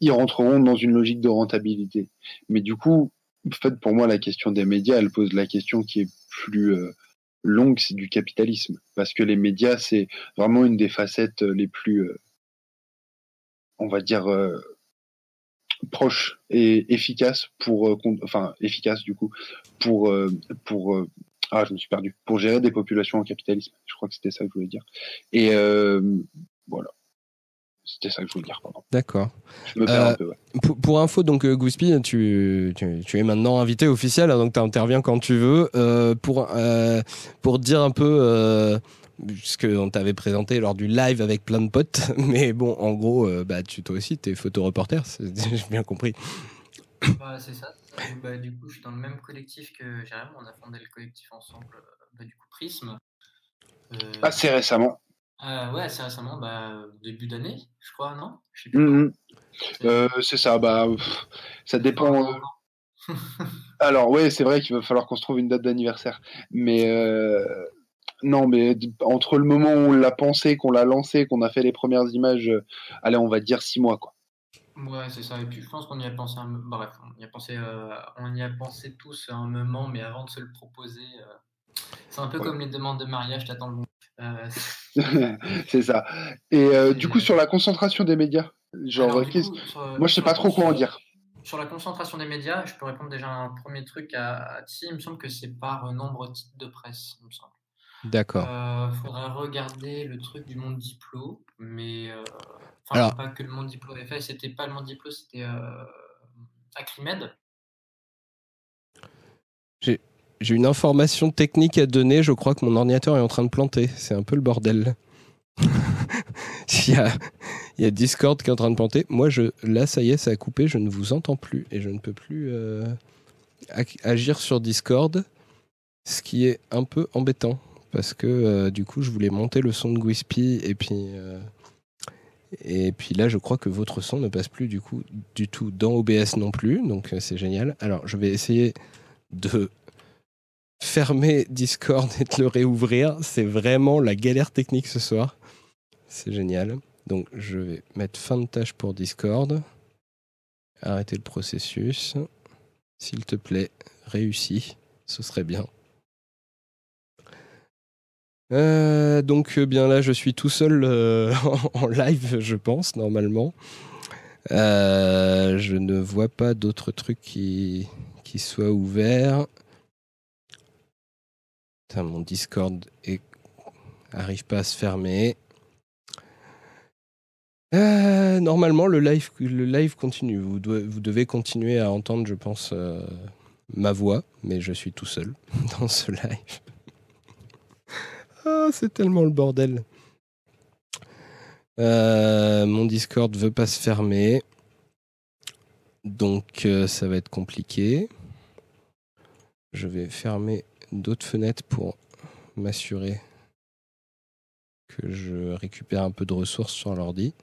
ils rentreront dans une logique de rentabilité. Mais du coup, en fait, pour moi, la question des médias, elle pose la question qui est plus euh, longue, c'est du capitalisme, parce que les médias, c'est vraiment une des facettes les plus, euh, on va dire, euh, proches et efficaces pour, enfin, efficaces du coup, pour pour ah, je me suis perdu. Pour gérer des populations en capitalisme. Je crois que c'était ça que je voulais dire. Et euh, voilà. C'était ça que je voulais dire, D'accord. Peu, pour, pour, info, donc euh, Gouspi, tu, tu, es maintenant invité officiel, hein, donc tu interviens quand tu veux. Euh, pour, pour dire un peu ce qu'on t'avait présenté lors du live avec plein de potes. Mais bon, en gros, bah, tu, toi aussi, tu es photoreporter, j'ai bien compris. Bah, c'est ça. Bah, du coup, je suis dans le même collectif que Jérém. On a fondé le collectif ensemble, euh, bah, du coup, Prisme. Euh, assez récemment. Euh, ouais, assez récemment, bah, début d'année, je crois, non? Mmh, mmh. C'est ça, bah, ça dépend. Alors, ouais, c'est vrai qu'il va falloir qu'on se trouve une date d'anniversaire. Mais non, mais entre le moment où on l'a pensé, qu'on l'a lancé, qu'on a fait les premières images, allez, on va dire six mois, quoi. Ouais, c'est ça. Et puis je pense qu'on y a pensé un... Bref, on y a pensé, euh, on y a pensé tous à un moment, mais avant de se le proposer, euh, c'est un peu comme les demandes de mariage, t'attends le bon. Euh, c'est ça. Et du coup, sur la concentration des médias, genre, moi je sais pas trop quoi en dire. Sur la concentration des médias, je peux répondre déjà un premier truc à, à Il me semble que c'est par nombre de titres de presse, il me semble. D'accord. Il faudrait regarder le truc du monde diplo, mais Enfin, pas que le monde diplo avait fait, c'était pas le monde diplo, c'était euh, Acrimed. J'ai une information technique à donner. Je crois que mon ordinateur est en train de planter. C'est un peu le bordel. il, y a, Discord qui est en train de planter. Moi, je, là, ça y est, ça a coupé. Je ne vous entends plus et je ne peux plus euh, agir sur Discord. Ce qui est un peu embêtant parce que euh, du coup, je voulais monter le son de Gwispy et puis euh, et puis là, je crois que votre son ne passe plus du coup du tout dans OBS non plus, donc c'est génial. Alors, je vais essayer de fermer Discord et de le réouvrir. C'est vraiment la galère technique ce soir. C'est génial. Donc, je vais mettre fin de tâche pour Discord. Arrêter le processus. S'il te plaît, réussis. Ce serait bien. Euh, donc euh, bien là, je suis tout seul euh, en live, je pense normalement. je ne vois pas d'autres trucs qui qui soient ouverts. Mon Discord arrive pas à se fermer. normalement, le live, continue. Vous, devez continuer à entendre, je pense, ma voix, mais je suis tout seul dans ce live. Ah, c'est tellement le bordel. Euh, mon Discord veut pas se fermer. Donc euh, ça va être compliqué. Je vais fermer d'autres fenêtres pour m'assurer que je récupère un peu de ressources sur l'ordi.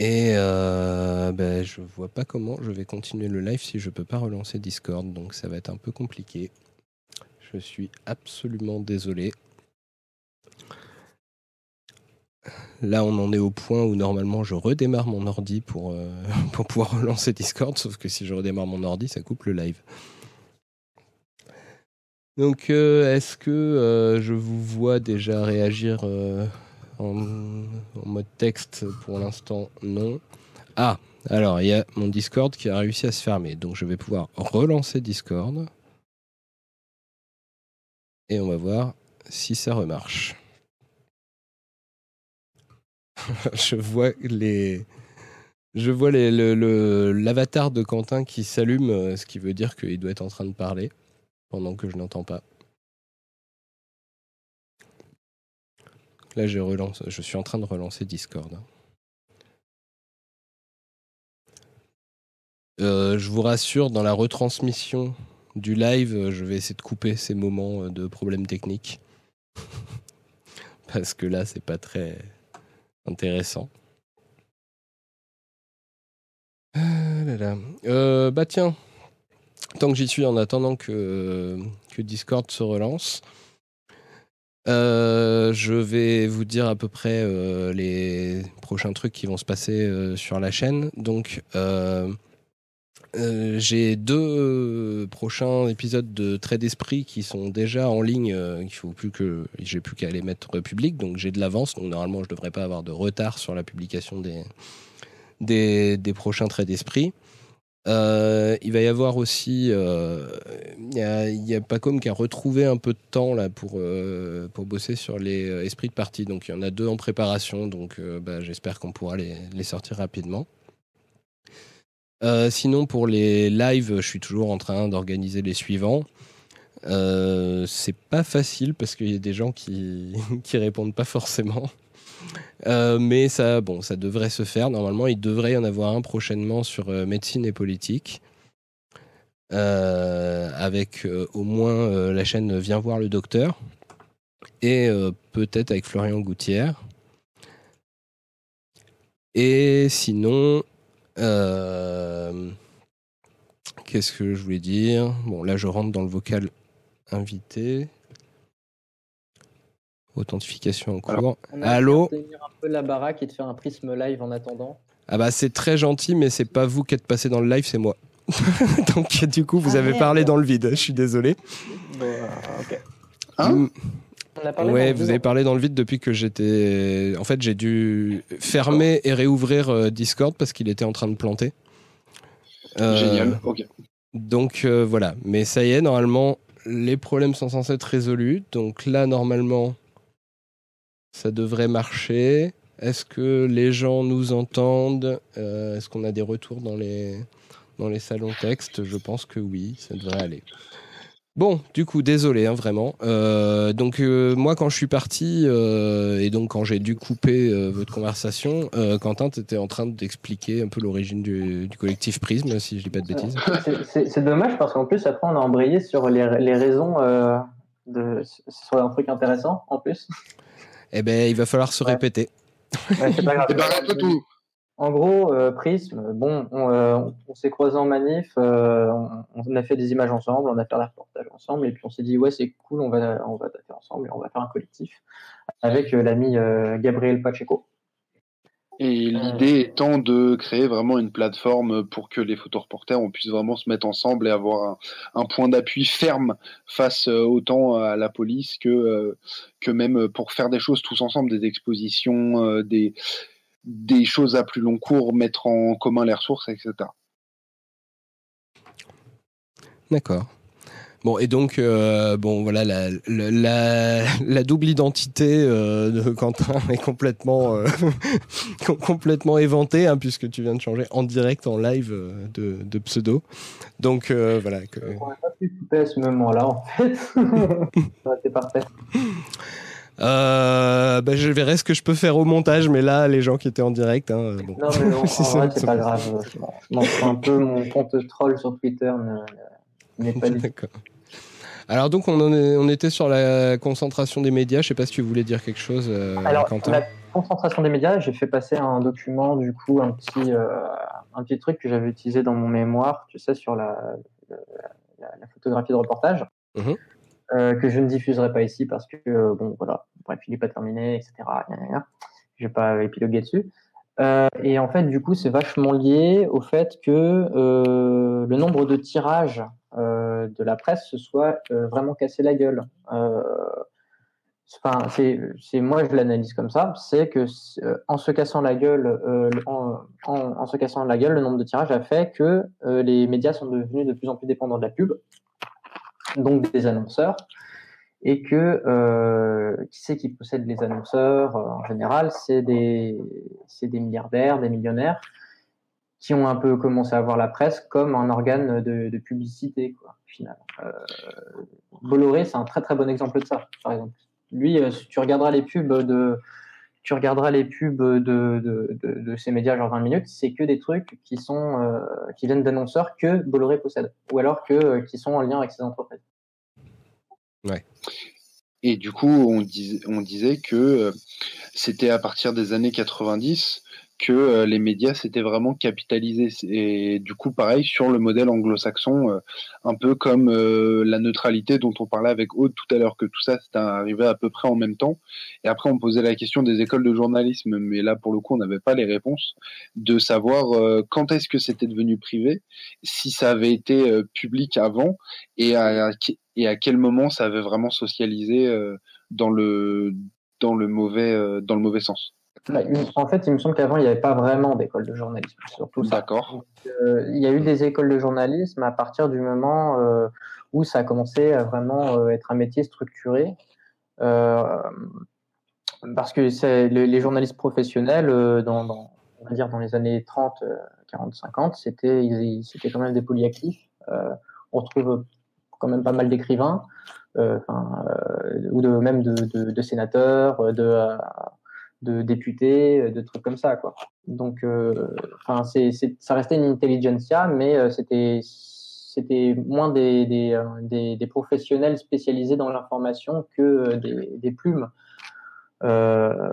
Et euh, ben, je vois pas comment je vais continuer le live si je peux pas relancer Discord, donc ça va être un peu compliqué. Je suis absolument désolé. Là, on en est au point où normalement je redémarre mon ordi pour, euh, pour pouvoir relancer Discord, sauf que si je redémarre mon ordi, ça coupe le live. Donc, euh, est-ce que euh, je vous vois déjà réagir en mode texte? Pour l'instant, non. Ah, alors, il y a mon Discord qui a réussi à se fermer. Donc, je vais pouvoir relancer Discord. Et on va voir si ça remarche. je vois les. Je vois l'avatar de Quentin qui s'allume, euh, ce qui veut dire qu'il doit être en train de parler pendant que je n'entends pas. Là, je, relance, je suis en train de relancer Discord. Euh, je vous rassure, dans la retransmission du live, euh, je vais essayer de couper ces moments de problèmes techniques. Parce que là, c'est pas très intéressant. Ah. Euh, bah tiens, tant que j'y suis, en attendant que, Discord se relance, euh, je vais vous dire à peu près euh, les prochains trucs qui vont se passer sur la chaîne. Donc, euh, euh, j'ai deux prochains épisodes de Trait d'Esprit qui sont déjà en ligne. euh, il faut plus que j'ai plus qu'à les mettre publics, donc j'ai de l'avance. Donc normalement, je devrais pas avoir de retard sur la publication des des, prochains Traits d'Esprit. Euh, il va y avoir aussi, euh, il y a, y Pacom qui a retrouvé un peu de temps là pour euh, pour bosser sur les euh, esprits de partie. Donc il y en a deux en préparation. Donc euh, bah, j'espère qu'on pourra les, les sortir rapidement. Euh, sinon, pour les lives, je suis toujours en train d'organiser les suivants. Euh, c'est pas facile parce qu'il y a des gens qui, qui répondent pas forcément. Euh, mais ça, bon, ça devrait se faire. Normalement, il devrait y en avoir un prochainement sur euh, médecine et politique. Avec au moins la chaîne Viens voir le docteur. Et peut-être avec Florian Gouttière. Et sinon, euh, qu'est-ce que je voulais dire? Bon, là, je rentre dans le vocal invité. Authentification en cours. On a Allô? un peu la baraque et de faire un prisme live en attendant. Ah bah c'est très gentil, mais c'est pas vous qui êtes passé dans le live, c'est moi. Donc du coup, vous Ah, avez merde. parlé dans le vide. Je suis désolé. Bon, euh, ok. Hein? Mm, On a parlé ouais, vous avez parlé dans le vide depuis que j'étais. En fait, j'ai dû fermer et réouvrir euh, Discord parce qu'il était en train de planter. Euh, Génial. Ok. Donc euh, voilà, mais ça y est, normalement, les problèmes sont censés être résolus. Donc là, normalement, ça devrait marcher. Est-ce que les gens nous entendent? Euh, Est-ce qu'on a des retours dans les, dans les salons texte Je pense que oui, ça devrait aller. Bon, du coup, désolé, hein, vraiment. Euh, donc euh, moi, quand je suis parti euh, et donc quand j'ai dû couper euh, votre conversation, euh, Quentin, tu étais en train d'expliquer un peu l'origine du, du collectif Prisme, si je dis pas de bêtises. C'est- dommage parce qu'en plus, après, on a embrayé sur les, les raisons euh, de, sur un truc intéressant en plus. Eh ben, il va falloir se Ouais. répéter. Ouais, c'est pas grave. En gros, euh, Prisme, bon, on, euh, on s'est croisés en manif, euh, on, on a fait des images ensemble, on a fait un reportage ensemble, et puis on s'est dit, ouais, c'est cool, on va, on va taffer ensemble et on va faire un collectif avec l'ami Gabriel Pacheco. Et l'idée étant de créer vraiment une plateforme pour que les photoreporters on puisse vraiment se mettre ensemble et avoir un, un point d'appui ferme face autant à la police que que même pour faire des choses tous ensemble, des expositions, des des choses à plus long cours, mettre en commun les ressources, etc. D'accord. Bon, et donc, euh, bon, voilà, la, la, la- la double identité euh, de Quentin est complètement, euh, com- complètement éventée, hein, puisque tu viens de changer en direct, en live euh, de, de pseudo. Donc, euh, voilà. que- On n'a pas pu couper à ce moment-là, en fait. Été parfait. Euh, bah, je verrai ce que je peux faire au montage, mais là, les gens qui étaient en direct, hein, bon. Non, mais non, C'est ça, pas pas- grave. Fous un peu. Mon compte troll sur Twitter ne- n'est pas du D'accord. Alors donc on, en est- on était sur la concentration des médias. Je sais pas si tu voulais dire quelque chose, euh, Alors, Quentin. la concentration des médias, j'ai fait passer un document, du coup, un petit, euh, un petit truc que j'avais utilisé dans mon mémoire, tu sais, sur la, la, la photographie de reportage, Mhm. Euh, que je ne diffuserai pas ici parce que, euh, bon, voilà, bref, il n'est pas terminé, etc. Je vais pas épiloguer dessus. Euh, et en fait, du coup, c'est vachement lié au fait que le nombre de tirages de la presse se soit vraiment cassé la gueule. Enfin, c'est, moi je l'analyse comme ça, c'est que en se cassant la gueule, en, se cassant la gueule, le nombre de tirages a fait que les médias sont devenus de plus en plus dépendants de la pub, donc des annonceurs, et que euh, qui c'est qui possède les annonceurs euh, en général c'est des milliardaires des millionnaires qui ont un peu commencé à voir la presse comme un organe de, publicité quoi finalement euh, Bolloré c'est un très très bon exemple de ça par exemple lui euh, tu regarderas les pubs de tu regarderas les pubs de, de, ces médias genre 20 minutes, c'est que des trucs qui viennent d'annonceurs que Bolloré possède, ou alors que qui sont en lien avec ses entreprises. Et du coup, on, on disait que euh, c'était à partir des années 90 que euh, les médias s'étaient vraiment capitalisés. Et du coup, pareil, sur le modèle anglo-saxon, euh, un peu comme la neutralité dont on parlait avec Aude tout à l'heure, que tout ça, c'était arrivé à peu près en même temps. Et après, on posait la question des écoles de journalisme, mais là, pour le coup, on n'avait pas les réponses, de savoir quand est-ce que c'était devenu privé, si ça avait été public avant, et à, et à quel moment ça avait vraiment socialisé euh, dans le dans le mauvais euh, dans le mauvais sens. Bah, en fait, il me semble qu'avant, il n'y avait pas vraiment d'école de journalisme, surtout D'accord. Euh, il y a eu des écoles de journalisme à partir du moment où ça a commencé à vraiment être un métier structuré. parce que c'est, les, journalistes professionnels, dans, dans, on va dire dans les années 30, 40, 50, c'était, c'était quand même des polyactifs. on retrouve quand même pas mal d'écrivains, euh, euh, ou de même de, de, de sénateurs, euh, de, de députés, de trucs comme ça, quoi. Donc, enfin, c'est, ça restait une intelligentsia, mais c'était c'était moins des, des, des, des, professionnels spécialisés dans l'information que des, plumes. Euh,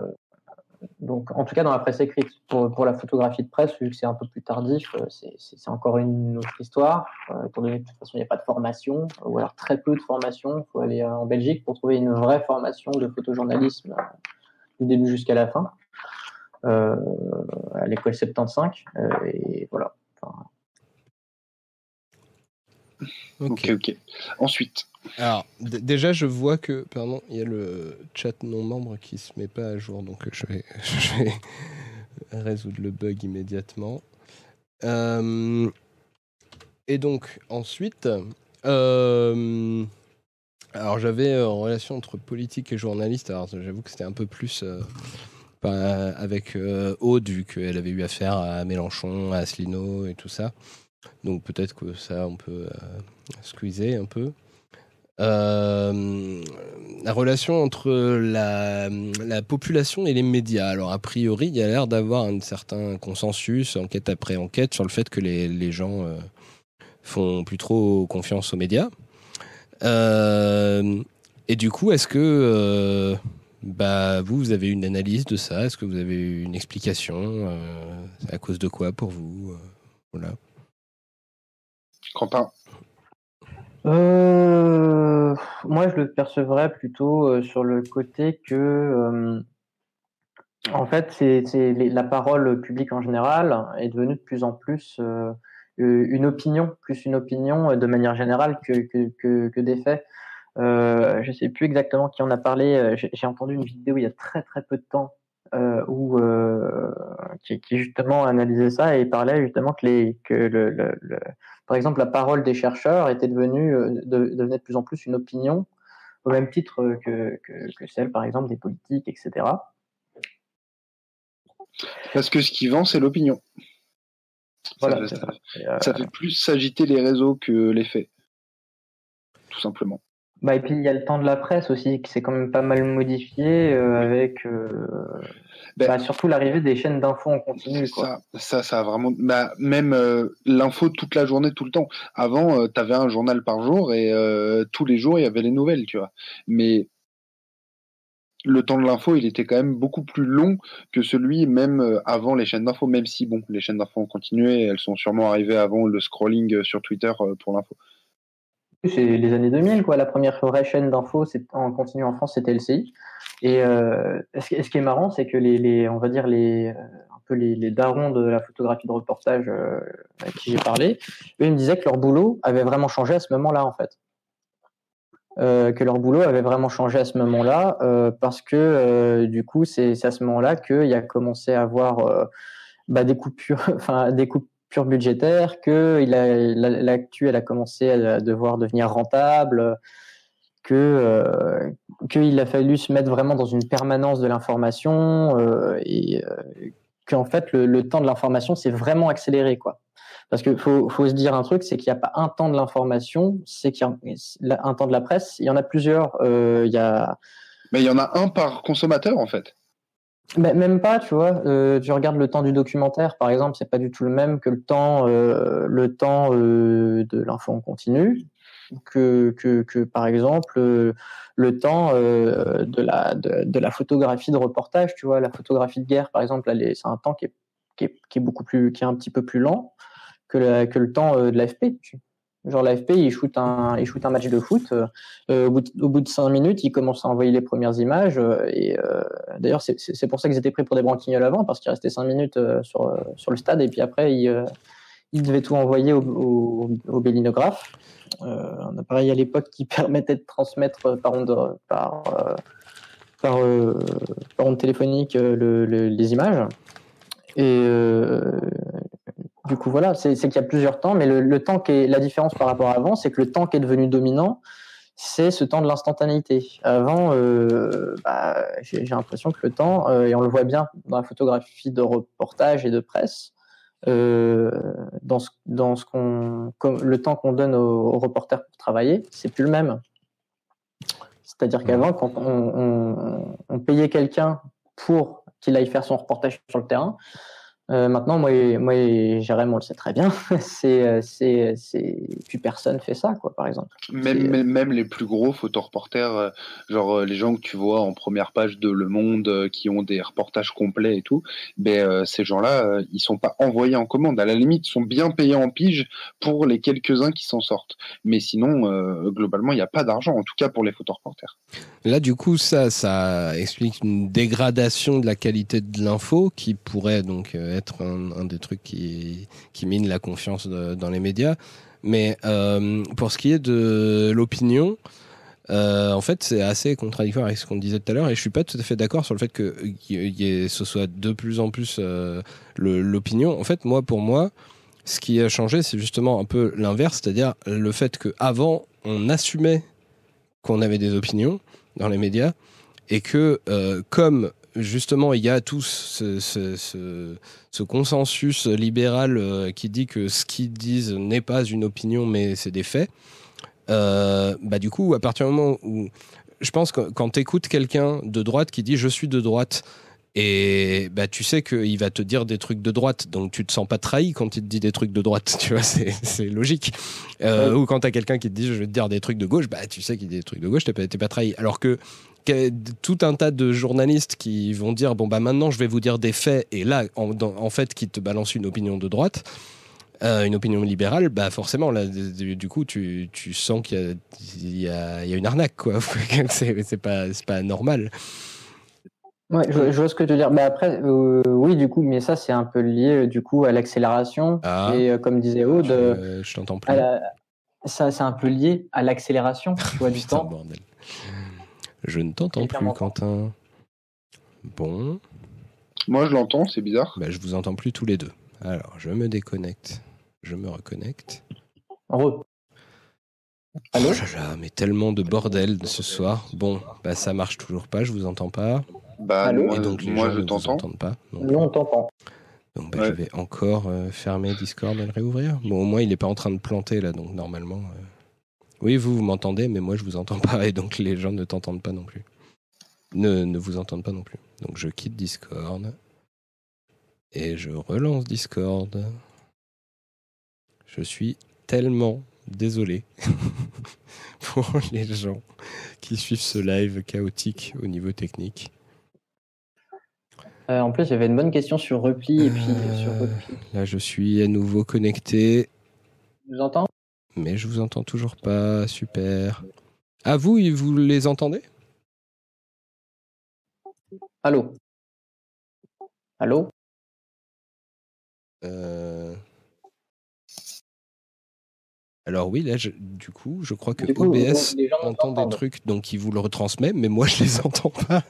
donc, en tout cas, dans la presse écrite. Pour, pour la photographie de presse, vu que c'est un peu plus tardif, euh, c'est encore une autre histoire. Euh, étant donné que de toute façon, il n'y a pas de formation, ou alors très peu de formation. Il faut aller euh, en Belgique pour trouver une vraie formation de photojournalisme euh, du début jusqu'à la fin, euh, à l'école 75. et voilà. Enfin... Ok, ok. Ensuite. Alors, déjà, je vois que, pardon, il y a le chat non membre qui se met pas à jour, donc je vais, je vais résoudre le bug immédiatement. Euh, et donc, ensuite, euh, alors j'avais euh, en relation entre politique et journaliste, alors j'avoue que c'était un peu plus avec Aude, vu qu'elle avait eu affaire à Mélenchon, à Asselineau et tout ça. Donc peut-être que ça, on peut squeezer un peu. Euh, la relation entre la, la, population et les médias. Alors, a priori, il y a l'air d'avoir un certain consensus, enquête après enquête, sur le fait que les, gens euh, font plus trop confiance aux médias. Euh, et du coup, est-ce que euh, bah, vous, vous avez une analyse de ça? Est-ce que vous avez une explication? Euh, À cause de quoi pour vous? Voilà. Quentin. Euh, moi, je le percevrais plutôt euh, sur le côté que, euh, en fait, c'est la parole publique en général est devenue de plus en plus euh, une opinion, plus une opinion de manière générale que, que, que, des faits. Euh, je sais plus exactement qui en a parlé. J'ai entendu une vidéo il y a très très peu de temps euh, où euh, qui, justement analysait ça et parlait justement que les que le, par exemple, la parole des chercheurs était devenue euh, de, devenait de plus en plus une opinion, au même titre que, que, que celle, par exemple, des politiques, etc. Parce que ce qui vend, c'est l'opinion. Voilà, ça, ça, ça, fait plus s'agiter les réseaux que les faits. Tout simplement. Bah, et puis il y a le temps de la presse aussi qui s'est quand même pas mal modifié euh, avec euh, ben, bah, surtout l'arrivée des chaînes d'infos en continu. Quoi. Ça, ça, ça a vraiment. Bah, même euh, l'info toute la journée, tout le temps. Avant, euh, tu avais un journal par jour et euh, tous les jours il y avait les nouvelles, tu vois. Mais le temps de l'info, il était quand même beaucoup plus long que celui même avant les chaînes d'info, même si bon, les chaînes d'info ont continué, elles sont sûrement arrivées avant le scrolling sur Twitter pour l'info. c'est les années 2000, quoi. La première vraie chaîne d'info en continu en France, c'était LCI. Et euh, ce, qui est marrant, c'est que les, on va dire les, un peu les, darons de la photographie de reportage euh, avec qui j'ai parlé, eux, ils me disaient que leur boulot avait vraiment changé à ce moment-là, en fait. Euh, que leur boulot avait vraiment changé à ce moment-là, euh, parce que euh, du coup, c'est à ce moment-là qu'il a commencé à avoir bah, des coupures, enfin des coupures budgétaires, que l'actu elle a commencé à devoir devenir rentable, que qu'il a fallu se mettre vraiment dans une permanence de l'information et qu'en fait le, le, temps de l'information s'est vraiment accéléré quoi. Parce qu'il faut, faut, se dire un truc, c'est qu'il n'y a pas un temps de l'information, c'est qu'il y a un temps de la presse. Il y en a plusieurs. Euh, il y a... Mais il y en a un par consommateur, en fait. Mais même pas, tu vois. Euh, tu regardes le temps du documentaire, par exemple, c'est pas du tout le même que le temps, euh, le temps euh, de l'info en continu, que, que, que par exemple euh, le temps euh, de la de, de, la photographie de reportage. Tu vois, la photographie de guerre, par exemple, c'est un temps qui est, qui est, qui est beaucoup plus, qui est un petit peu plus lent que, le temps euh, de l'AFP. Genre l'AFP, il shoot un, match de foot. Euh, au, bout de, au cinq minutes, il commence à envoyer les premières images. Euh, et euh, d'ailleurs, c'est pour ça qu'ils étaient pris pour des branquignoles avant, parce qu'il restait cinq minutes euh, sur, le stade. Et puis après, il, il devait tout envoyer au, au, bélinographe. un appareil à l'époque qui permettait de transmettre par onde, par, téléphonique le, le, les images. Et du coup, voilà, c'est qu'il y a plusieurs temps, mais le, le, temps qui est la différence par rapport à avant, c'est que le temps qui est devenu dominant, c'est ce temps de l'instantanéité. Avant, euh, bah, j'ai l'impression que le temps, euh, et on le voit bien dans la photographie de reportage et de presse, euh, dans ce, dans ce qu'on, le temps qu'on donne aux, aux, reporters pour travailler, c'est plus le même. C'est-à-dire qu'avant, quand on, on, on payait quelqu'un pour qu'il aille faire son reportage sur le terrain, euh, maintenant, moi, moi, Jérém, on le sait très bien. c'est, euh, c'est, c'est, plus personne fait ça, quoi, par exemple. Même, même, même les plus gros photoreporters, euh, genre les gens que tu vois en première page de Le Monde, qui ont des reportages complets et tout, ben ces gens-là, ils sont pas envoyés en commande. À la limite, ils sont bien payés en pige pour les quelques-uns qui s'en sortent. Mais sinon, globalement, il n'y a pas d'argent, en tout cas pour les photoreporters. Là, du coup, ça, ça explique une dégradation de la qualité de l'info qui pourrait donc être un, un, des trucs qui, mine la confiance dans les médias. Mais euh, pour ce qui est de l'opinion, euh, en fait, c'est assez contradictoire avec ce qu'on disait tout à l'heure, et je suis pas tout à fait d'accord sur le fait que ce soit de plus en plus euh, l'opinion. En fait, moi, pour moi, ce qui a changé, c'est justement un peu l'inverse, c'est-à-dire le fait que avant, on assumait qu'on avait des opinions dans les médias, et que euh, comme justement, il y a tout ce, consensus libéral euh, qui dit que ce qu'ils disent n'est pas une opinion, mais c'est des faits. Euh, bah du coup, à partir du moment où je pense que quand tu écoutes quelqu'un de droite qui dit je suis de droite et bah tu sais qu'il va te dire des trucs de droite, donc tu te sens pas trahi quand il te dit des trucs de droite, tu vois, c'est logique. Euh, ouais. Ou quand t'as quelqu'un qui te dit je vais te dire des trucs de gauche, bah tu sais qu'il dit des trucs de gauche, t'es pas, pas trahi. Alors que tout un tas de journalistes qui vont dire bon bah maintenant je vais vous dire des faits et là en, dans, en fait qui te balance une opinion de droite euh, une opinion libérale bah forcément là du, du coup tu, tu sens qu'il y, y, a, y a une arnaque quoi c'est pas c'est pas normal Ouais, je, je, vois ce que tu veux dire. Mais après, euh, oui, du coup, mais ça, c'est un peu lié du coup à l'accélération. Ah, et euh, comme disait Aude, je, je t'entends plus. La, ça, c'est un peu lié à l'accélération, tu vois, du temps. Bordel. Je ne t'entends plus, Quentin. Bon. Moi, je l'entends, c'est bizarre. Bah, je vous entends plus tous les deux. Alors, je me déconnecte. Je me reconnecte. Re. Allô? oh là là, mais tellement de bordel ce soir. Bon, bah ça marche toujours pas, je vous entends pas. Bah, Allô Et donc les moi, gens je ne vous entendent pas. Donc, Nous, on t'entend. donc bah, Ouais. je vais encore euh, fermer Discord et le réouvrir. Bon, au moins il n'est pas en train de planter là, donc normalement. euh, Oui, vous, vous m'entendez, mais moi je vous entends pas et donc les gens ne t'entendent pas non plus. Ne, ne vous entendent pas non plus. Donc je quitte Discord et je relance Discord. Je suis tellement désolé pour les gens qui suivent ce live chaotique au niveau technique. Euh, en plus, j'avais une bonne question sur repli et puis euh, sur repli. Là, je suis à nouveau connecté. Tu nous entends? Mais je vous entends toujours pas. Super. À vous, vous les entendez? Allô? Allô? Euh, Alors oui, là, je- du coup, je crois que coup, OBS entend des trucs, donc il vous le retransmet, mais moi, je les entends pas.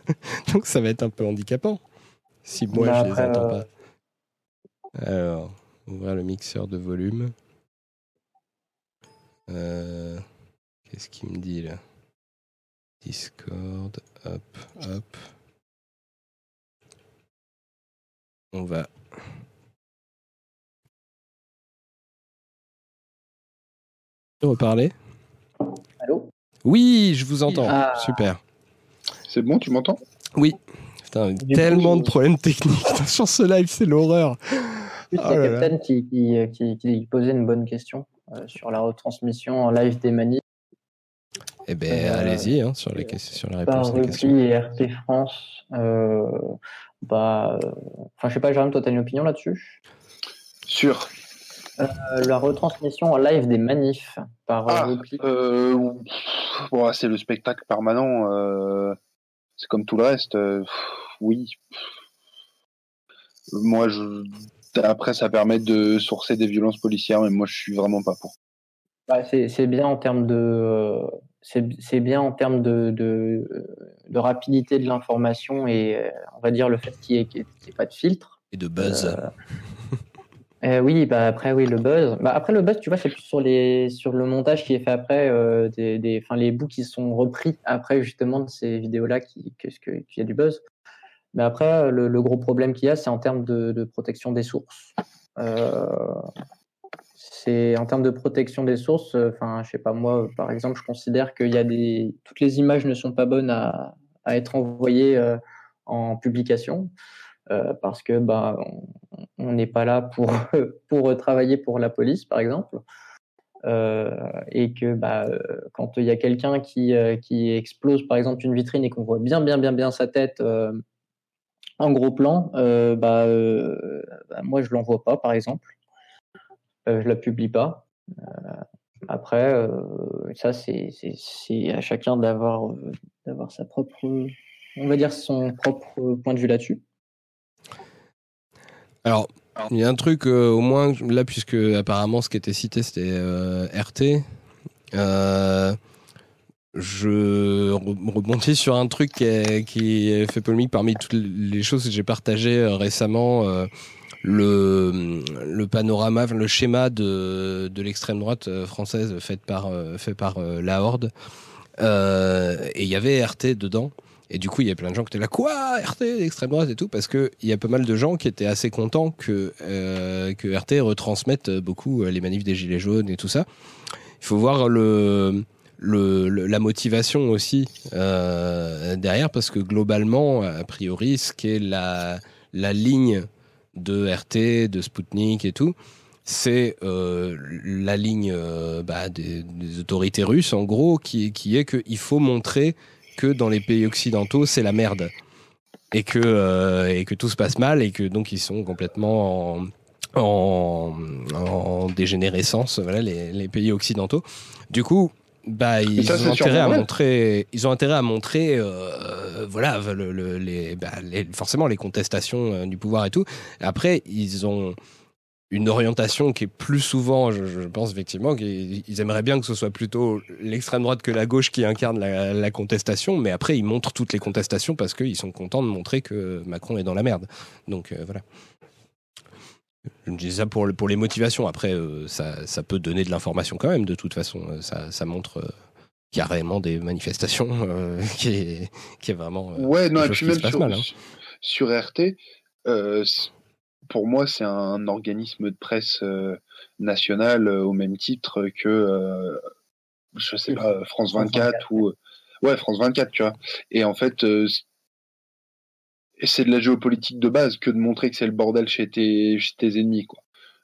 donc ça va être un peu handicapant si moi, Bah, je les entends euh, pas. Alors, ouvrir le mixeur de volume. Euh, Qu'est-ce qu'il me dit là? Discord, hop, hop. On va. Reparler Allô? Oui, je vous entends. Ah. Super. C'est bon, tu m'entends? Putain, tellement coup, de problèmes techniques sur ce live, c'est l'horreur. Plus, Oh il y là a là. Captain qui, qui, qui, qui posait une bonne question euh, sur la retransmission en live des manifs Eh ben, Euh, allez-y hein, sur, les, questions- sur la par réponse Repli question. et RT France. Euh, bah, euh, enfin, je sais pas, Jérôme, toi, tu as une opinion là-dessus? Sûr. Euh, La retransmission en live des manifs par Ah, euh, c'est le spectacle permanent. euh, c'est comme tout le reste. euh, oui. Moi, je. Après, ça permet de sourcer des violences policières, mais moi, je suis vraiment pas pour. Bah, c'est bien en termes de c'est bien en termes de, de, de rapidité de l'information et euh, on va dire le fait qu'il n'y ait, pas de filtre. Et de buzz. Euh, euh, oui, bah après oui le buzz. Bah après le buzz, tu vois, c'est plus sur les sur le montage qui est fait après euh, des des les bouts qui sont repris après justement de ces vidéos là qui que ce que qu'il y a du buzz. Mais après le, gros problème qu'il y a, c'est en termes de, de protection des sources. Euh, c'est en termes de protection des sources. Enfin, je sais pas moi, par exemple, je considère qu'il y a des toutes les images ne sont pas bonnes à, à être envoyées en publication euh, parce que bah on- n'est pas là pour pour travailler pour la police, par exemple. Euh, et que bah, quand il y a quelqu'un qui, euh, qui explose par exemple une vitrine et qu'on voit bien bien bien bien sa tête en gros plan, bah, bah, moi je l'envoie pas par exemple, je la publie pas. Après, ça c'est c'est à chacun d'avoir d'avoir sa propre, on va dire son propre point de vue là-dessus. Alors, il y a un truc, euh, au moins, là, puisque apparemment ce qui était cité, c'était euh, RT. euh, je re- rebondis sur un truc qui, est- qui fait polémique parmi toutes les choses que j'ai partagées récemment. le, le panorama, le schéma de, de l'extrême droite française fait par, fait par la Horde. Et il y avait RT dedans. Et du coup, il y a plein de gens qui étaient là, quoi, RT, l'extrême droite et tout, parce que il y a pas mal de gens qui étaient assez contents que, euh, que RT retransmette beaucoup euh, les manifs des Gilets jaunes et tout ça. Il faut voir le, la motivation aussi euh, derrière, parce que globalement, a priori, ce qui est la, la ligne de RT, de Sputnik et tout, c'est la ligne bah, des, des autorités russes, en gros, qui, qui est qu'il faut montrer que dans les pays occidentaux, c'est la merde. Et que, euh, et que tout se passe mal et que donc ils sont complètement en, en, en dégénérescence, voilà, les, les pays occidentaux. Du coup, bah, ils ça, ont intérêt à montrer, ils ont intérêt à montrer, euh, voilà, le, le- les, bah, les- forcément les contestations euh, du pouvoir et tout. Après, ils ont une orientation qui est plus souvent, je, je pense effectivement, qu'ils ils aimeraient bien que ce soit plutôt l'extrême droite que la gauche qui incarne la, la contestation, mais après ils montrent toutes les contestations parce qu'ils sont contents de montrer que Macron est dans la merde. Donc euh, voilà. Je me dis ça pour, le- pour les motivations. Après, euh, ça, ça peut donner de l'information quand même, de toute façon. Euh, Ça, ça montre euh, réellement des manifestations, qui, est, qui est vraiment. Ouais, non, et puis même sur, mal, hein. sur RT, pour moi, c'est un organisme de presse euh, national euh, au même titre que, euh, je sais pas, France France 24 ou. Ouais, France 24, tu vois. Et en fait, c'est de la géopolitique de base que de montrer que c'est le bordel chez tes, chez tes ennemis, quoi.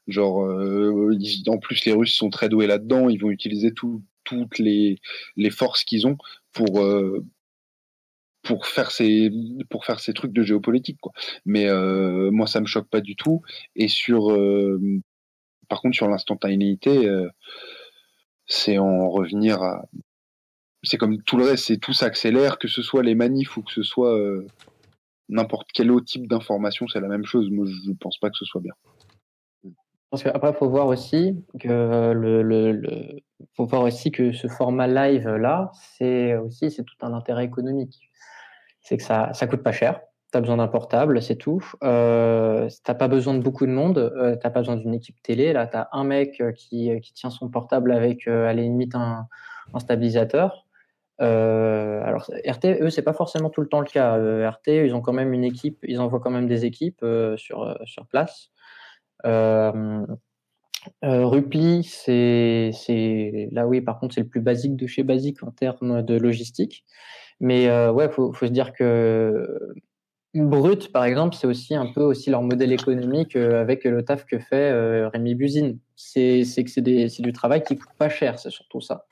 Genre, euh, ils- en plus, les Russes sont très doués là-dedans. Ils vont utiliser tout- toutes les, les forces qu'ils ont pour, euh, pour faire ces pour faire ces trucs de géopolitique quoi. Mais euh, moi ça me choque pas du tout et sur euh, par contre sur l'instantanéité euh, c'est en revenir à. C'est comme tout le reste, c'est tout s'accélère, que ce soit les manifs ou que ce soit euh, n'importe quel autre type d'information, c'est la même chose. Moi, je pense pas que ce soit bien. Parce qu'après, faut voir aussi que le, le, le, faut voir aussi que ce format live là, c'est aussi c'est tout un intérêt économique. C'est que ça ça coûte pas cher. Tu as besoin d'un portable, c'est tout. Euh, t'as pas besoin de beaucoup de monde. Euh, t'as pas besoin d'une équipe télé. Là, tu as un mec euh, qui, qui tient son portable avec euh, à la limite un, stabilisateur. Euh, alors RT, eux, c'est pas forcément tout le temps le cas. Euh, RT, ils ont quand même une équipe, ils envoient quand même des équipes euh, sur place. Euh, euh, Rupli, c'est là oui, par contre, c'est le plus basique de chez basique en termes de logistique. Mais euh, ouais, faut faut se dire que Brut, par exemple, c'est aussi un peu aussi leur modèle économique euh, avec le taf que fait euh, Rémi Buzine. C'est que c'est du travail qui coûte pas cher, c'est surtout ça.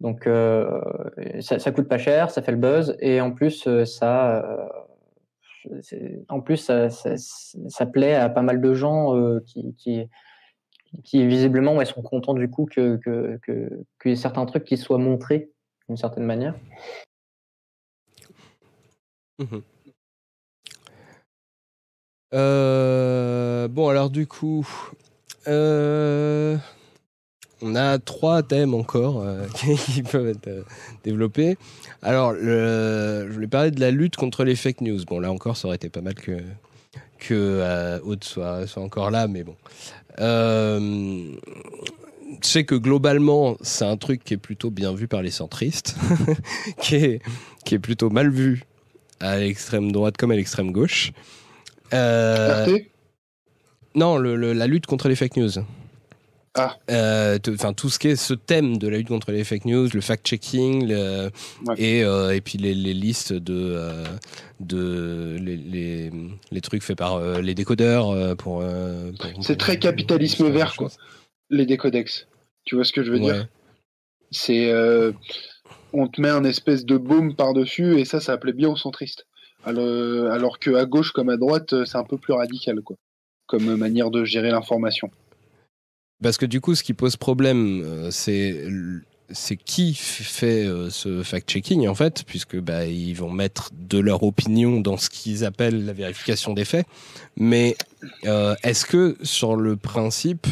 Donc euh, ça, ça coûte pas cher, ça fait le buzz et en plus euh, ça euh, en plus ça, ça, plaît à pas mal de gens euh, qui, qui visiblement sont contents du coup que que que, que certains trucs qui soient montrés d'une certaine manière. Mhm. Euh, bon, alors du coup, euh, on a trois thèmes encore euh, qui peuvent être développés. Alors, je voulais parler de la lutte contre les fake news. Bon, là encore, ça aurait été pas mal que que soit, soit encore là, mais bon. Je sais que globalement, c'est un truc qui est plutôt bien vu par les centristes, qui est plutôt mal vu à l'extrême droite comme à l'extrême gauche. Euh, non, le- le- la lutte contre les fake news. Ah. Euh, Enfin, tout ce qui est ce thème de la lutte contre les fake news, le fact-checking, le- Ouais. et, euh, et puis les, les listes de, euh, de les, les, les trucs faits par les décodeurs pour. pour- C'est très capitalisme vert, quoi. Les décodex. Tu vois ce que je veux Ouais. dire C'est. Euh, on te met un espèce de baume par-dessus et ça, ça plaît bien aux centristes. Alors, alors que à gauche comme à droite, c'est un peu plus radical, quoi. Comme manière de gérer l'information. Parce que du coup, ce qui pose problème, euh, c'est qui fait euh, ce fact-checking en fait, puisque bah, ils vont mettre de leur opinion dans ce qu'ils appellent la vérification des faits. Mais euh, est-ce que sur le principe,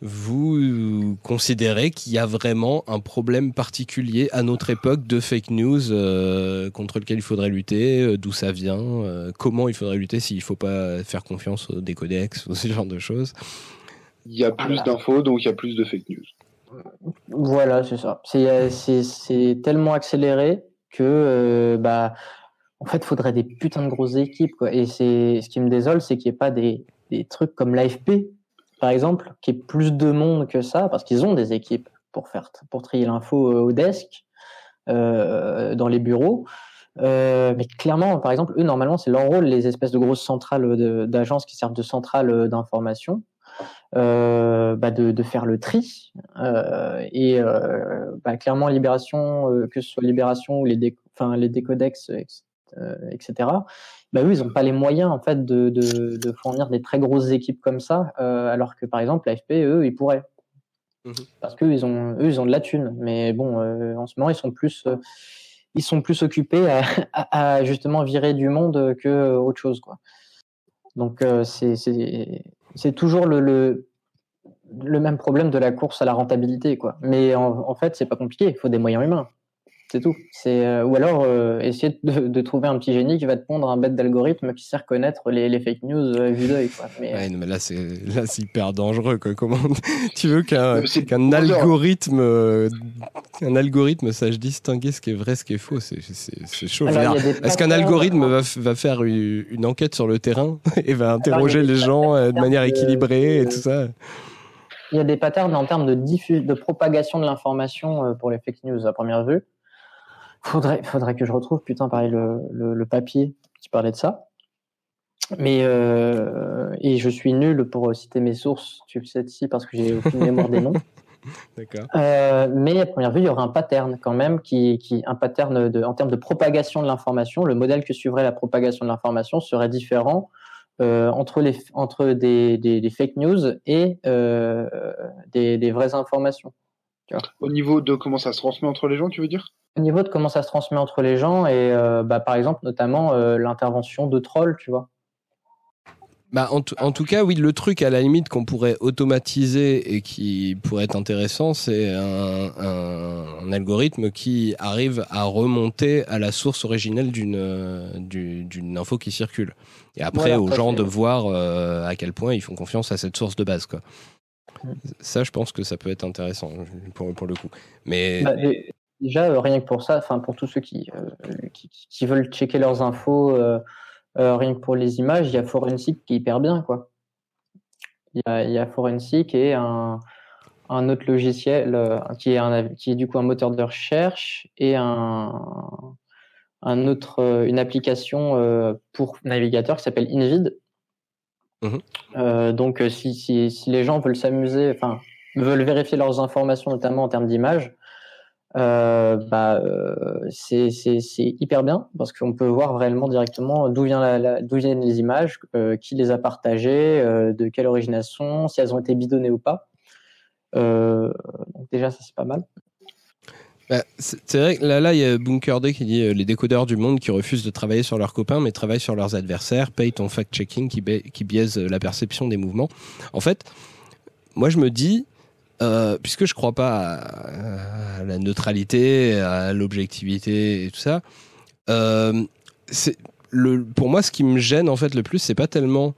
vous considérez qu'il y a vraiment un problème particulier à notre époque de fake news euh, contre lequel il faudrait lutter, euh, d'où ça vient, euh, comment il faudrait lutter s'il ne faut pas faire confiance aux décodex ou ce genre de choses? Il y a plus d'infos, donc il y a plus de fake news. Voilà, c'est ça. C'est tellement accéléré que euh, bah en fait, faudrait des putains de grosses équipes quoi. Et c'est ce qui me désole, c'est qu'il n'y ait pas des des trucs comme l'AFP par exemple, qui est plus de monde que ça parce qu'ils ont des équipes pour faire pour trier l'info euh, au desk euh, dans les bureaux. Euh, mais clairement, par exemple, eux, normalement, c'est leur rôle, les espèces de grosses centrales d'agences qui servent de centrales d'information, bah de, faire le tri. Et bah, clairement, Libération, que ce soit Libération ou les, enfin, les décodex, ex- etc., bah, eux, ils n'ont pas les moyens en fait de, de, de fournir des très grosses équipes comme ça, euh, alors que par exemple, l'AFP, eux, ils pourraient. Mhm. Parce qu'eux, ils ont, eux, ils ont de la thune. Mais bon, euh, en ce moment, ils sont plus, euh, ils sont plus occupés à, à, à justement virer du monde que autre chose, quoi. Donc, c'est, c'est, c'est toujours le, le, le même problème de la course à la rentabilité, quoi. Mais en, en fait, c'est pas compliqué. Il faut des moyens humains. C'est tout. C'est euh, ou alors euh, essayer de, de trouver un petit génie qui va te pondre un bête d'algorithme qui sait reconnaître les, les fake news euh, vue d'œil, quoi. Mais Ouais, non, mais là, c'est là, c'est hyper dangereux. Quoi. Comment tu veux qu'un ça. algorithme, euh, un algorithme sache distinguer ce qui est vrai, ce qui est faux? C'est c'est- c'est chaud. Est-ce qu'un algorithme va, va faire une, une enquête sur le terrain et va interroger les gens euh, de patterns manière de- équilibrée et tout ça? Il y a des patterns en termes de, diffus- de propagation de l'information euh, pour les fake news à première vue. Faudrait, faudrait que je retrouve, putain, pareil, le, le, le papier qui parlait de ça. Mais euh, et je suis nul pour citer mes sources, tu le sais ici parce que j'ai aucune mémoire des noms. D'accord. Euh, mais à première vue, il y aura un pattern quand même, qui, qui un pattern de, en termes de propagation de l'information. Le modèle que suivrait la propagation de l'information serait différent euh, entre les entre des, des, des fake news et euh, des, des vraies informations. Au niveau de comment ça se transmet entre les gens, tu veux dire? Au niveau de comment ça se transmet entre les gens et euh, bah, par exemple notamment euh, l'intervention de trolls, tu vois. Bah, en, en, tout cas, oui, le truc à la limite qu'on pourrait automatiser et qui pourrait être intéressant, c'est un, un, un, algorithme qui arrive à remonter à la source originelle d'une d'une info qui circule. Et après, voilà, aux gens de voir euh, à quel point ils font confiance à cette source de base. Quoi. Ça, je pense que ça peut être intéressant pour, le coup. Mais bah, déjà, euh, rien que pour ça, pour tous ceux qui, euh, qui, qui, veulent checker leurs infos. Euh, rien que pour les images, il y a Forensic qui est hyper bien. Il y a, Forensic et un, un autre logiciel qui, est un, qui est du coup un moteur de recherche et un, un autre, une application pour navigateur qui s'appelle Invid. Mmh. donc, si, si, les gens veulent s'amuser, enfin, veulent vérifier leurs informations, notamment en termes d'image, euh, bah, euh, c'est hyper bien parce qu'on peut voir réellement directement d'où viennent les images, euh, qui les a partagées, euh, de quelle origine elles sont, si elles ont été bidonnées ou pas. Euh, donc déjà ça c'est pas mal. Bah, c'est vrai que là, il y a Bunker D qui dit euh, les décodeurs du monde qui refusent de travailler sur leurs copains mais travaillent sur leurs adversaires, paye ton fact-checking qui, biaise la perception des mouvements. En fait, moi je me dis, euh, puisque je crois pas à, la neutralité, à l'objectivité et tout ça, euh, pour moi ce qui me gêne en fait le plus, c'est pas tellement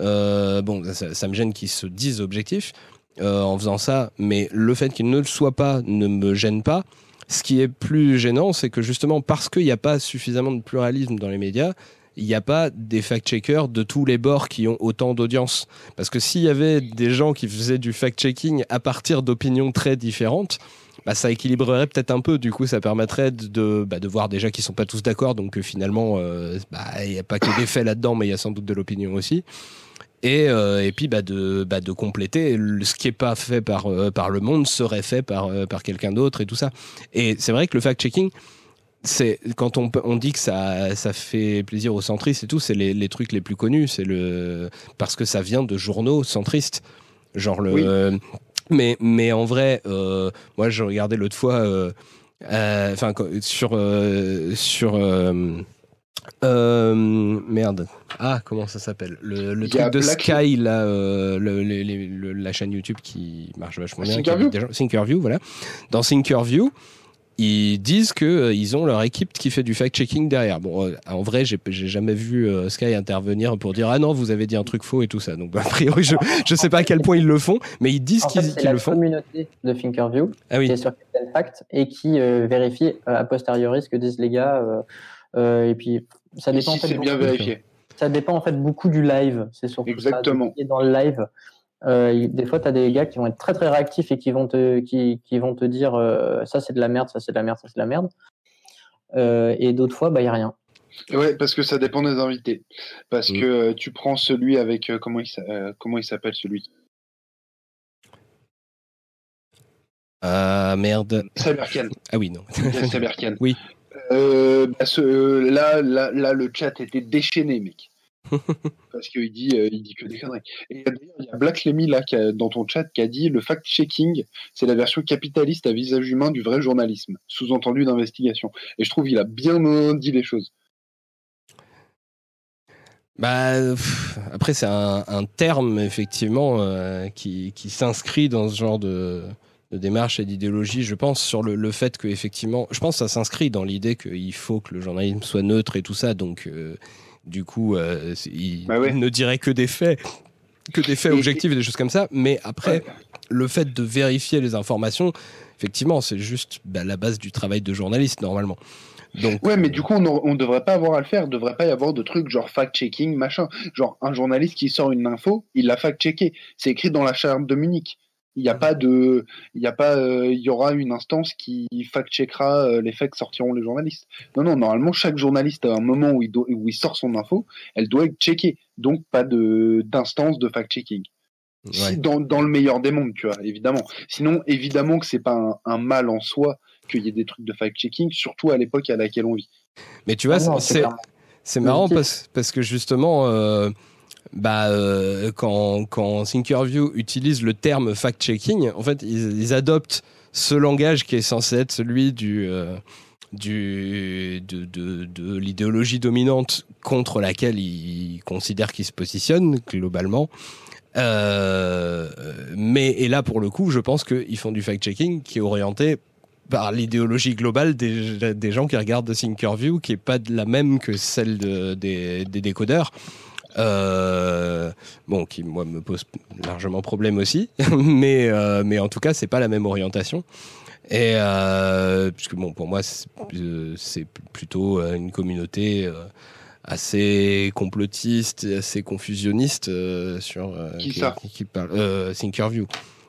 euh, bon, ça, ça, me gêne qu'ils se disent objectifs euh, en faisant ça, mais le fait qu'ils ne le soient pas ne me gêne pas. Ce qui est plus gênant, c'est que justement parce qu'il n'y a pas suffisamment de pluralisme dans les médias, il n'y a pas des fact-checkers de tous les bords qui ont autant d'audience. Parce que s'il y avait des gens qui faisaient du fact-checking à partir d'opinions très différentes, bah, ça équilibrerait peut-être un peu. Du coup, ça permettrait de, bah, de voir déjà qu'ils sont pas tous d'accord, donc finalement, euh, bah, il n'y a pas que des faits là-dedans, mais il y a sans doute de l'opinion aussi. Et, euh, et puis bah de, bah de compléter ce qui est pas fait par, euh, par le monde serait fait par, euh, par quelqu'un d'autre et tout ça. Et c'est vrai que le fact-checking, c'est quand on, on dit que ça, ça fait plaisir aux centristes et tout, c'est les, les trucs les plus connus, c'est le parce que ça vient de journaux centristes, genre le. Oui. Mais mais en vrai, moi je regardais l'autre fois, enfin sur sur euh, merde. Ah, comment ça s'appelle? Le, le truc de Black Sky, là, euh, le, le, le, la chaîne YouTube qui marche vachement bien. Thinkerview Thinkerview, voilà. Dans Thinkerview, ils disent que euh, ils ont leur équipe qui fait du fact-checking derrière. Bon, euh, en vrai, j'ai jamais vu euh, Sky intervenir pour dire ah non, vous avez dit un truc faux et tout ça. Donc a priori, je je sais pas à quel point ils le font, mais ils disent qu'ils qu le font. C'est la communauté de Thinkerview ah oui. qui est sur Captain Fact et qui vérifie a posteriori ce que disent les gars. Et puis ça dépend si en fait c'est bien vérifié. Ça dépend en fait beaucoup du live. C'est surtout Exactement. Ça. dans le live, euh, des fois, tu as des gars qui vont être très très réactifs et qui vont te, qui, qui vont te dire euh, ça c'est de la merde, ça c'est de la merde, ça c'est de la merde. Euh, et d'autres fois, bah il y a rien. Ouais, parce que ça dépend des invités. Parce mmh. que tu prends celui avec comment il comment il s'appelle celui? Ah merde. Saberkan. Ah oui non. Saberkan. oui. Euh, bah ce, là, là, là, le chat était déchaîné, mec. Parce qu'il dit, euh, il dit que des conneries. Et d'ailleurs, il y a Black Lemmy là, qui a, dans ton chat qui a dit le fact-checking, c'est la version capitaliste à visage humain du vrai journalisme, sous-entendu d'investigation. Et je trouve qu'il a bien dit les choses. Bah, pff, après, c'est un, un, terme, effectivement, euh, qui, qui s'inscrit dans ce genre de, de démarche et d'idéologie, je pense, sur le, le fait que effectivement, je pense que ça s'inscrit dans l'idée qu'il faut que le journalisme soit neutre et tout ça, donc euh, du coup, euh, il, bah ouais. il, ne dirait que des faits, que des faits objectifs et des choses comme ça, mais après, ouais. le fait de vérifier les informations, effectivement, c'est juste bah, la base du travail de journaliste normalement. Donc, ouais, mais du coup, on ne devrait pas avoir à le faire. Il devrait pas y avoir de trucs genre fact-checking, machin. Genre, un journaliste qui sort une info, il l'a fact-checké. C'est écrit dans la charte de Munich. Il n'y a pas de, il y a pas, euh, il y aura une instance qui fact-checkera euh, les faits que sortiront les journalistes. Non, non, normalement, chaque journaliste à un moment où il, doit, où il sort son info, elle doit être checkée. Donc, pas de d'instance de fact-checking. Ouais. Si dans, dans le meilleur des mondes, tu vois, évidemment. Sinon, évidemment que c'est pas un, un, mal en soi qu'il y ait des trucs de fact-checking, surtout à l'époque à laquelle on vit. Mais tu vois, ah c'est c'est marrant parce, parce que justement, euh, bah, euh, quand, quand Thinkerview utilise le terme fact-checking, en fait, ils, adoptent ce langage qui est censé être celui euh, du, de, de, de l'idéologie dominante contre laquelle ils considèrent qu'ils se positionnent globalement. Euh, mais et là pour le coup, je pense qu'ils font du fact-checking qui est orienté par l'idéologie globale des, gens qui regardent Thinkerview, qui est pas la même que celle de, des, des décodeurs. Euh, bon, qui moi me pose largement problème aussi, mais euh, mais en tout cas c'est pas la même orientation. Et euh, puisque bon pour moi c'est euh, plutôt euh, une communauté assez complotiste, assez confusionniste sur qui, qui, ça qui parle Thinkerview,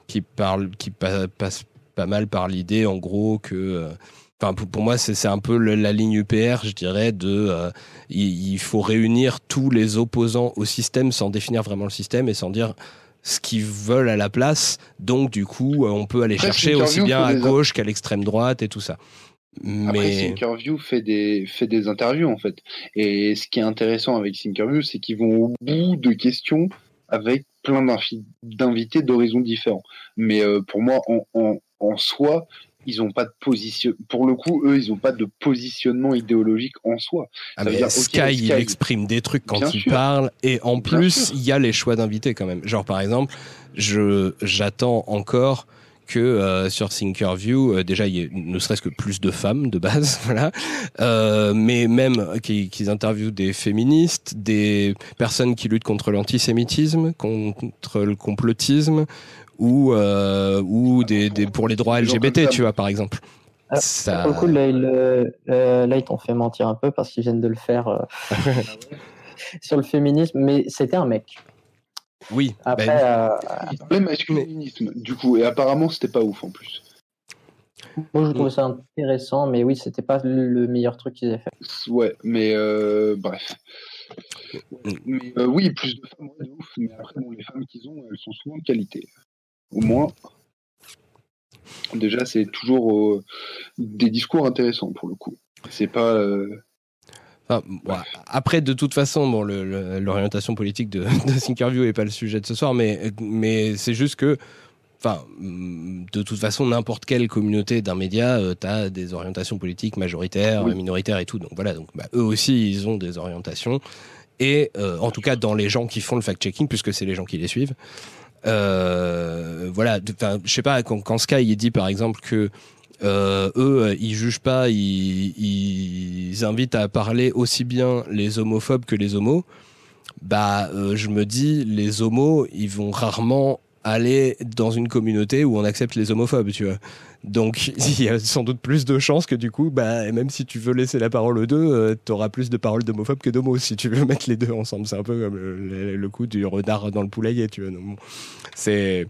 qui parle qui pa passe pas mal par l'idée en gros que Enfin, pour, moi, c'est un peu la ligne UPR, je dirais, de euh, il, faut réunir tous les opposants au système sans définir vraiment le système et sans dire ce qu'ils veulent à la place. Donc, du coup, on peut aller Après, chercher aussi bien à gauche qu'à l'extrême droite et tout ça. Mais... Après, Thinkerview fait des, fait des interviews, en fait. Et ce qui est intéressant avec Thinkerview, c'est qu'ils vont au bout de questions avec plein d'invités d'horizons différents. Mais euh, pour moi, en, en, en soi, ils ont pas de position. Pour le coup, eux, ils ont pas de positionnement idéologique en soi. Ah dire, Sky, okay, Sky, il exprime des trucs quand il sûr. parle, et en plus, il y a les choix d'invités quand même. Genre par exemple, je j'attends encore que euh, sur Thinkerview, euh, déjà, il y ait ne serait-ce que plus de femmes de base, voilà. Euh, mais même qu'ils qu interviewent des féministes, des personnes qui luttent contre l'antisémitisme, contre le complotisme, ou euh, ou des, des, pour les droits LGBT, tu vois, par exemple. Ah, ça... Pour le coup, là, ils, euh, là, ils t'ont fait mentir un peu parce qu'ils viennent de le faire euh, sur le féminisme, mais c'était un mec. Oui. Après, ben... il parlait masculinisme, du coup, et apparemment, c'était pas ouf en plus. Moi, je trouvais ça intéressant, mais oui, c'était pas le meilleur truc qu'ils aient fait. Ouais, mais euh, bref. Mais euh, oui, plus de femmes, ouais, de ouf, mais après, bon, les femmes qu'ils ont, elles sont souvent de qualité au moins. Déjà, c'est toujours euh, des discours intéressants pour le coup. C'est pas. Euh... Enfin, bon, après, de toute façon, bon, l'orientation politique de, de Thinkerview n'est pas le sujet de ce soir, mais, mais c'est juste que, enfin, de toute façon, n'importe quelle communauté d'un média, euh, tu as des orientations politiques majoritaires, oui. minoritaires et tout. Donc voilà, donc bah, eux aussi, ils ont des orientations. Et euh, en tout cas, dans les gens qui font le fact-checking, puisque c'est les gens qui les suivent, euh, voilà, je sais pas, quand, quand, Sky dit par exemple que euh, eux, ils jugent pas, ils, ils, invitent à parler aussi bien les homophobes que les homos. Bah, euh, je me dis, les homos, ils vont rarement aller dans une communauté où on accepte les homophobes, tu vois. Donc il y a sans doute plus de chances que du coup, bah, même si tu veux laisser la parole aux deux, euh, tu auras plus de paroles d'homophobes que d'homos si tu veux mettre les deux ensemble. C'est un peu comme le, coup du renard dans le poulailler, tu vois. C'est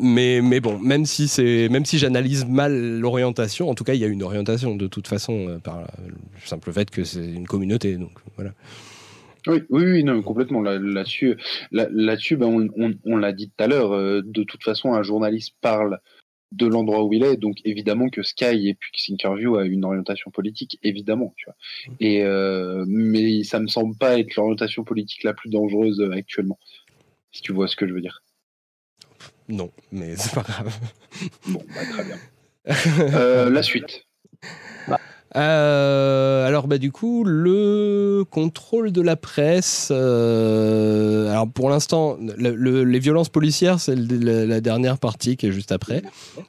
mais mais bon, même si si j'analyse mal l'orientation, en tout cas il y a une orientation de toute façon euh, par le simple fait que c'est une communauté. Donc voilà. Oui, oui, non, complètement. Là-dessus, là, là-dessus, ben, on l'a dit tout à l'heure. Euh, de toute façon, un journaliste parle de l'endroit où il est, donc évidemment que Sky et puis Thinkerview a une orientation politique, évidemment, tu vois. Et euh, mais ça me semble pas être l'orientation politique la plus dangereuse actuellement, si tu vois ce que je veux dire. Non, mais c'est pas grave. Bon, bah, très bien. euh, la suite. Bah. Euh, alors bah du coup le contrôle de la presse. Euh, alors pour l'instant, le, le, les violences policières, c'est la, dernière partie qui est juste après.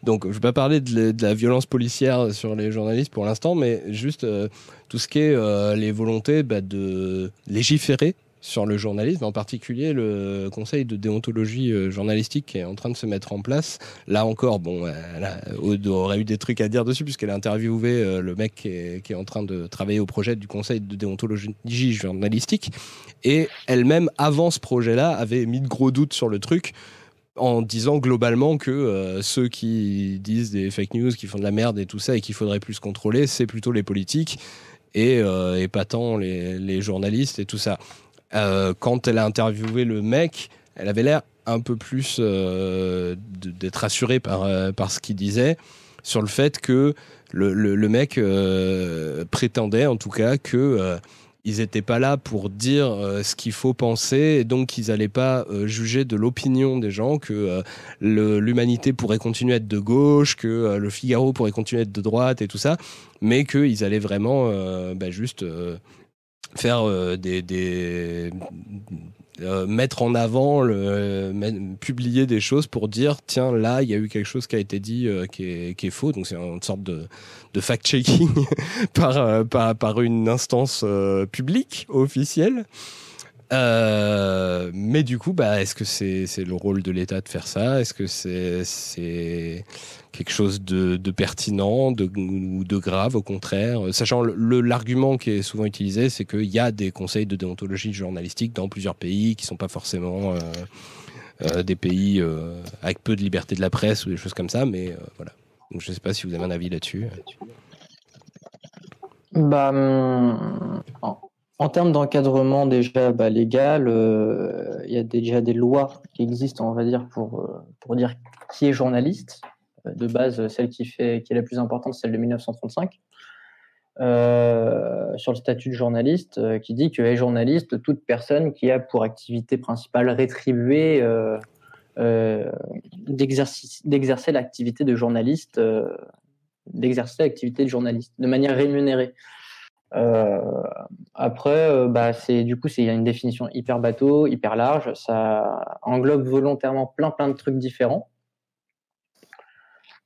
Donc je vais pas parler de, de la violence policière sur les journalistes pour l'instant, mais juste euh, tout ce qui est euh, les volontés bah, de légiférer sur le journalisme, en particulier le conseil de déontologie euh, journalistique qui est en train de se mettre en place. Là encore, bon, Aude aurait eu des trucs à dire dessus puisqu'elle a interviewé euh, le mec qui est, en train de travailler au projet du conseil de déontologie journalistique et elle-même, avant ce projet-là, avait mis de gros doutes sur le truc en disant globalement que euh, ceux qui disent des fake news, qui font de la merde et tout ça et qu'il faudrait plus contrôler, c'est plutôt les politiques et, euh, pas tant les journalistes et tout ça euh, quand elle a interviewé le mec, elle avait l'air un peu plus euh, d'être rassurée par, euh, par ce qu'il disait sur le fait que le, mec prétendait en tout cas que ils n'étaient pas là pour dire ce qu'il faut penser, et donc ils n'allaient pas juger de l'opinion des gens, que l'humanité pourrait continuer à être de gauche, que le Figaro pourrait continuer à être de droite et tout ça, mais qu'ils allaient vraiment bah, juste faire des, des euh, mettre en avant, le, publier des choses pour dire tiens là il y a eu quelque chose qui a été dit euh, qui, est, qui, est, faux. Donc c'est une sorte de, de fact-checking par, euh, par, par une instance publique officielle mais du coup bah est-ce que c'est le rôle de l'État de faire ça? Est-ce que c'est quelque chose de, pertinent de, ou de grave, au contraire? Sachant l'argument qui est souvent utilisé, c'est qu'il y a des conseils de déontologie journalistique dans plusieurs pays qui ne sont pas forcément euh, euh, des pays euh, avec peu de liberté de la presse ou des choses comme ça, mais voilà. Je ne sais pas si vous avez un avis là-dessus. Bah, hum, en, termes d'encadrement déjà bah, légal, il y a déjà des lois qui existent, on va dire, pour, pour dire qui est journaliste de base, celle qui, fait, qui est la plus importante, celle de 1935, euh, sur le statut de journaliste, euh, qui dit que est journaliste toute personne qui a pour activité principale rétribuée euh, d'exercer l'activité de journaliste, d'exercer l'activité de journaliste de manière rémunérée. Après, bah, c'est du coup, c'est une définition hyper bateau, hyper large. Ça englobe volontairement plein plein de trucs différents.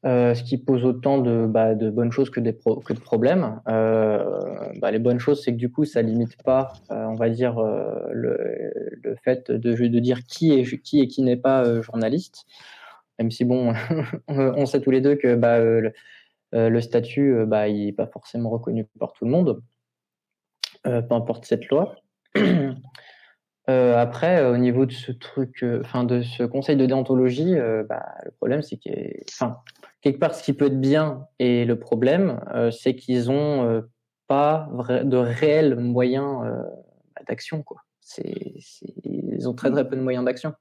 Euh, ce qui pose autant de, bah, bonnes choses que, des de problèmes. Euh, bah, les bonnes choses, c'est que du coup, ça limite pas, euh, on va dire, euh, le, fait de, dire qui est qui et qui n'est pas euh, journaliste. Même si bon, on sait tous les deux que bah, le, le, statut, bah, il n'est pas forcément reconnu par tout le monde, peu importe cette loi. Euh, après, au niveau de ce truc, enfin de ce conseil de déontologie, bah, le problème c'est que, quelque part, ce qui peut être bien et le problème, euh, c'est qu'ils ont euh, pas de réels moyens euh, d'action. Ils ont très très peu de moyens d'action.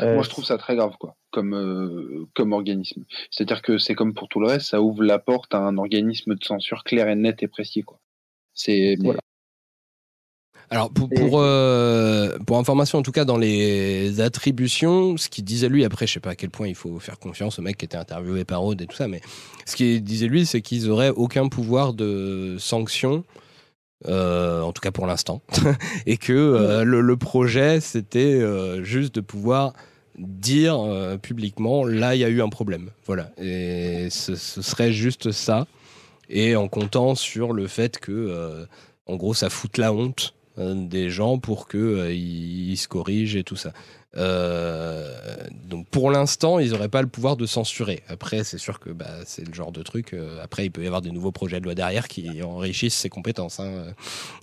Moi, je trouve ça très grave, quoi, comme comme organisme. C'est-à-dire que c'est comme pour tout le reste, ça ouvre la porte à un organisme de censure clair et net et précis, quoi. C'est voilà. Alors pour pour, euh, pour information en tout cas dans les attributions, ce qu'il disait lui après je sais pas à quel point il faut faire confiance au mec qui était interviewé par Aude et tout ça, mais ce qu'il disait lui c'est qu'ils auraient aucun pouvoir de sanction. Euh, en tout cas pour l'instant, et que euh, le, le, projet c'était euh, juste de pouvoir dire euh, publiquement là il y a eu un problème, voilà, et ce, ce, serait juste ça, et en comptant sur le fait que en gros ça fout la honte euh, des gens pour que euh, ils, se corrigent et tout ça. Euh, donc pour l'instant, ils n'auraient pas le pouvoir de censurer. Après, c'est sûr que bah, c'est le genre de truc. après, il peut y avoir des nouveaux projets de loi derrière qui enrichissent ses compétences. Hein.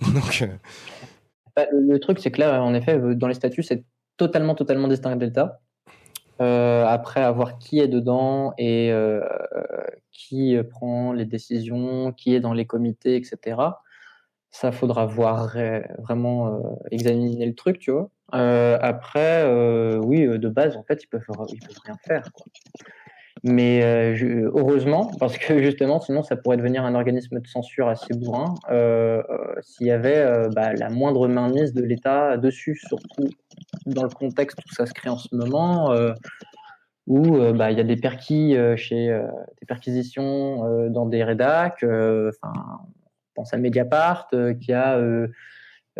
bah, le, truc, c'est clair, en effet, dans les statuts, c'est totalement, totalement distinct Delta. après, avoir qui est dedans et qui prend les décisions, qui est dans les comités, etc ça faudra voir vraiment euh, examiner le truc, tu vois. Euh, après, euh, oui, de base, en fait, ils peuvent, peuvent rien faire. Mais heureusement, parce que justement, sinon, ça pourrait devenir un organisme de censure assez bourrin s'il y avait bah, la moindre mainmise de l'État dessus, surtout dans le contexte où ça se crée en ce moment, où bah, il y a des perquis chez des perquisitions dans des rédacs. Enfin, pense à Mediapart, euh, qui a euh,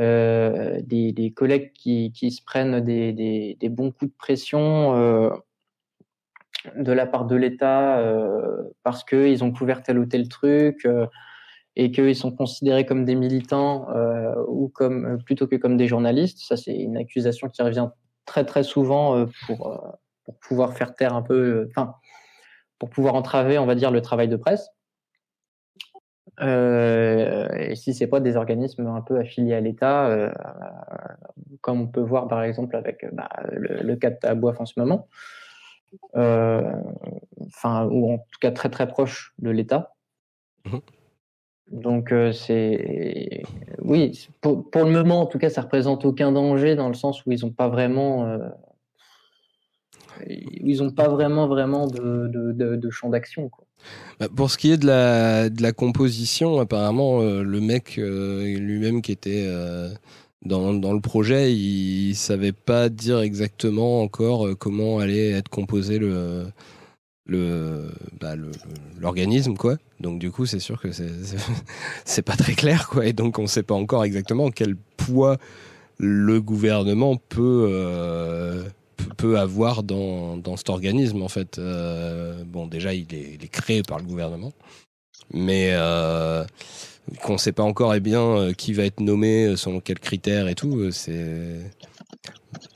euh, des, collègues qui, se prennent des, bons coups de pression de la part de l'État parce qu'ils ont couvert tel ou tel truc et qu'ils sont considérés comme des militants ou comme plutôt que comme des journalistes. Ça, c'est une accusation qui revient très très souvent pour, pour pouvoir faire taire un peu, enfin, pour pouvoir entraver, on va dire, le travail de presse. Euh, et si c'est pas des organismes un peu affiliés à l'État, euh, comme on peut voir par exemple avec bah, le, le, cas de Taboif en ce moment, euh, enfin ou en tout cas très très proche de l'État. Mmh. Donc c'est oui pour, pour, le moment en tout cas ça représente aucun danger dans le sens où ils n'ont pas vraiment ils n'ont pas vraiment, vraiment de, de, de, champ d'action. Bah, pour ce qui est de la, de la composition, apparemment, le mec lui-même qui était dans, dans, le projet, il savait pas dire exactement encore comment allait être composé le, bah, le l'organisme quoi donc du coup c'est sûr que c'est pas très clair quoi et donc on sait pas encore exactement quel poids le gouvernement peut euh, peut avoir dans, dans cet organisme en fait euh, bon déjà il est, il est, créé par le gouvernement mais euh, qu'on sait pas encore et eh bien euh, qui va être nommé selon quels critères et tout c'est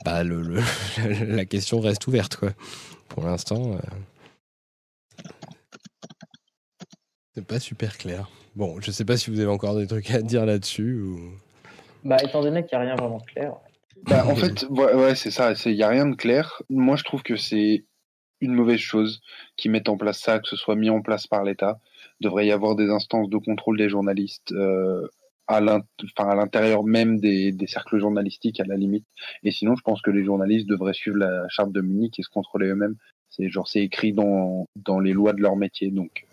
bah, le, le, la question reste ouverte quoi pour l'instant c'est pas super clair. Bon, je sais pas si vous avez encore des trucs à dire là-dessus. Ou... Bah, étant donné qu'il n'y a rien vraiment clair. Bah, en fait, ouais, c'est ça. Il n'y a rien de clair. Moi, je trouve que c'est une mauvaise chose qu'ils mettent en place ça, que ce soit mis en place par l'État. Il devrait y avoir des instances de contrôle des journalistes euh, à l'intérieur même des, des, cercles journalistiques, à la limite. Et sinon, je pense que les journalistes devraient suivre la charte de Munich et se contrôler eux-mêmes. C'est genre, c'est écrit dans, dans les lois de leur métier. Donc,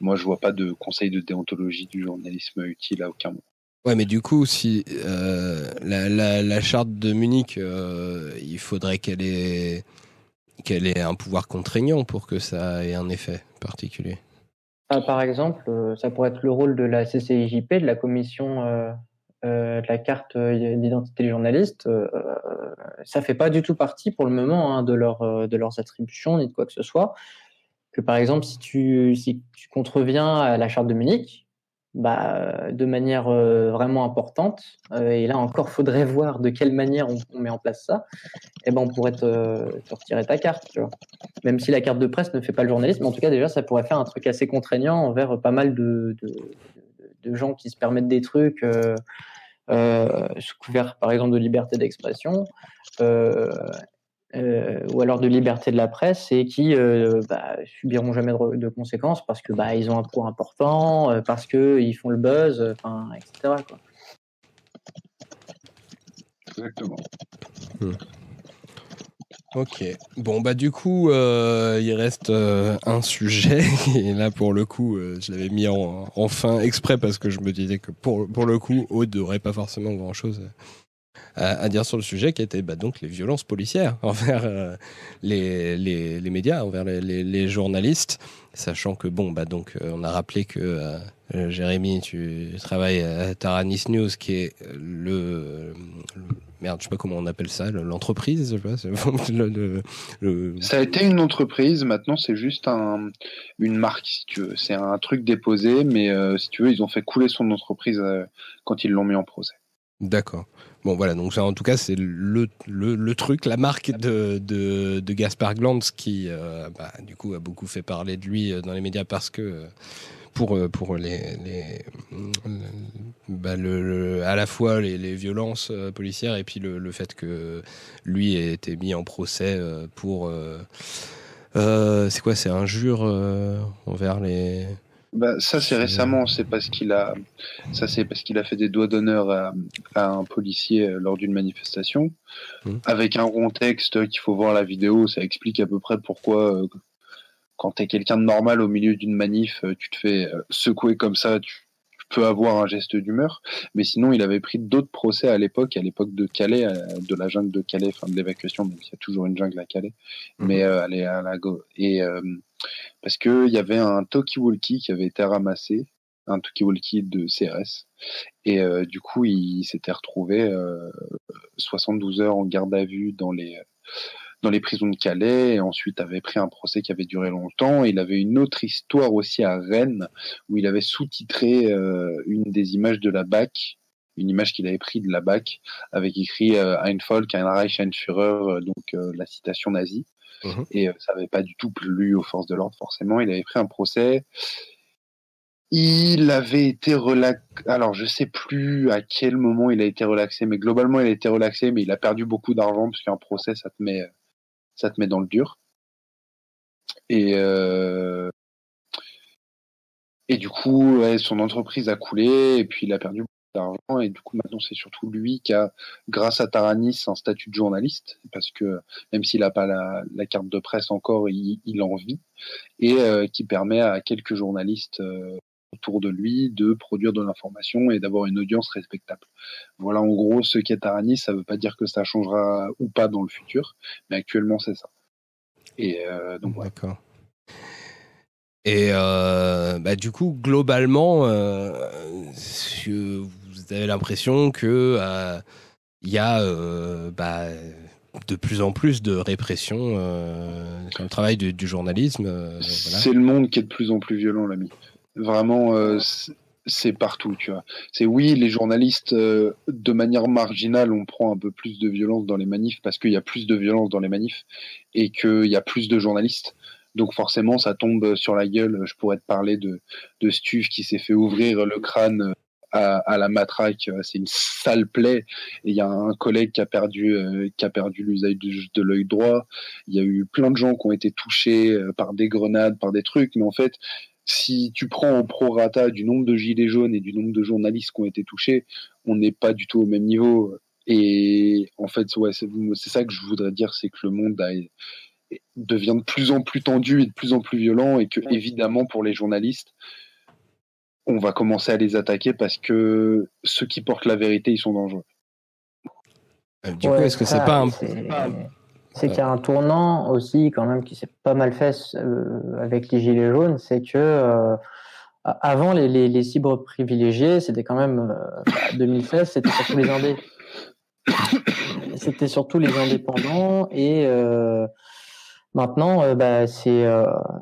moi, je vois pas de conseil de déontologie du journalisme utile à aucun moment. Ouais, mais du coup, si euh, la, la, charte de Munich, euh, il faudrait qu'elle ait, qu'elle ait un pouvoir contraignant pour que ça ait un effet particulier. Ah, par exemple, euh, ça pourrait être le rôle de la CCIJP, de la commission de la carte d'identité des journalistes. ça fait pas du tout partie pour le moment hein, de, leur, de leurs attributions ni de quoi que ce soit que par exemple, si tu, si tu contreviens à la charte de Munich, bah, de manière euh, vraiment importante, euh, et là encore, faudrait voir de quelle manière on, met en place ça, et eh ben on pourrait te, retirer ta carte. Même si la carte de presse ne fait pas le journalisme, en tout cas, déjà, ça pourrait faire un truc assez contraignant envers pas mal de, de, de gens qui se permettent des trucs euh, sous couvert, par exemple, de liberté d'expression. Euh, ou alors de liberté de la presse et qui euh, bah, subiront jamais de, conséquences parce que bah, ils ont un poids important, euh, parce que ils font le buzz, enfin, etc. Quoi. Exactement. Hmm. Ok. Bon bah du coup il reste un sujet et là pour le coup je l'avais mis en, en, fin exprès parce que je me disais que pour, pour le coup Aude n'aurait pas forcément grand chose à, dire sur le sujet, qui était bah, donc les violences policières envers euh, les, les, les, médias, envers les, les, journalistes, sachant que bon, bah donc euh, on a rappelé que euh, Jérémy, tu travailles à Taranis News, qui est le, merde, je sais pas comment on appelle ça, l'entreprise. Le, le, Ça a été une entreprise, maintenant c'est juste un, une marque, si tu veux. C'est un truc déposé, mais si tu veux, ils ont fait couler son entreprise quand ils l'ont mis en procès. D'accord. Bon voilà, donc en tout cas c'est le, le, truc, la marque de, de, de Gaspard Glantz qui euh, bah, du coup a beaucoup fait parler de lui euh, dans les médias parce que euh, pour, pour les, les bah, le, à la fois les, violences policières et puis le, le fait que lui ait été mis en procès pour c'est quoi c'est injure envers les bah, ça c'est récemment, c'est parce qu'il a, ça c'est parce qu'il a fait des doigts d'honneur à, un policier euh, lors d'une manifestation, mmh. avec un contexte qu'il faut voir la vidéo, ça explique à peu près pourquoi euh, quand t'es quelqu'un de normal au milieu d'une manif, euh, tu te fais secouer comme ça, tu, peut avoir un geste d'humeur, mais sinon il avait pris d'autres procès à l'époque, à l'époque de Calais, euh, de la jungle de Calais, enfin de l'évacuation, donc il y a toujours une jungle à Calais, mhm. mais euh, elle est à la go et euh, parce que il y avait un talkie-walkie qui avait été ramassé, un talkie-walkie de CRS, et du coup il s'était retrouvé 72 heures en garde à vue dans les dans les prisons de Calais et ensuite avait pris un procès qui avait duré longtemps. Il avait une autre histoire aussi à Rennes où il avait sous-titré euh, une des images de la BAC, une image qu'il avait pris de la BAC avec écrit euh, Ein Volk, ein Reich, ein Führer, euh, donc euh, la citation nazie. Mhm. Et ça n'avait pas du tout plu aux forces de l'ordre forcément. Il avait pris un procès. Il avait été relaxé. Alors, je sais plus à quel moment il a été relaxé, mais globalement, il a été relaxé, mais il a perdu beaucoup d'argent parce qu'un procès, ça te met ça te met dans le dur. Et, euh, et du coup, son entreprise a coulé et puis il a perdu beaucoup violent. Et du coup, maintenant, c'est surtout lui qui a, grâce à Taranis, un statut de journaliste, parce que même s'il n'a pas la, la, carte de presse encore, il, il en vit, et euh, qui permet à quelques journalistes euh, autour de lui de produire de l'information et d'avoir une audience respectable. Voilà en gros ce qu'est Taranis. Ça ne veut pas dire que ça changera ou pas dans le futur, mais actuellement, c'est ça. Et euh, donc, D'accord. Et euh, bah, du coup, globalement, euh, vous avez l'impression que il y a bah, de plus en plus de répression dans le travail du, du journalisme. Voilà. C'est le monde qui est de plus en plus violent, l'ami. Vraiment, c'est partout, tu vois. C'est oui, les journalistes, de manière marginale, on prend un peu plus de violence dans les manifs parce qu'il y a plus de violence dans les manifs et qu'il y a plus de journalistes. Donc forcément, ça tombe sur la gueule. Je pourrais te parler de, de Stuve qui s'est fait ouvrir le crâne à, à la matraque. C'est une sale plaie. Il y a un collègue qui a perdu, euh, qui a perdu l'usage de l'œil droit. Il y a eu plein de gens qui ont été touchés par des grenades, par des trucs. Mais en fait, si tu prends en prorata du nombre de gilets jaunes et du nombre de journalistes qui ont été touchés, on n'est pas du tout au même niveau. Et en fait, ouais, c'est ça que je voudrais dire, c'est que le monde a, devient de plus en plus tendu et de plus en plus violent et que évidemment pour les journalistes on va commencer à les attaquer parce que ceux qui portent la vérité ils sont dangereux. Euh, du ouais, coup, est-ce que c'est pas un c'est qu'il y a un tournant aussi quand même qui s'est pas mal fait euh, avec les gilets jaunes, c'est que euh, avant les, cibres privilégiés, c'était quand même euh, 2016, c'était surtout les indés, c'était surtout les indépendants et Maintenant, bah, c'est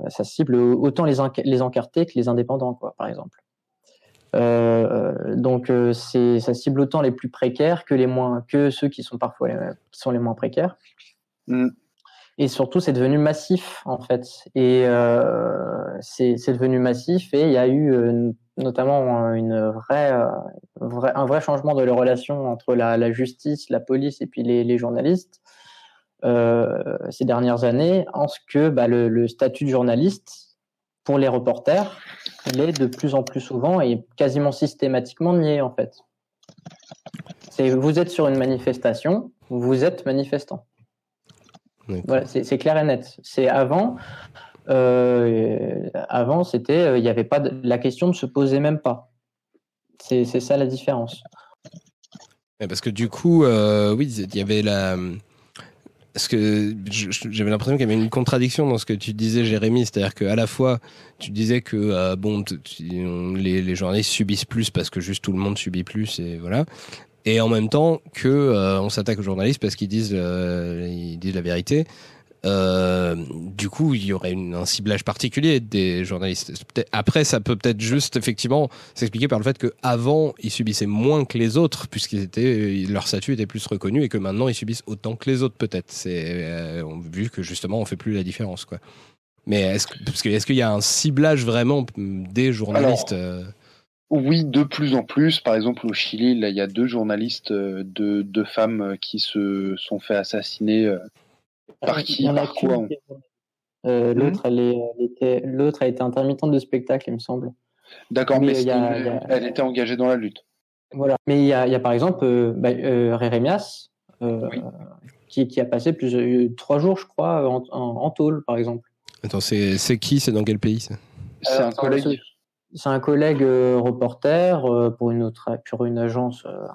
ça cible autant les, encartés que les indépendants, quoi, par exemple. Donc c'est ça cible autant les plus précaires que les moins que ceux qui sont parfois qui sont les moins précaires. Mm. Et surtout, c'est devenu massif en fait. Et c'est devenu massif et il y a eu notamment une vraie, vrai, un vrai changement de la relation entre la, justice, la police et puis les, journalistes euh, ces dernières années en ce que bah, le, statut de journaliste pour les reporters il est de plus en plus souvent et quasiment systématiquement nié en fait. Vous êtes sur une manifestation, vous êtes manifestant. Voilà, c'est clair et net. C'est avant, euh, avant c'était, il n'y avait pas de, la question ne se posait même pas. C'est ça la différence. Parce que du coup, euh, oui, il y avait la, parce que j'avais l'impression qu'il y avait une contradiction dans ce que tu disais, Jérémy. C'est-à-dire qu'à la fois, tu disais que euh, bon, les, les, journalistes subissent plus parce que juste tout le monde subit plus et voilà. Et en même temps que euh, on s'attaque aux journalistes parce qu'ils disent euh, ils disent la vérité. Euh, du coup, il y aurait une, un ciblage particulier des journalistes. Après, ça peut peut-être juste effectivement s'expliquer par le fait qu'avant, ils subissaient moins que les autres, puisqu'ils étaient, leur statut était plus reconnu, et que maintenant, ils subissent autant que les autres, peut-être. C'est vu que justement, on fait plus la différence, quoi. Mais est-ce que, est-ce qu'il y a un ciblage vraiment des journalistes Alors... Euh oui, de plus en plus. Par exemple, au Chili, là, il y a deux journalistes, euh, deux, deux femmes qui se sont fait assassiner par qui Par quoi euh, L'autre, elle, était, l'autre a été intermittente de spectacle, il me semble. D'accord, mais, mais y a, y a... elle était engagée dans la lutte. Voilà. Mais il y a, y a par exemple euh, bah, euh, Rérémias, euh, oui. qui, qui, a passé plus de trois jours, je crois, en, en, en tôle, par exemple. Attends, c'est, c'est qui? C'est dans quel pays ça? C'est un collègue c'est un collègue euh, reporter euh, pour une autre pour une agence euh,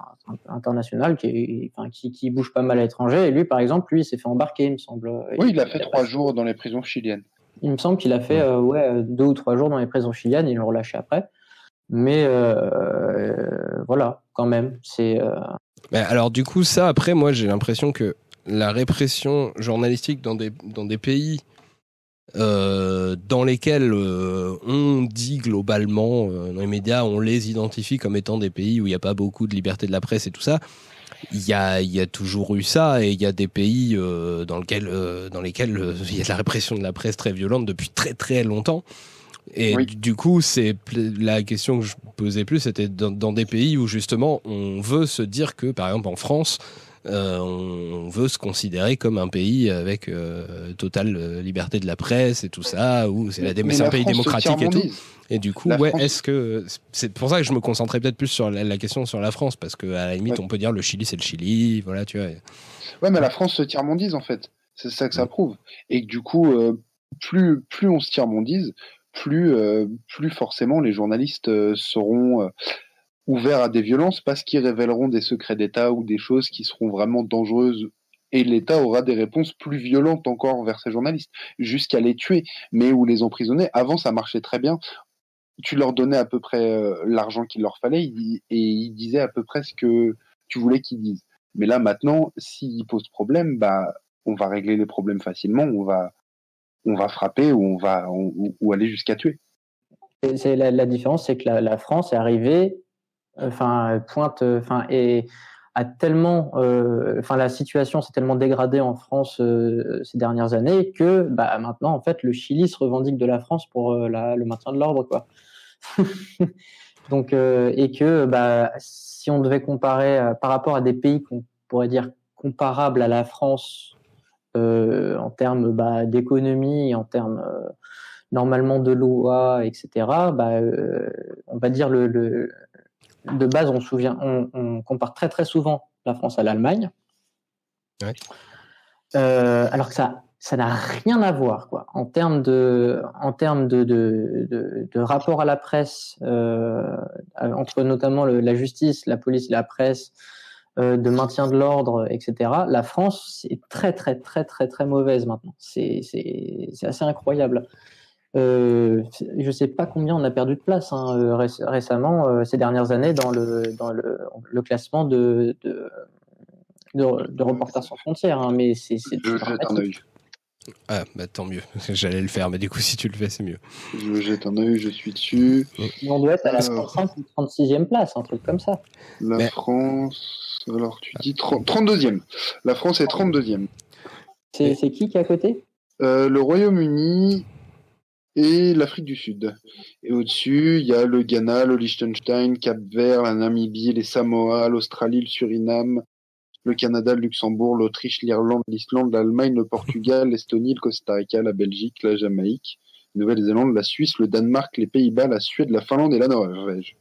internationale qui, enfin, qui, qui bouge pas mal à l'étranger. Et lui par exemple lui il s'est fait embarquer il me semble. Oui il a fait trois jours dans les prisons chiliennes. Il me semble qu'il a fait euh, ouais deux ou trois jours dans les prisons chiliennes ils l'ont relâché après. Mais voilà quand même c'est alors du coup ça après moi j'ai l'impression que la répression journalistique dans des dans des pays euh, dans lesquels euh, on dit globalement, euh, dans les médias, on les identifie comme étant des pays où il n'y a pas beaucoup de liberté de la presse et tout ça. Il y a, y a toujours eu ça et il y a des pays dans, lequel, dans lesquels il y a de la répression de la presse très violente depuis très très longtemps. Et oui. du coup, c'est la question que je posais plus, c'était dans, dans, des pays où justement on veut se dire que, par exemple en France, euh, on veut se considérer comme un pays avec euh, totale euh, liberté de la presse et tout ça, où c'est un pays démocratique et tout. Et du coup, La ouais, France- est-ce que c'est pour ça que je me concentrais peut-être plus sur la, la question sur la France parce que à la limite, Ouais. on peut dire le Chili, c'est le Chili, voilà, tu vois. Ouais, mais la France se tiers-mondise en fait. C'est ça que ça prouve. Et que du coup, euh, plus, plus on se tiers-mondise, plus, euh, plus forcément les journalistes seront ouverts à des violences parce qu'ils révéleront des secrets d'État ou des choses qui seront vraiment dangereuses. Et l'État aura des réponses plus violentes encore vers ces journalistes, jusqu'à les tuer, mais ou les emprisonner. Avant, ça marchait très bien. Tu leur donnais à peu près euh, l'argent qu'il leur fallait et ils disaient à peu près ce que tu voulais qu'ils disent. Mais là, maintenant, s'ils posent problème, bah, on va régler les problèmes facilement, on va, on va frapper ou on va, ou, aller jusqu'à tuer. La, différence, c'est que la France est arrivée, enfin pointe, enfin et a tellement, euh, enfin la situation s'est tellement dégradée en France euh, ces dernières années que bah maintenant en fait le Chili se revendique de la France pour euh, la, le maintien de l'ordre quoi. Donc euh, et que bah si on devait comparer euh, par rapport à des pays qu'on pourrait dire comparables à la France euh, en termes bah, d'économie, en termes euh, normalement de loi, etc. Bah, euh, on va dire le, le de base, on, souvient, on, on compare très très souvent la France à l'Allemagne, Ouais. Euh, alors que ça ça n'a rien à voir quoi en termes de en termes de de, de, de rapport à la presse euh, entre notamment le, la justice, la police, la presse, euh, de maintien de l'ordre, etc. La France c'est très très très très très mauvaise maintenant. C'est assez incroyable. Euh, je sais pas combien on a perdu de place hein, euh, réc- récemment euh, ces dernières années dans le dans le, le classement de de, de, de Reporters sans frontières, hein, mais c'est Je jette un œil. Ah, bah tant mieux. J'allais le faire, mais du coup, si tu le fais, c'est mieux. Je jette un œil, je suis dessus. Mais On doit être à la Alors. 35 ou 36e place, un truc comme ça. La Mais- France, alors tu dis 30 32e. La France est 32e. C'est Et- c'est qui qui est à côté? Euh, le Royaume-Uni et l'Afrique du Sud. Et au-dessus, il y a le Ghana, le Liechtenstein, Cap-Vert, la Namibie, les Samoa, l'Australie, le Suriname, le Canada, le Luxembourg, l'Autriche, l'Irlande, l'Islande, l'Allemagne, le Portugal, l'Estonie, le Costa Rica, la Belgique, la Jamaïque, la Nouvelle-Zélande, la Suisse, le Danemark, les Pays-Bas, la Suède, la Finlande et la Norvège.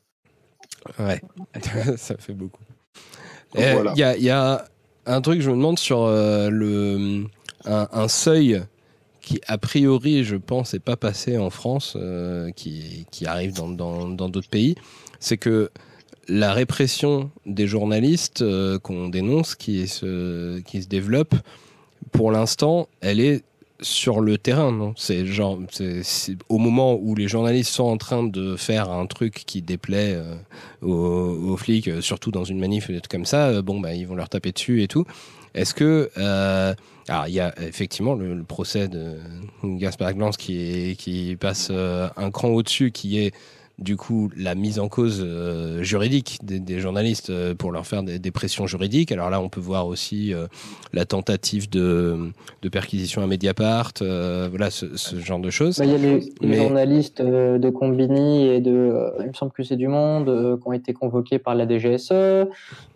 Ouais, ça fait beaucoup. Donc Il voilà. y, a, y a un truc, je me demande sur euh, le, un, un seuil qui, a priori, je pense, n'est pas passé en France, euh, qui, arrive dans d'autres pays. C'est que la répression des journalistes euh, qu'on dénonce, qui se, développe, pour l'instant, elle est sur le terrain, non? C'est au moment où les journalistes sont en train de faire un truc qui déplaît euh, aux, flics, surtout dans une manif comme ça, bon, bah, ils vont leur taper dessus et tout. Est-ce que. Euh, alors, il y a effectivement le, le procès de Gaspard Glans qui, est, qui passe euh, un cran au-dessus, qui est du coup la mise en cause euh, juridique des, des journalistes euh, pour leur faire des, des pressions juridiques. Alors là, on peut voir aussi euh, la tentative de, de perquisition à Mediapart, voilà ce, ce genre de choses. Bah, Il y a les, journalistes de Combini et de, il me semble que c'est du Monde, qui ont été convoqués par la DGSE.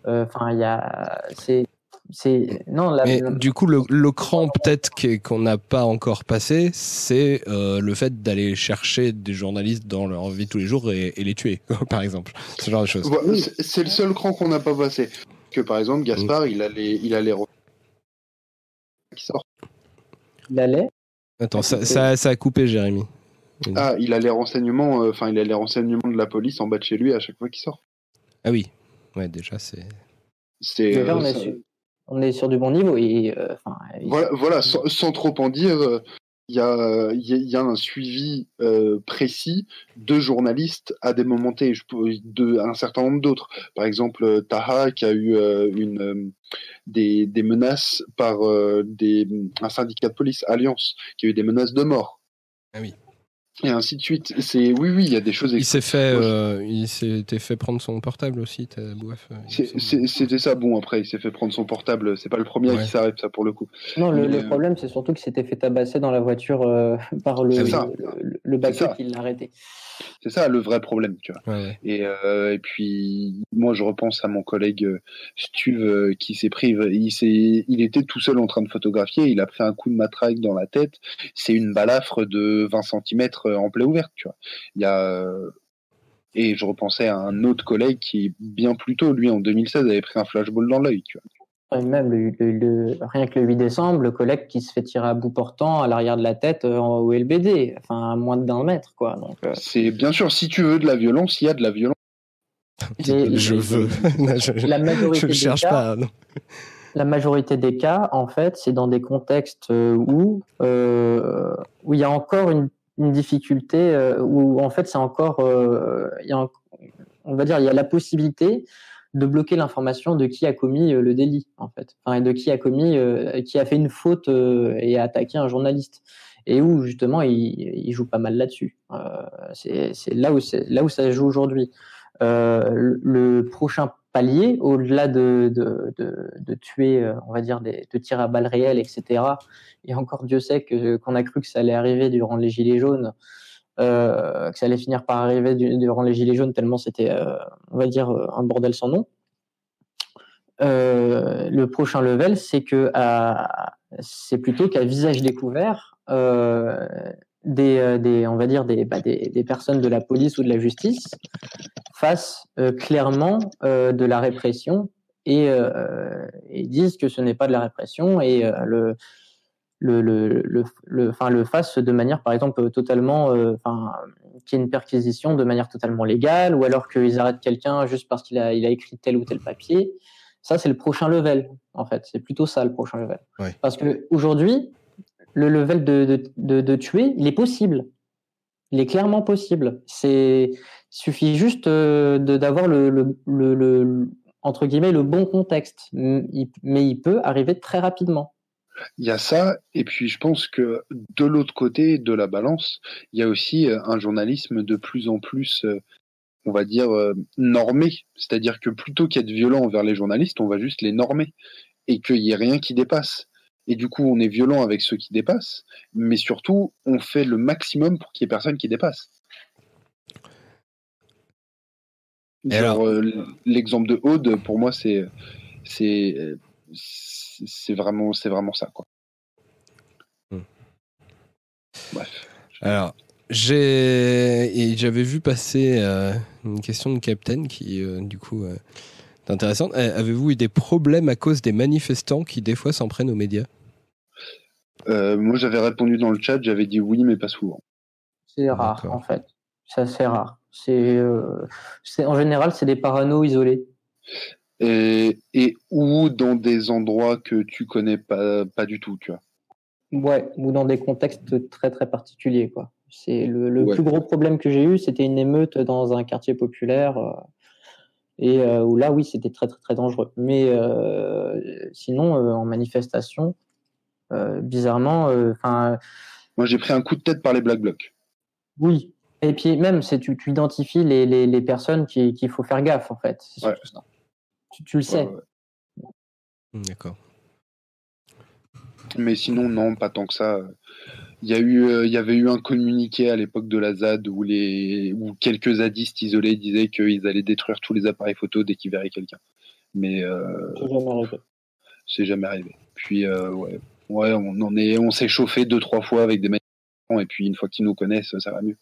Enfin, il y a, c'est, c'est, non, la, Mais du coup, le, le cran peut-être qu'on n'a pas encore passé, c'est euh, le fait d'aller chercher des journalistes dans leur vie tous les jours et, et les tuer, par exemple. Ce genre de choses. C'est- le seul cran qu'on n'a pas passé. Que par exemple, Gaspard, il a les, il a les re- qui sortent. il allait? Attends, ça, ça, ça a coupé, Jérémy. Ah, il a les renseignements, euh, enfin, il a les renseignements de la police en bas de chez lui à chaque fois qu'il sort. Ah oui, ouais, déjà, c'est. C'est. Euh, ça- on est sur du bon niveau et, euh, enfin, Voilà, voilà sans, sans trop en dire, euh, il y, a, il y a- il y a un suivi euh, précis de journalistes à des moments T, de un certain nombre d'autres. Par exemple, Taha qui a eu euh, une, euh, des, des menaces par euh, des, un syndicat de police, Alliance, qui a eu des menaces de mort. Ah oui. Et ainsi de suite. C'est oui, oui, il y a des choses. Il s'est fait, euh, il s'était fait prendre son portable aussi. euh, C'était ça. Bon, après, il s'est fait prendre son portable. C'est pas le premier à Ouais. qui s'arrête, ça, pour le coup. non, le, euh, problème, c'est surtout qu'il s'était fait tabasser dans la voiture euh, par le, le, le, le qui l'a arrêté. C'est ça le vrai problème, tu vois. Ouais, ouais. Et, euh, et puis moi je repense à mon collègue euh, Stuve euh, qui s'est pris, il était tout seul en train de photographier, il a pris un coup de matraque dans la tête, c'est une balafre de 20 cm en plaie ouverte, tu vois. Il y a et je repensais à un autre collègue qui bien plus tôt, lui en 2016 avait pris un flashball dans l'œil, tu vois. Et même le, le- le- rien que le 8 décembre, le collègue qui se fait tirer à bout portant à l'arrière de la tête euh, en au LBD, enfin à moins d'un mètre, quoi. Donc, euh, C'est bien sûr si tu veux de la violence, il y a de la violence. les- Je les- veux. je, la majorité je des cherche cas, pas. non. la majorité des cas, en fait, c'est dans des contextes euh, où euh, où il y a encore une, une difficulté, où en fait c'est encore, euh, il y a, un- on va dire, il y a la possibilité de bloquer l'information de qui a commis euh, le délit, en fait, enfin, de qui a commis, euh, qui a fait une faute euh, et a attaqué un journaliste, et où justement il, il joue pas mal là-dessus. Euh, c'est là où là où ça joue aujourd'hui. Euh, le, le prochain palier, au-delà de, de, de, de tuer, euh, on va dire, des, de tirs à balles réelles, etc. Et encore Dieu sait que qu'on a cru que ça allait arriver durant les gilets jaunes, euh, que ça allait finir par arriver du- durant les gilets jaunes tellement c'était, euh, on va dire, euh, un bordel sans nom. Le prochain level, c'est que c'est plutôt qu'à visage découvert, des, des, on va dire bah, des, des personnes de la police ou de la justice fassent clairement de la répression et, et disent que ce n'est pas de la répression et le le le le le, enfin, le fassent de manière par exemple totalement euh, enfin qu'il y ait une perquisition de manière totalement légale ou alors qu'ils arrêtent quelqu'un juste parce qu'il a il a écrit tel ou tel papier. Ça c'est le prochain level en fait. C'est plutôt ça le prochain level. Ouais. parce que aujourd'hui le level de, de, de, de tuer il est possible. Il est clairement possible. C'est il suffit juste euh, de d'avoir le, le, le, le- entre guillemets le bon contexte. Mais il peut arriver très rapidement Il y a ça, et puis je pense que de l'autre côté de la balance, il y a aussi euh, un journalisme de plus en plus, euh, on va dire, euh, normé. C'est-à-dire que plutôt qu'être violent envers les journalistes, on va juste les normer, et qu'il n'y ait rien qui dépasse. Et du coup, on est violent avec ceux qui dépassent, mais surtout, on fait le maximum pour qu'il n'y ait personne qui dépasse. Genre, alors? l'exemple de Aude, pour moi, c'est c'est c'est vraiment c'est vraiment ça quoi. Hmm. Bref. Alors, j'ai j'avais vu passer euh, une question de Captain qui, euh, du coup, euh, est intéressante. Euh, Avez-vous eu des problèmes à cause des manifestants qui, des fois, s'en prennent aux médias? Euh, moi, j'avais répondu dans le chat, j'avais dit oui, mais pas souvent. c'est rare en fait c'est assez rare c'est euh, c'est en général c'est des paranos isolés Et, et ou dans des endroits que tu connais pas pas du tout, tu vois. Ouais, ou dans des contextes très très particuliers quoi. C'est le, le Ouais. plus gros problème que j'ai eu, c'était une émeute dans un quartier populaire euh, et euh, où là oui c'était très très très dangereux. Mais euh, sinon euh, en manifestation, euh, bizarrement, enfin Moi, j'ai pris un coup de tête par les Black Blocs. oui. Et puis même c'est tu, tu identifies les, les, les personnes qui- qu'il faut faire gaffe en fait. C'est Ouais. surtout ça. Tu, tu le sais. Ouais, ouais. D'accord. Mais sinon, non, pas tant que ça. Il y a eu, euh, il y avait eu un communiqué à l'époque de la ZAD où les, où quelques zadistes isolés disaient qu'ils allaient détruire tous les appareils photo dès qu'ils verraient quelqu'un. Mais euh, C'est jamais arrivé. c'est jamais arrivé. Puis euh, ouais, ouais, on en est, on s'est chauffé deux trois fois avec des manifestants et puis une fois qu'ils nous connaissent, ça va mieux.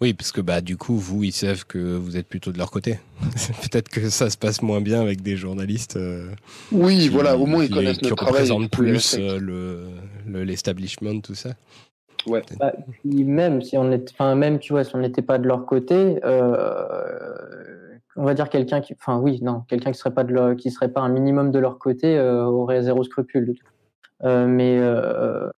Oui, parce que bah du coup, vous, ils savent que vous êtes plutôt de leur côté. Peut-être que ça se passe moins bien avec des journalistes. euh, Oui, qui- voilà, au moins ils qui- connaissent qui notre représentent plus euh, le le- l'establishment, tout ça. Ouais. Bah, puis même si on est, enfin même tu vois, si on n'était pas de leur côté, euh, on va dire quelqu'un qui, enfin oui, non, quelqu'un qui serait pas de leur, qui serait pas un minimum de leur côté euh, aurait zéro scrupule. de tout. Euh, mais euh,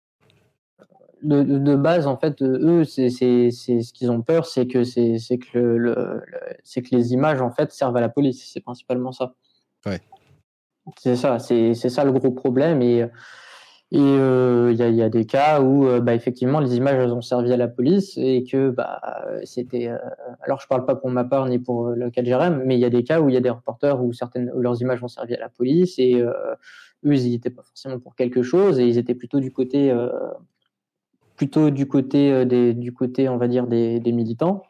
de, de, de base, en fait, eux, c'est c'est c'est ce qu'ils ont peur, c'est que c'est c'est que le, le, le- c'est que les images en fait servent à la police. C'est principalement ça. Ouais. C'est ça, c'est c'est ça le gros problème et et euh, il y, a, il y a des cas où, euh, bah, effectivement, les images elles ont servi à la police et que bah, euh, c'était. euh, alors, je parle pas pour ma part ni pour euh, le cas de Jérém, mais il y a des cas où il y a des reporters où certaines où leurs images ont servi à la police et euh, eux, ils n'étaient pas forcément pour quelque chose et ils étaient plutôt du côté, euh, plutôt du côté euh, des, du côté, on va dire des, militants.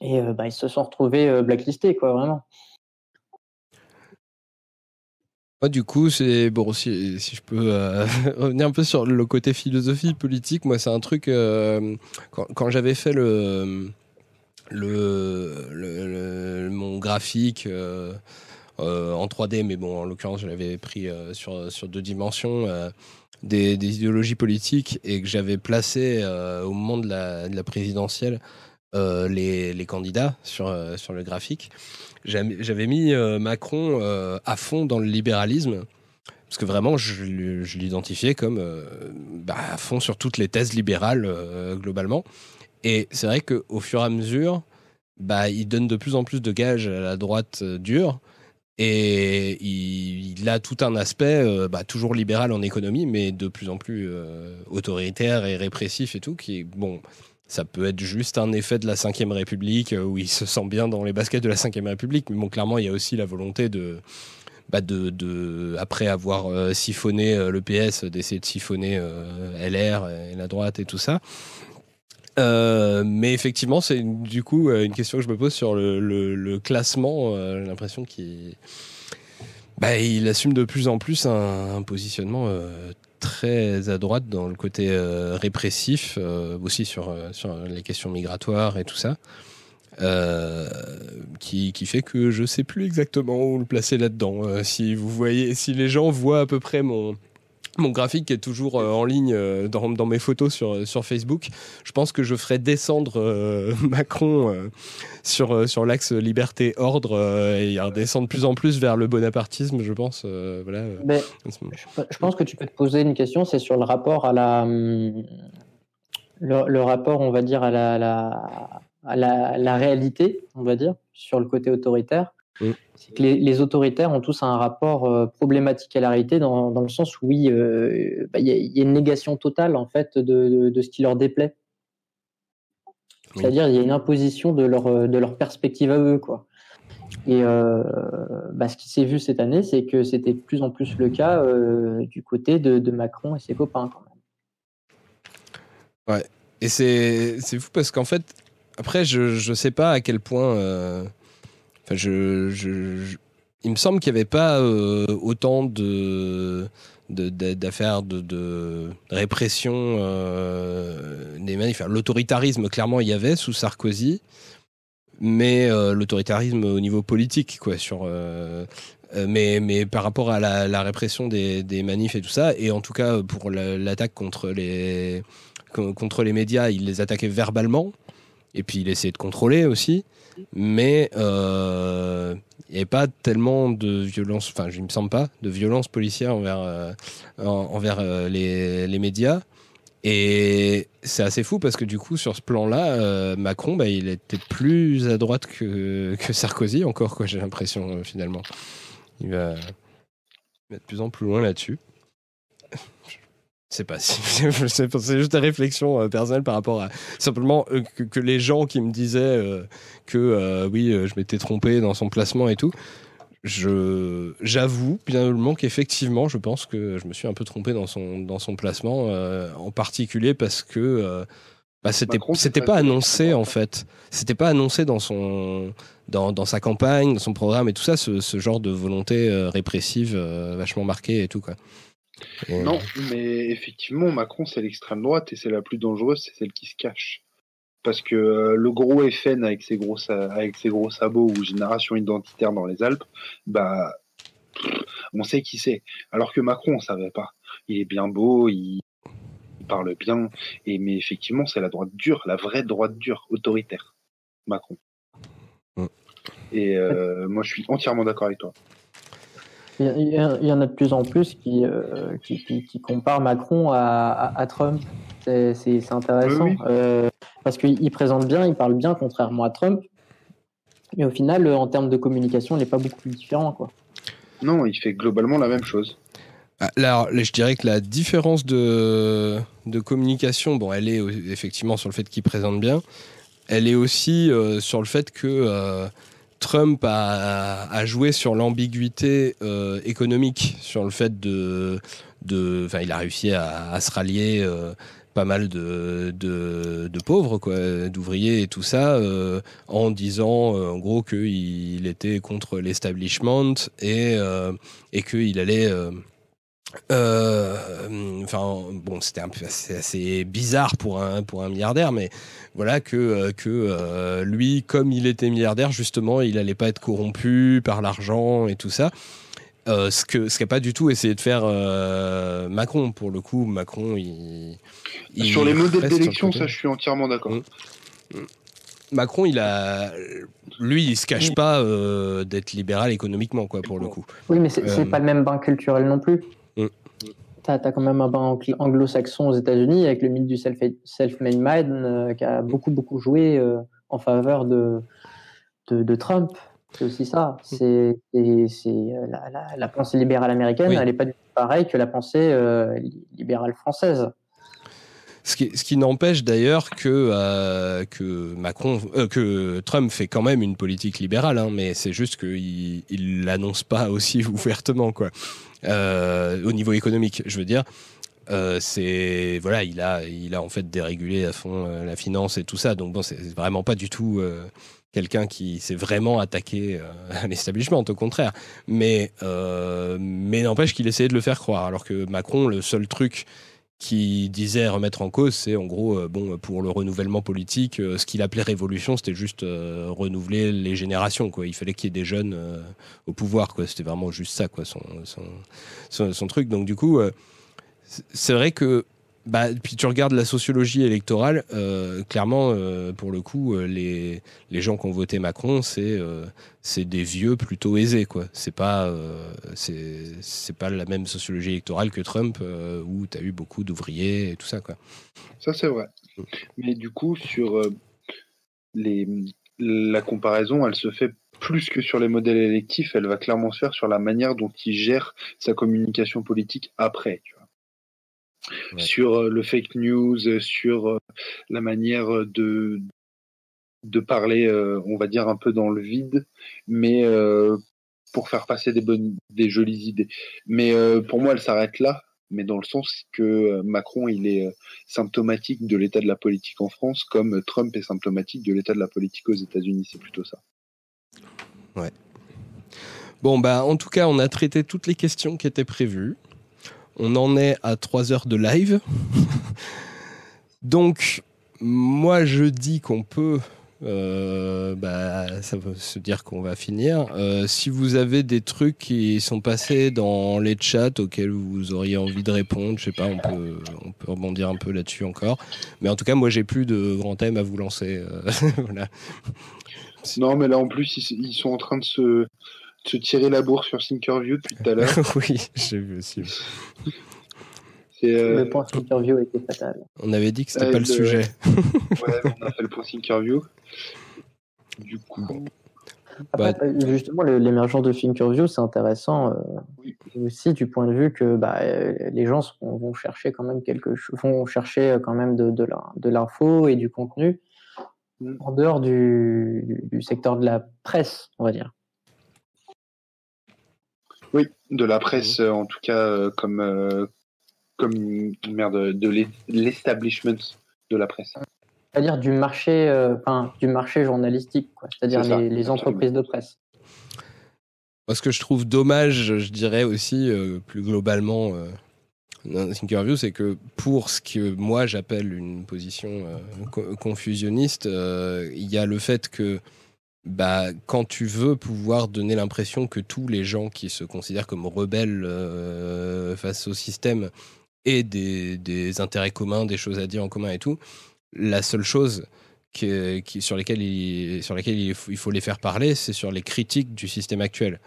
Et bah, ils se sont retrouvés blacklistés, quoi, vraiment. Moi, du coup, c'est bon si, je peux revenir un peu sur le côté philosophie politique. Moi, c'est un truc quand, j'avais fait le le, mon graphique euh, euh, en 3D, mais bon, en l'occurrence, je l'avais pris euh, sur, sur deux dimensions. Des, idéologies politiques et que j'avais placé au moment de la, de la présidentielle les, les, candidats sur, sur le graphique. J'avais mis Macron à fond dans le libéralisme parce que vraiment, je, l'identifiais comme bah, à fond sur toutes les thèses libérales globalement. Et c'est vrai qu'au fur et à mesure, bah, il donne de plus en plus de gages à la droite euh, dure. Et il, a tout un aspect, euh, bah, toujours libéral en économie, mais de plus en plus euh, autoritaire et répressif et tout, qui bon, ça peut être juste un effet de la Ve République, où il se sent bien dans les baskets de la Ve République, mais bon, clairement, il y a aussi la volonté de, bah de, de, après avoir siphonné le PS, d'essayer de siphonner LR et la droite et tout ça. Euh, mais effectivement, c'est du coup euh, une question que je me pose sur le, classement. Euh, j'ai l'impression qu'il bah, assume de plus en plus un, positionnement très à droite dans le côté répressif, aussi sur, les questions migratoires et tout ça. qui, fait que je sais plus exactement où le placer là-dedans. si vous voyez, si les gens voient à peu près mon, mon graphique est toujours euh, en ligne euh, dans, dans, mes photos sur, sur Facebook. Je pense que je ferai descendre euh, Macron sur, sur l'axe liberté-ordre et redescendre de plus en plus vers le bonapartisme, je pense. voilà. Mais je, pense que tu peux te poser une question, c'est sur le rapport à la. Le, rapport, on va dire, à la, la, à la, la réalité, on va dire, sur le côté autoritaire. Mm. C'est que les, autoritaires ont tous un rapport euh, problématique à la réalité dans, dans le sens où oui, euh, bah, il y, a une négation totale en fait de, de, ce qui leur déplaît. C'est-à-dire il y a une imposition de leur euh, de leur perspective à eux quoi. Et bah, ce qui s'est vu cette année, c'est que c'était de plus en plus le cas du côté de, de, Macron et ses copains quand même. Ouais. Et c'est fou parce qu'en fait, après, je ne sais pas à quel point il me semble qu'il n'y avait pas euh, autant d'affaires de, répression euh, des manifs. L'autoritarisme, clairement, il y avait sous Sarkozy, mais euh, l'autoritarisme au niveau politique, quoi, sur. mais, mais par rapport à la, répression des, des, manifs et tout ça, et en tout cas pour l'attaque contre les, contre les médias, il les attaquait verbalement, et puis il essayait de contrôler aussi mais euh, il n'y avait pas tellement de violence, enfin, je ne me semble pas, de violence policière envers, euh, envers euh, les, les, médias. Et c'est assez fou parce que du coup, sur ce plan-là, Macron, bah, il était plus à droite que, que Sarkozy, encore, j'ai l'impression, finalement. Il va mettre de plus en plus loin là-dessus. C'est pas si. c'est juste une réflexion euh, personnelle par rapport à simplement euh, que, les gens qui me disaient euh, que oui, je m'étais trompé dans son placement et tout. Je j'avoue bien qu'effectivement, je pense que je me suis un peu trompé dans son dans son placement, en particulier parce que bah, c'était c'était pas annoncé en fait. C'était pas annoncé dans son dans, dans, sa campagne, dans son programme et tout ça, ce, ce genre de volonté répressive vachement marquée et tout quoi. Non, mais effectivement, Macron, c'est l'extrême droite et c'est la plus dangereuse, c'est celle qui se cache. Parce que euh, le gros FN avec ses gros, avec ses gros sabots ou génération identitaire dans les Alpes, bah, on sait qui c'est. Alors que Macron, on savait pas. Il est bien beau, il, parle bien, et mais effectivement, c'est la droite dure, la vraie droite dure, autoritaire. Macron. Mm. Et euh, moi, je suis entièrement d'accord avec toi. Il y, en a de plus en plus qui, euh, qui, qui, comparent Macron à, à, Trump. C'est intéressant. Euh, parce qu'il présente bien, il parle bien, contrairement à Trump. Mais au final, en termes de communication, il n'est pas beaucoup plus différent. Quoi. Non, il fait globalement la même chose. Ah, alors, je dirais que la différence de, de communication, bon, elle est effectivement sur le fait qu'il présente bien. Elle est aussi euh, sur le fait que Trump a, joué sur l'ambiguïté euh, économique, sur le fait de, enfin, il a réussi à, se rallier euh, pas mal de, pauvres, d'ouvriers et tout ça, euh, en disant en gros qu'il était contre l'establishment et, et qu'il allait. Enfin, bon, c'était un peu assez, assez, bizarre pour un, pour un milliardaire, mais voilà que, que lui, comme il était milliardaire, justement, il allait pas être corrompu par l'argent et tout ça. Euh, ce que ce qu'a pas du tout essayé de faire euh, Macron pour le coup Macron il, sur les modèles d'élection ça je suis entièrement d'accord mm. Mm. Macron il a lui il se cache pas euh, d'être libéral économiquement quoi pour le coup oui mais c'est pas le même bain culturel non plus. Tu as, quand même un bain anglo-saxon aux États-Unis avec le mythe du self-made man qui a beaucoup beaucoup joué en faveur de, de, de Trump c'est aussi ça. Mm. C'est, euh, la, pensée libérale américaine, elle n'est pas du tout pareille que la pensée euh, libérale française. Ce qui, n'empêche d'ailleurs que, euh, Macron, que Trump fait quand même une politique libérale, hein, mais c'est juste qu'il il l'annonce pas aussi ouvertement, quoi. au niveau économique, je veux dire. c'est voilà, il a, il a en fait dérégulé à fond la finance et tout ça, donc bon, c'est vraiment pas du tout quelqu'un qui s'est vraiment attaqué euh, à l'establishment, au contraire. Mais, euh, mais n'empêche qu'il essayait de le faire croire. Alors que Macron, le seul truc qui disait remettre en cause, c'est en gros, euh, bon, pour le renouvellement politique, ce qu'il appelait révolution, c'était juste renouveler les générations, quoi. Il fallait qu'il y ait des jeunes au pouvoir, quoi. C'était vraiment juste ça, quoi, son, son, son truc. Donc, du coup, c'est vrai que bah, puis tu regardes la sociologie électorale, euh, clairement, euh, pour le coup, euh, les, les gens qui ont voté Macron, c'est des vieux plutôt aisés, quoi. C'est pas c'est pas la même sociologie électorale que Trump, où tu as eu beaucoup d'ouvriers et tout ça, quoi. Ça, c'est vrai. Mais du coup, sur les, la comparaison, elle se fait plus que sur les modèles électifs, elle va clairement se faire sur la manière dont il gère sa communication politique après. Sur euh, le fake news, euh, sur euh, la manière de de parler, on va dire un peu dans le vide, mais pour faire passer des bonnes, des jolies idées. Mais pour moi, elle s'arrête là, mais dans le sens que Macron, il est symptomatique de l'état de la politique en France, comme Trump est symptomatique de l'état de la politique aux États-Unis. C'est plutôt ça. Ouais. Bon, bah, en tout cas, on a traité toutes les questions qui étaient prévues. On en est à 3 heures de live. Donc, moi, je dis qu'on peut. Euh, bah, ça veut se dire qu'on va finir. Euh, si vous avez des trucs qui sont passés dans les chats auxquels vous auriez envie de répondre, je sais pas, on peut, on peut rebondir un peu là-dessus encore. Mais en tout cas, moi, j'ai plus de grands thèmes à vous lancer. Euh. Non, mais là, en plus, ils sont en train de se, se tirer la bourre sur Thinkerview depuis tout à l'heure. oui, j'ai vu aussi. Euh... Le point Thinkerview était fatal. On avait dit que c'était pas le, sujet. ouais, on a fait le point Thinkerview. Du coup. Après, bah, justement, l'émergence de Thinkerview, c'est intéressant euh, aussi du point de vue que bah, euh, les gens vont chercher quand même quelque chose, vont chercher quand même de, de l'info et du contenu mm. en dehors du, du, secteur de la presse, on va dire. Oui, de la presse, euh, en tout cas, euh, comme, euh, comme merde, de l'establishment de la presse. C'est-à-dire du marché, enfin, du marché journalistique, C'est-à-dire les, entreprises de presse. Ce que je trouve dommage, je dirais aussi plus globalement dans Thinkerview, c'est que pour ce que moi j'appelle une position confusionniste, il y a le fait que bah, quand tu veux pouvoir donner l'impression que tous les gens qui se considèrent comme rebelles euh, face au système aient des, intérêts communs, des choses à dire en commun et tout, la seule chose qui, sur lesquelles, il, sur lesquelles il, faut les faire parler, c'est sur les critiques du système actuel.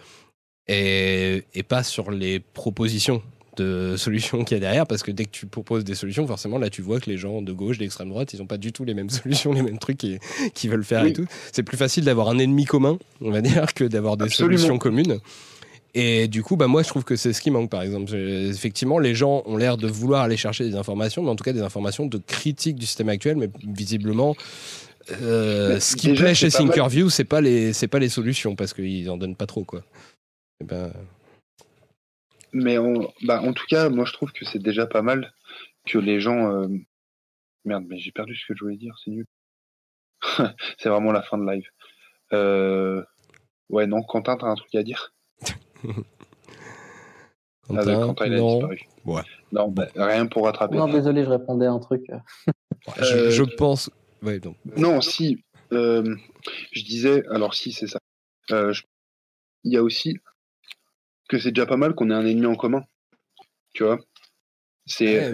et pas sur les propositions de solutions qu'il y a derrière, parce que dès que tu proposes des solutions, forcément, là, tu vois que les gens de gauche, d'extrême droite, ils n'ont pas du tout les mêmes solutions, les mêmes trucs qu'ils veulent faire et tout. C'est plus facile d'avoir un ennemi commun, on va dire, que d'avoir des solutions communes. Et du coup, bah moi, je trouve que c'est ce qui manque, par exemple. Effectivement, les gens ont l'air de vouloir aller chercher des informations, mais en tout cas des informations de critique du système actuel, mais visiblement, euh, ce qui plaît chez Thinkerview, c'est pas les, c'est pas les solutions, parce qu'ils en donnent pas trop, quoi. Et ben, mais bah, en tout cas, moi je trouve que c'est déjà pas mal que les gens euh, Merde, mais j'ai perdu ce que je voulais dire, c'est nul. c'est vraiment la fin de live. Euh... Ouais, non, Quentin, t'as un truc à dire? Quentin, Ah, bah, Quentin, il a non. disparu. Ouais. Non, bah, rien pour rattraper. Non, désolé, je répondais à un truc. Je, Euh, je pense. Ouais, donc. Non, si. euh, je disais, alors si, c'est ça. Euh, je- Il y a aussi que c'est déjà pas mal qu'on ait un ennemi en commun. Tu vois?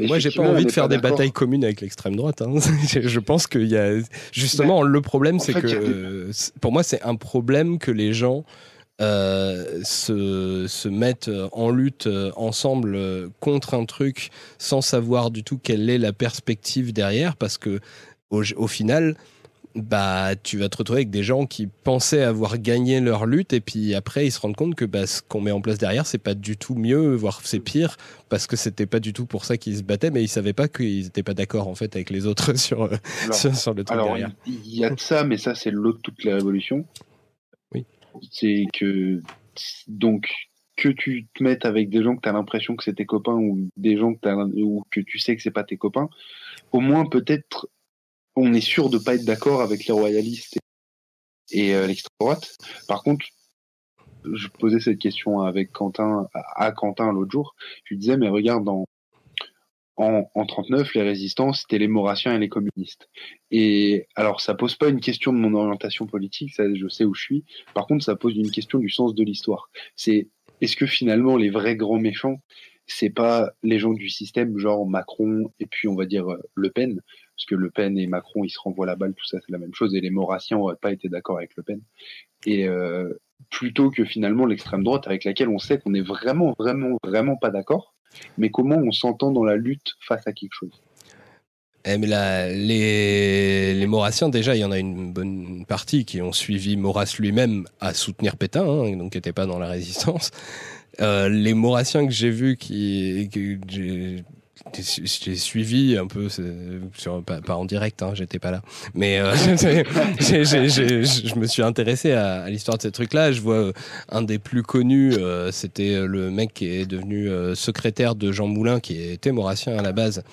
Moi, j'ai pas envie de faire des batailles communes avec l'extrême droite. hein. je pense qu'il y a justement le problème, c'est que euh, pour moi, c'est un problème que les gens euh, se, se mettent en lutte euh, ensemble euh, contre un truc sans savoir du tout quelle est la perspective derrière, parce que au, au final. Bah, tu vas te retrouver avec des gens qui pensaient avoir gagné leur lutte et puis après ils se rendent compte que bah, ce qu'on met en place derrière c'est pas du tout mieux, voire c'est pire parce que c'était pas du tout pour ça qu'ils se battaient, mais ils savaient pas qu'ils étaient pas d'accord en fait avec les autres sur, euh, Alors, sur, sur le truc Alors, derrière. il y a de ça, mais ça, c'est l'autre toutes les révolutions. Oui. C'est que, donc, que tu te mettes avec des gens que tu as l'impression que c'est tes copains ou des gens que, t'as- ou que tu sais que c'est pas tes copains, au moins peut-être on est sûr de pas être d'accord avec les royalistes et, euh, l'extrême droite. Par contre, je posais cette question avec Quentin, à Quentin l'autre jour. Je lui disais, mais regarde, en, en, en 39, les résistants, c'était les Maurassiens et les communistes. Et alors, ça pose pas une question de mon orientation politique, je sais où je suis. Par contre, ça pose une question du sens de l'histoire. C'est est-ce que finalement les vrais grands méchants, c'est pas les gens du système, genre Macron et puis on va dire euh, Le Pen, parce que Le Pen et Macron, ils se renvoient la balle, tout ça, c'est la même chose. Et les Maurassiens auraient pas été d'accord avec Le Pen. Et euh, plutôt que finalement l'extrême droite avec laquelle on sait qu'on est vraiment, vraiment, vraiment pas d'accord, mais comment on s'entend dans la lutte face à quelque chose. Eh, mais les, les Maurassiens, déjà, il y en a une bonne partie qui ont suivi Maurras lui-même à soutenir Pétain, hein, donc qui n'étaient pas dans la résistance. Euh, les Maurassiens que j'ai vus, qui, j'ai suivi un peu, sur, pas, en direct, hein, j'étais pas là, mais euh, je me suis intéressé à, à l'histoire de ces trucs-là. Je vois euh, un des plus connus, euh, c'était le mec qui est devenu euh, secrétaire de Jean Moulin, qui était maurassien à la base.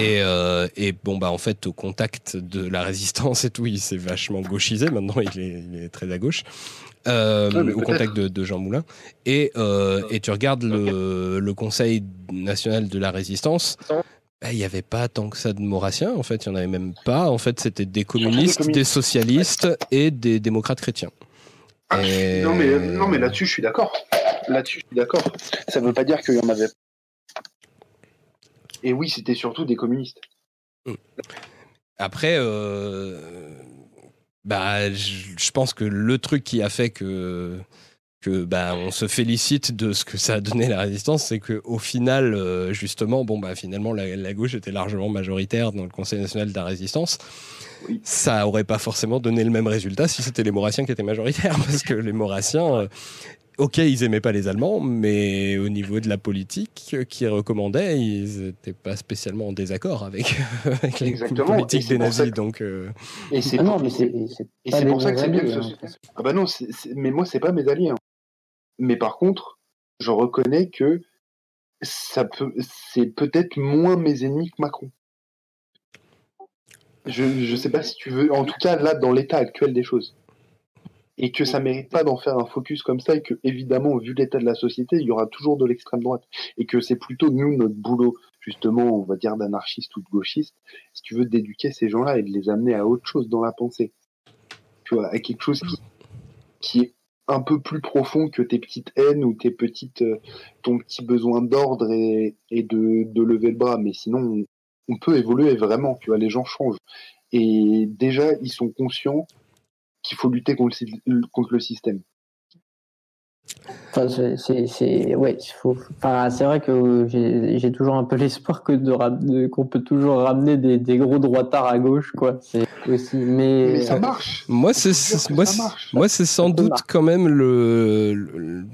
Et, euh, et bon, bah, en fait, au contact de la résistance et tout, il s'est vachement gauchisé. Maintenant, il est, il est très à gauche. Euh, Ouais, au contact de, de Jean Moulin. Et, euh, et tu regardes le, le Conseil national de la résistance. bah, Il n'y avait pas tant que ça de maurassiens, en fait, il n'y en avait même pas. En fait, c'était des communistes, des socialistes et des démocrates chrétiens. Ah, Et- Non mais non mais là-dessus je suis d'accord. Là-dessus je suis d'accord. Ça veut pas dire qu'il y en avait. Et oui, c'était surtout des communistes. Après, euh, bah, je pense que le truc qui a fait que que bah, on se félicite de ce que ça a donné la résistance, c'est que au final, euh, justement, bon bah finalement la, la gauche était largement majoritaire dans le Conseil national de la résistance. Oui. Ça aurait pas forcément donné le même résultat si c'était les Maurassiens qui étaient majoritaires, parce que les Maurassiens, euh, ok, ils aimaient pas les Allemands, mais au niveau de la politique euh, qu'ils recommandaient, ils étaient pas spécialement en désaccord avec, avec les politiques des nazis. que- Donc, euh, Et c'est Ah pour- mais c'est pour ça que c'est bien que ce hein. soit- Ah bah non, mais moi c'est pas mes alliés. hein. Mais par contre, je reconnais que ça peut, c'est peut-être moins mes ennemis que Macron. Je, je sais pas si tu veux, en tout cas là dans l'état actuel des choses. Et que ça mérite pas d'en faire un focus comme ça et que évidemment vu l'état de la société, il y aura toujours de l'extrême droite et que c'est plutôt nous notre boulot justement, on va dire d'anarchiste ou de gauchiste, si tu veux d'éduquer ces gens-là et de les amener à autre chose dans la pensée. Tu vois, à quelque chose qui, qui est un peu plus profond que tes petites haines ou tes petites, euh, ton petit besoin d'ordre et, et de, de lever le bras. Mais sinon, on, on peut évoluer vraiment. Tu vois, les gens changent. Et déjà, ils sont conscients qu'il faut lutter contre le, sy- contre le système. Enfin, c'est- ouais, faut. Enfin, vrai que j'ai, j'ai toujours un peu l'espoir que de, ra- de- qu'on peut toujours ramener des, des gros droitards à gauche, quoi. C'est aussi, mais. Mais ça marche. moi, c'est moi, c'est- marche. moi, c'est sans doute quand même le le,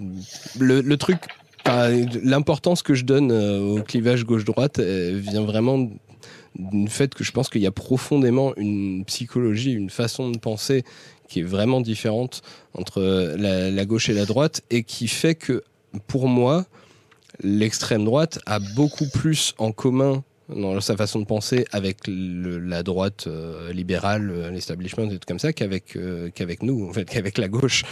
le, le truc. enfin, L'importance que je donne euh, au clivage gauche-droite euh, vient vraiment du fait que je pense qu'il y a profondément une psychologie, une façon de penser qui est vraiment différente entre la, gauche et la droite et qui fait que, pour moi, l'extrême droite a beaucoup plus en commun dans sa façon de penser avec la droite euh, libérale, euh, l'establishment et tout comme ça, qu'avec euh, qu'avec nous, en fait, qu'avec la gauche,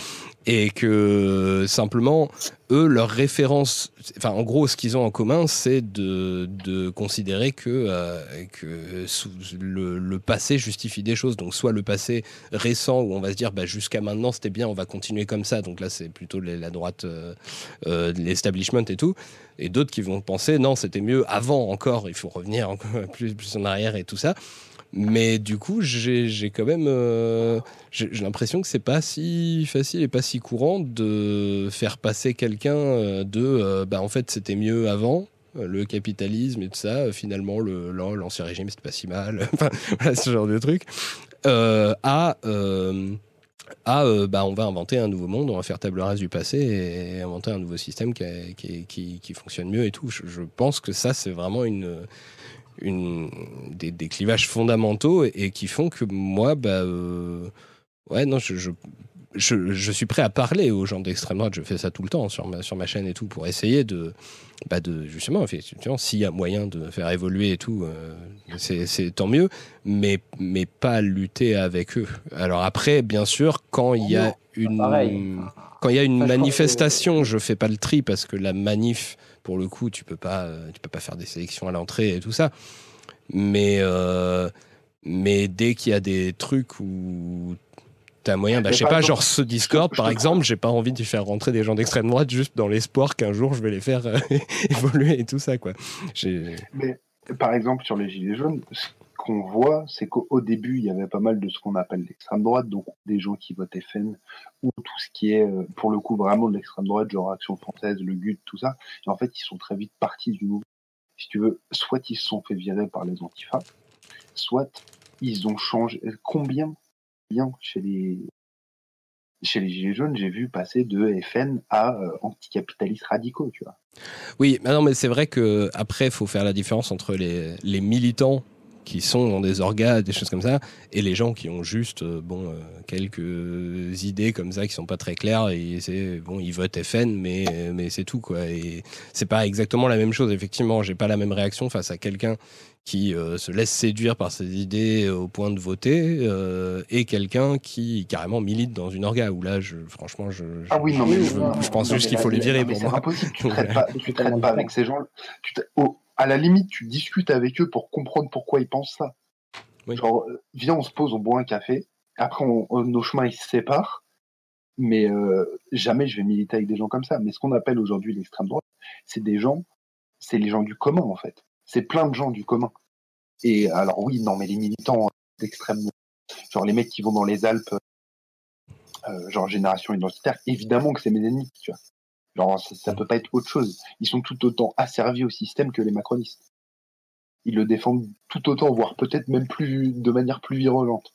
et que simplement eux, leur référence, enfin en gros, ce qu'ils ont en commun, c'est de, de considérer que que le, passé justifie des choses. Donc soit le passé récent où on va se dire bah, jusqu'à maintenant c'était bien, on va continuer comme ça. Donc là c'est plutôt la droite, l'establishment et tout et d'autres qui vont penser non c'était mieux avant encore il faut revenir plus, en arrière et tout ça. Mais du coup j'ai quand même euh, j'ai l'impression que c'est pas si facile et pas si courant de faire passer quelqu'un euh, de euh, bah en fait c'était mieux avant euh, le capitalisme et tout ça finalement le l'an- l'ancien régime c'était pas si mal. Ce genre de truc. À à euh, bah, on va inventer un nouveau monde, on va faire table rase du passé et inventer un nouveau système qui, qui, fonctionne mieux et tout. Je, pense que ça, c'est vraiment une, des, clivages fondamentaux et, qui font que moi, bah, euh, ouais, non, je, je, je suis prêt à parler aux gens d'extrême droite. Je fais ça tout le temps sur ma, sur ma chaîne et tout pour essayer de, bah de justement, effectivement, s'il y a moyen de faire évoluer et tout, euh, c'est tant mieux, mais, mais pas lutter avec eux. Alors après, bien sûr, quand il y a une, pareil. quand il y a une Ça, je que- manifestation, je fais pas le tri parce que la manif, pour le coup, tu peux pas, euh, tu peux pas faire des sélections à l'entrée et tout ça. Mais, euh, mais dès qu'il y a des trucs où t'as moyen, bah, sais pas, genre ce Discord, par exemple, j'ai pas envie de faire rentrer des gens d'extrême droite juste dans l'espoir qu'un jour je vais les faire euh, évoluer et tout ça, quoi. Mais par exemple, sur les Gilets jaunes, ce qu'on voit, c'est qu'au début, il y avait pas mal de ce qu'on appelle l'extrême droite, donc des gens qui votent FN, ou tout ce qui est, euh, pour le coup, vraiment de l'extrême droite, genre Action française, le GUD, tout ça. Et en fait, ils sont très vite partis du mouvement. Si tu veux, soit ils se sont fait virer par les antifas, soit ils ont changé. Combien, chez les chez les Gilets jaunes, j'ai vu passer de FN à euh, anticapitalistes radicaux, tu vois. Oui, mais non, mais c'est vrai que après, faut faire la différence entre les militants qui sont dans des orgas, des choses comme ça, et les gens qui ont juste euh, bon euh, quelques idées comme ça qui sont pas très claires et c'est bon ils votent FN mais mais c'est tout quoi et c'est pas exactement la même chose effectivement j'ai pas la même réaction face à quelqu'un qui euh, se laisse séduire par ses idées au point de voter euh, et quelqu'un qui carrément milite dans une orga où là je franchement je, je- Ah oui, non, mais je, oui, non, je pense juste qu'il faut les virer pour moi impossible. Tu traites pas, tu traites pas avec ces gens. Tu à la limite, tu discutes avec eux pour comprendre pourquoi ils pensent ça. Oui. Genre, euh, viens, on se pose, on boit un café. Après, on- on- nos chemins ils se séparent. Mais euh, jamais je vais militer avec des gens comme ça. Mais ce qu'on appelle aujourd'hui l'extrême droite, c'est des gens, c'est les gens du commun en fait. C'est plein de gens du commun. Et alors oui, non, mais les militants d'extrême, genre les mecs qui vont dans les Alpes, euh, genre génération identitaire, évidemment que c'est mes ennemis, tu vois. Genre ça, ça peut pas être autre chose. Ils sont tout autant asservis au système que les macronistes. Ils le défendent tout autant, voire peut-être même plus de manière plus virulente.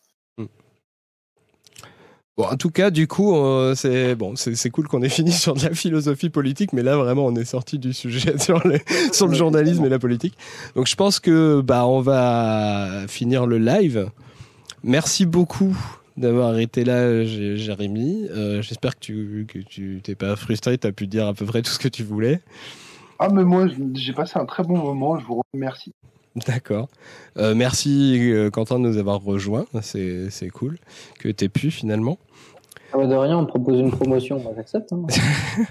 Bon, en tout cas, du coup, euh, c'est bon, c'est cool qu'on ait fini sur de la philosophie politique, mais là vraiment, on est sorti du sujet sur le sur le journalisme et la politique. Donc, je pense que bah on va finir le live. Merci beaucoup d'avoir été là, J- Jérémy. Euh, J'espère que tu que tu t'es pas frustré, t'as pu dire à peu près tout ce que tu voulais. Ah mais moi j'ai passé un très bon moment, je vous remercie. D'accord. Euh, merci euh, Quentin de nous avoir rejoints. C'est cool que t'aies pu finalement. Ah bah, de rien, on me propose une promotion, moi j'accepte. hein.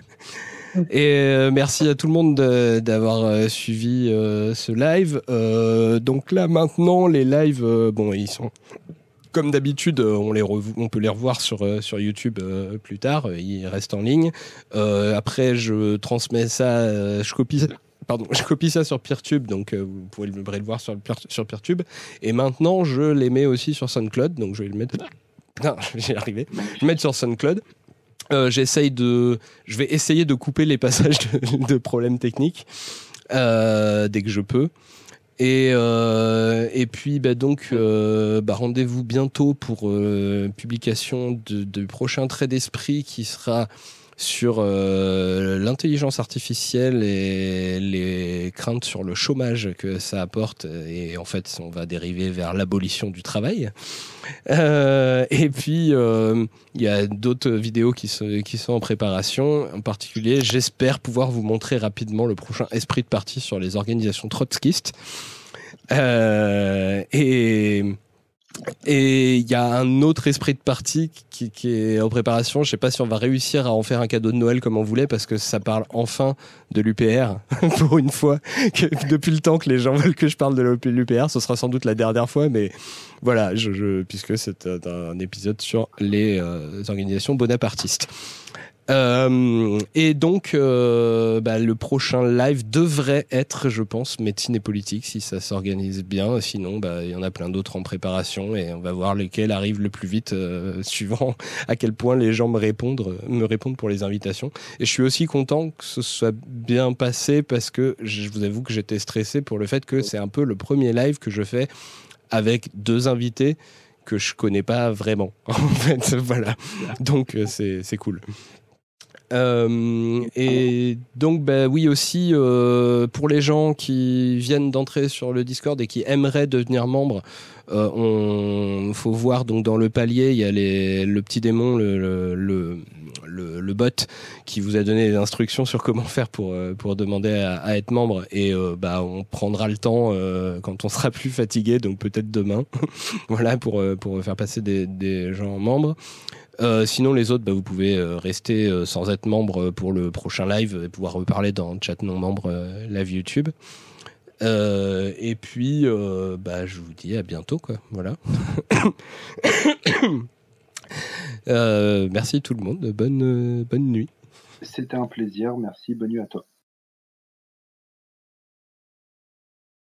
Et euh, merci à tout le monde de- d'avoir euh, suivi euh, ce live. Euh, donc là maintenant, les lives, euh, bon, ils sont comme d'habitude, euh, on les on peut les revoir sur euh, sur YouTube euh, plus tard. Ils restent en ligne. Après, je transmets ça, je copie. Pardon, je copie ça sur Peertube, donc vous pourrez le le voir sur, sur Peertube. Et maintenant, je les mets aussi sur SoundCloud, donc je vais le mettre. Non, j'y arrivé le mettre sur SoundCloud. De, je vais essayer de couper les passages de, problèmes techniques dès que je peux. Et, euh, et puis bah donc euh, bah rendez-vous bientôt pour euh, publication de prochain trait d'esprit qui sera sur euh, l'intelligence artificielle et les craintes sur le chômage que ça apporte et en fait on va dériver vers l'abolition du travail euh, et puis, euh, il y a d'autres vidéos qui, qui sont en préparation. En particulier, j'espère pouvoir vous montrer rapidement le prochain esprit de parti sur les organisations trotskistes. Et et il y a un autre esprit de partie qui, qui, est en préparation. Je sais pas si on va réussir à en faire un cadeau de Noël comme on voulait parce que ça parle enfin de l'UPR pour une fois. Depuis le temps que les gens veulent que je parle de l'UPR, ce sera sans doute la dernière fois, mais voilà, je, je puisque c'est un épisode sur les euh, organisations bonapartistes. Euh, et donc, euh, bah, le prochain live devrait être, je pense, médecine et politique, si ça s'organise bien. Sinon, bah, il y en a plein d'autres en préparation et on va voir lesquels arrivent le plus vite, euh, suivant à quel point les gens me répondent, me répondent pour les invitations. Et je suis aussi content que ce soit bien passé parce que je vous avoue que j'étais stressé pour le fait que c'est un peu le premier live que je fais avec deux invités que je connais pas vraiment. En fait, voilà. Donc c'est c'est cool. Euh, et donc, bah, oui, aussi, euh, pour les gens qui viennent d'entrer sur le Discord et qui aimeraient devenir membres, euh, on faut voir donc dans le palier, il y a les, le petit démon, le, le, le, le, bot, qui vous a donné des instructions sur comment faire pour, euh, pour demander à, à être membre. Et euh, bah, on prendra le temps quand on sera plus fatigué, donc peut-être demain, voilà, pour, pour faire passer des, des gens membres. Euh, sinon, les autres, bah, vous pouvez euh, rester euh, sans être membre pour le prochain live et pouvoir reparler dans le chat non membre live YouTube. et puis, bah, je vous dis à bientôt, quoi. Voilà. merci tout le monde. Bonne, bonne nuit. C'était un plaisir. Merci. Bonne nuit à toi.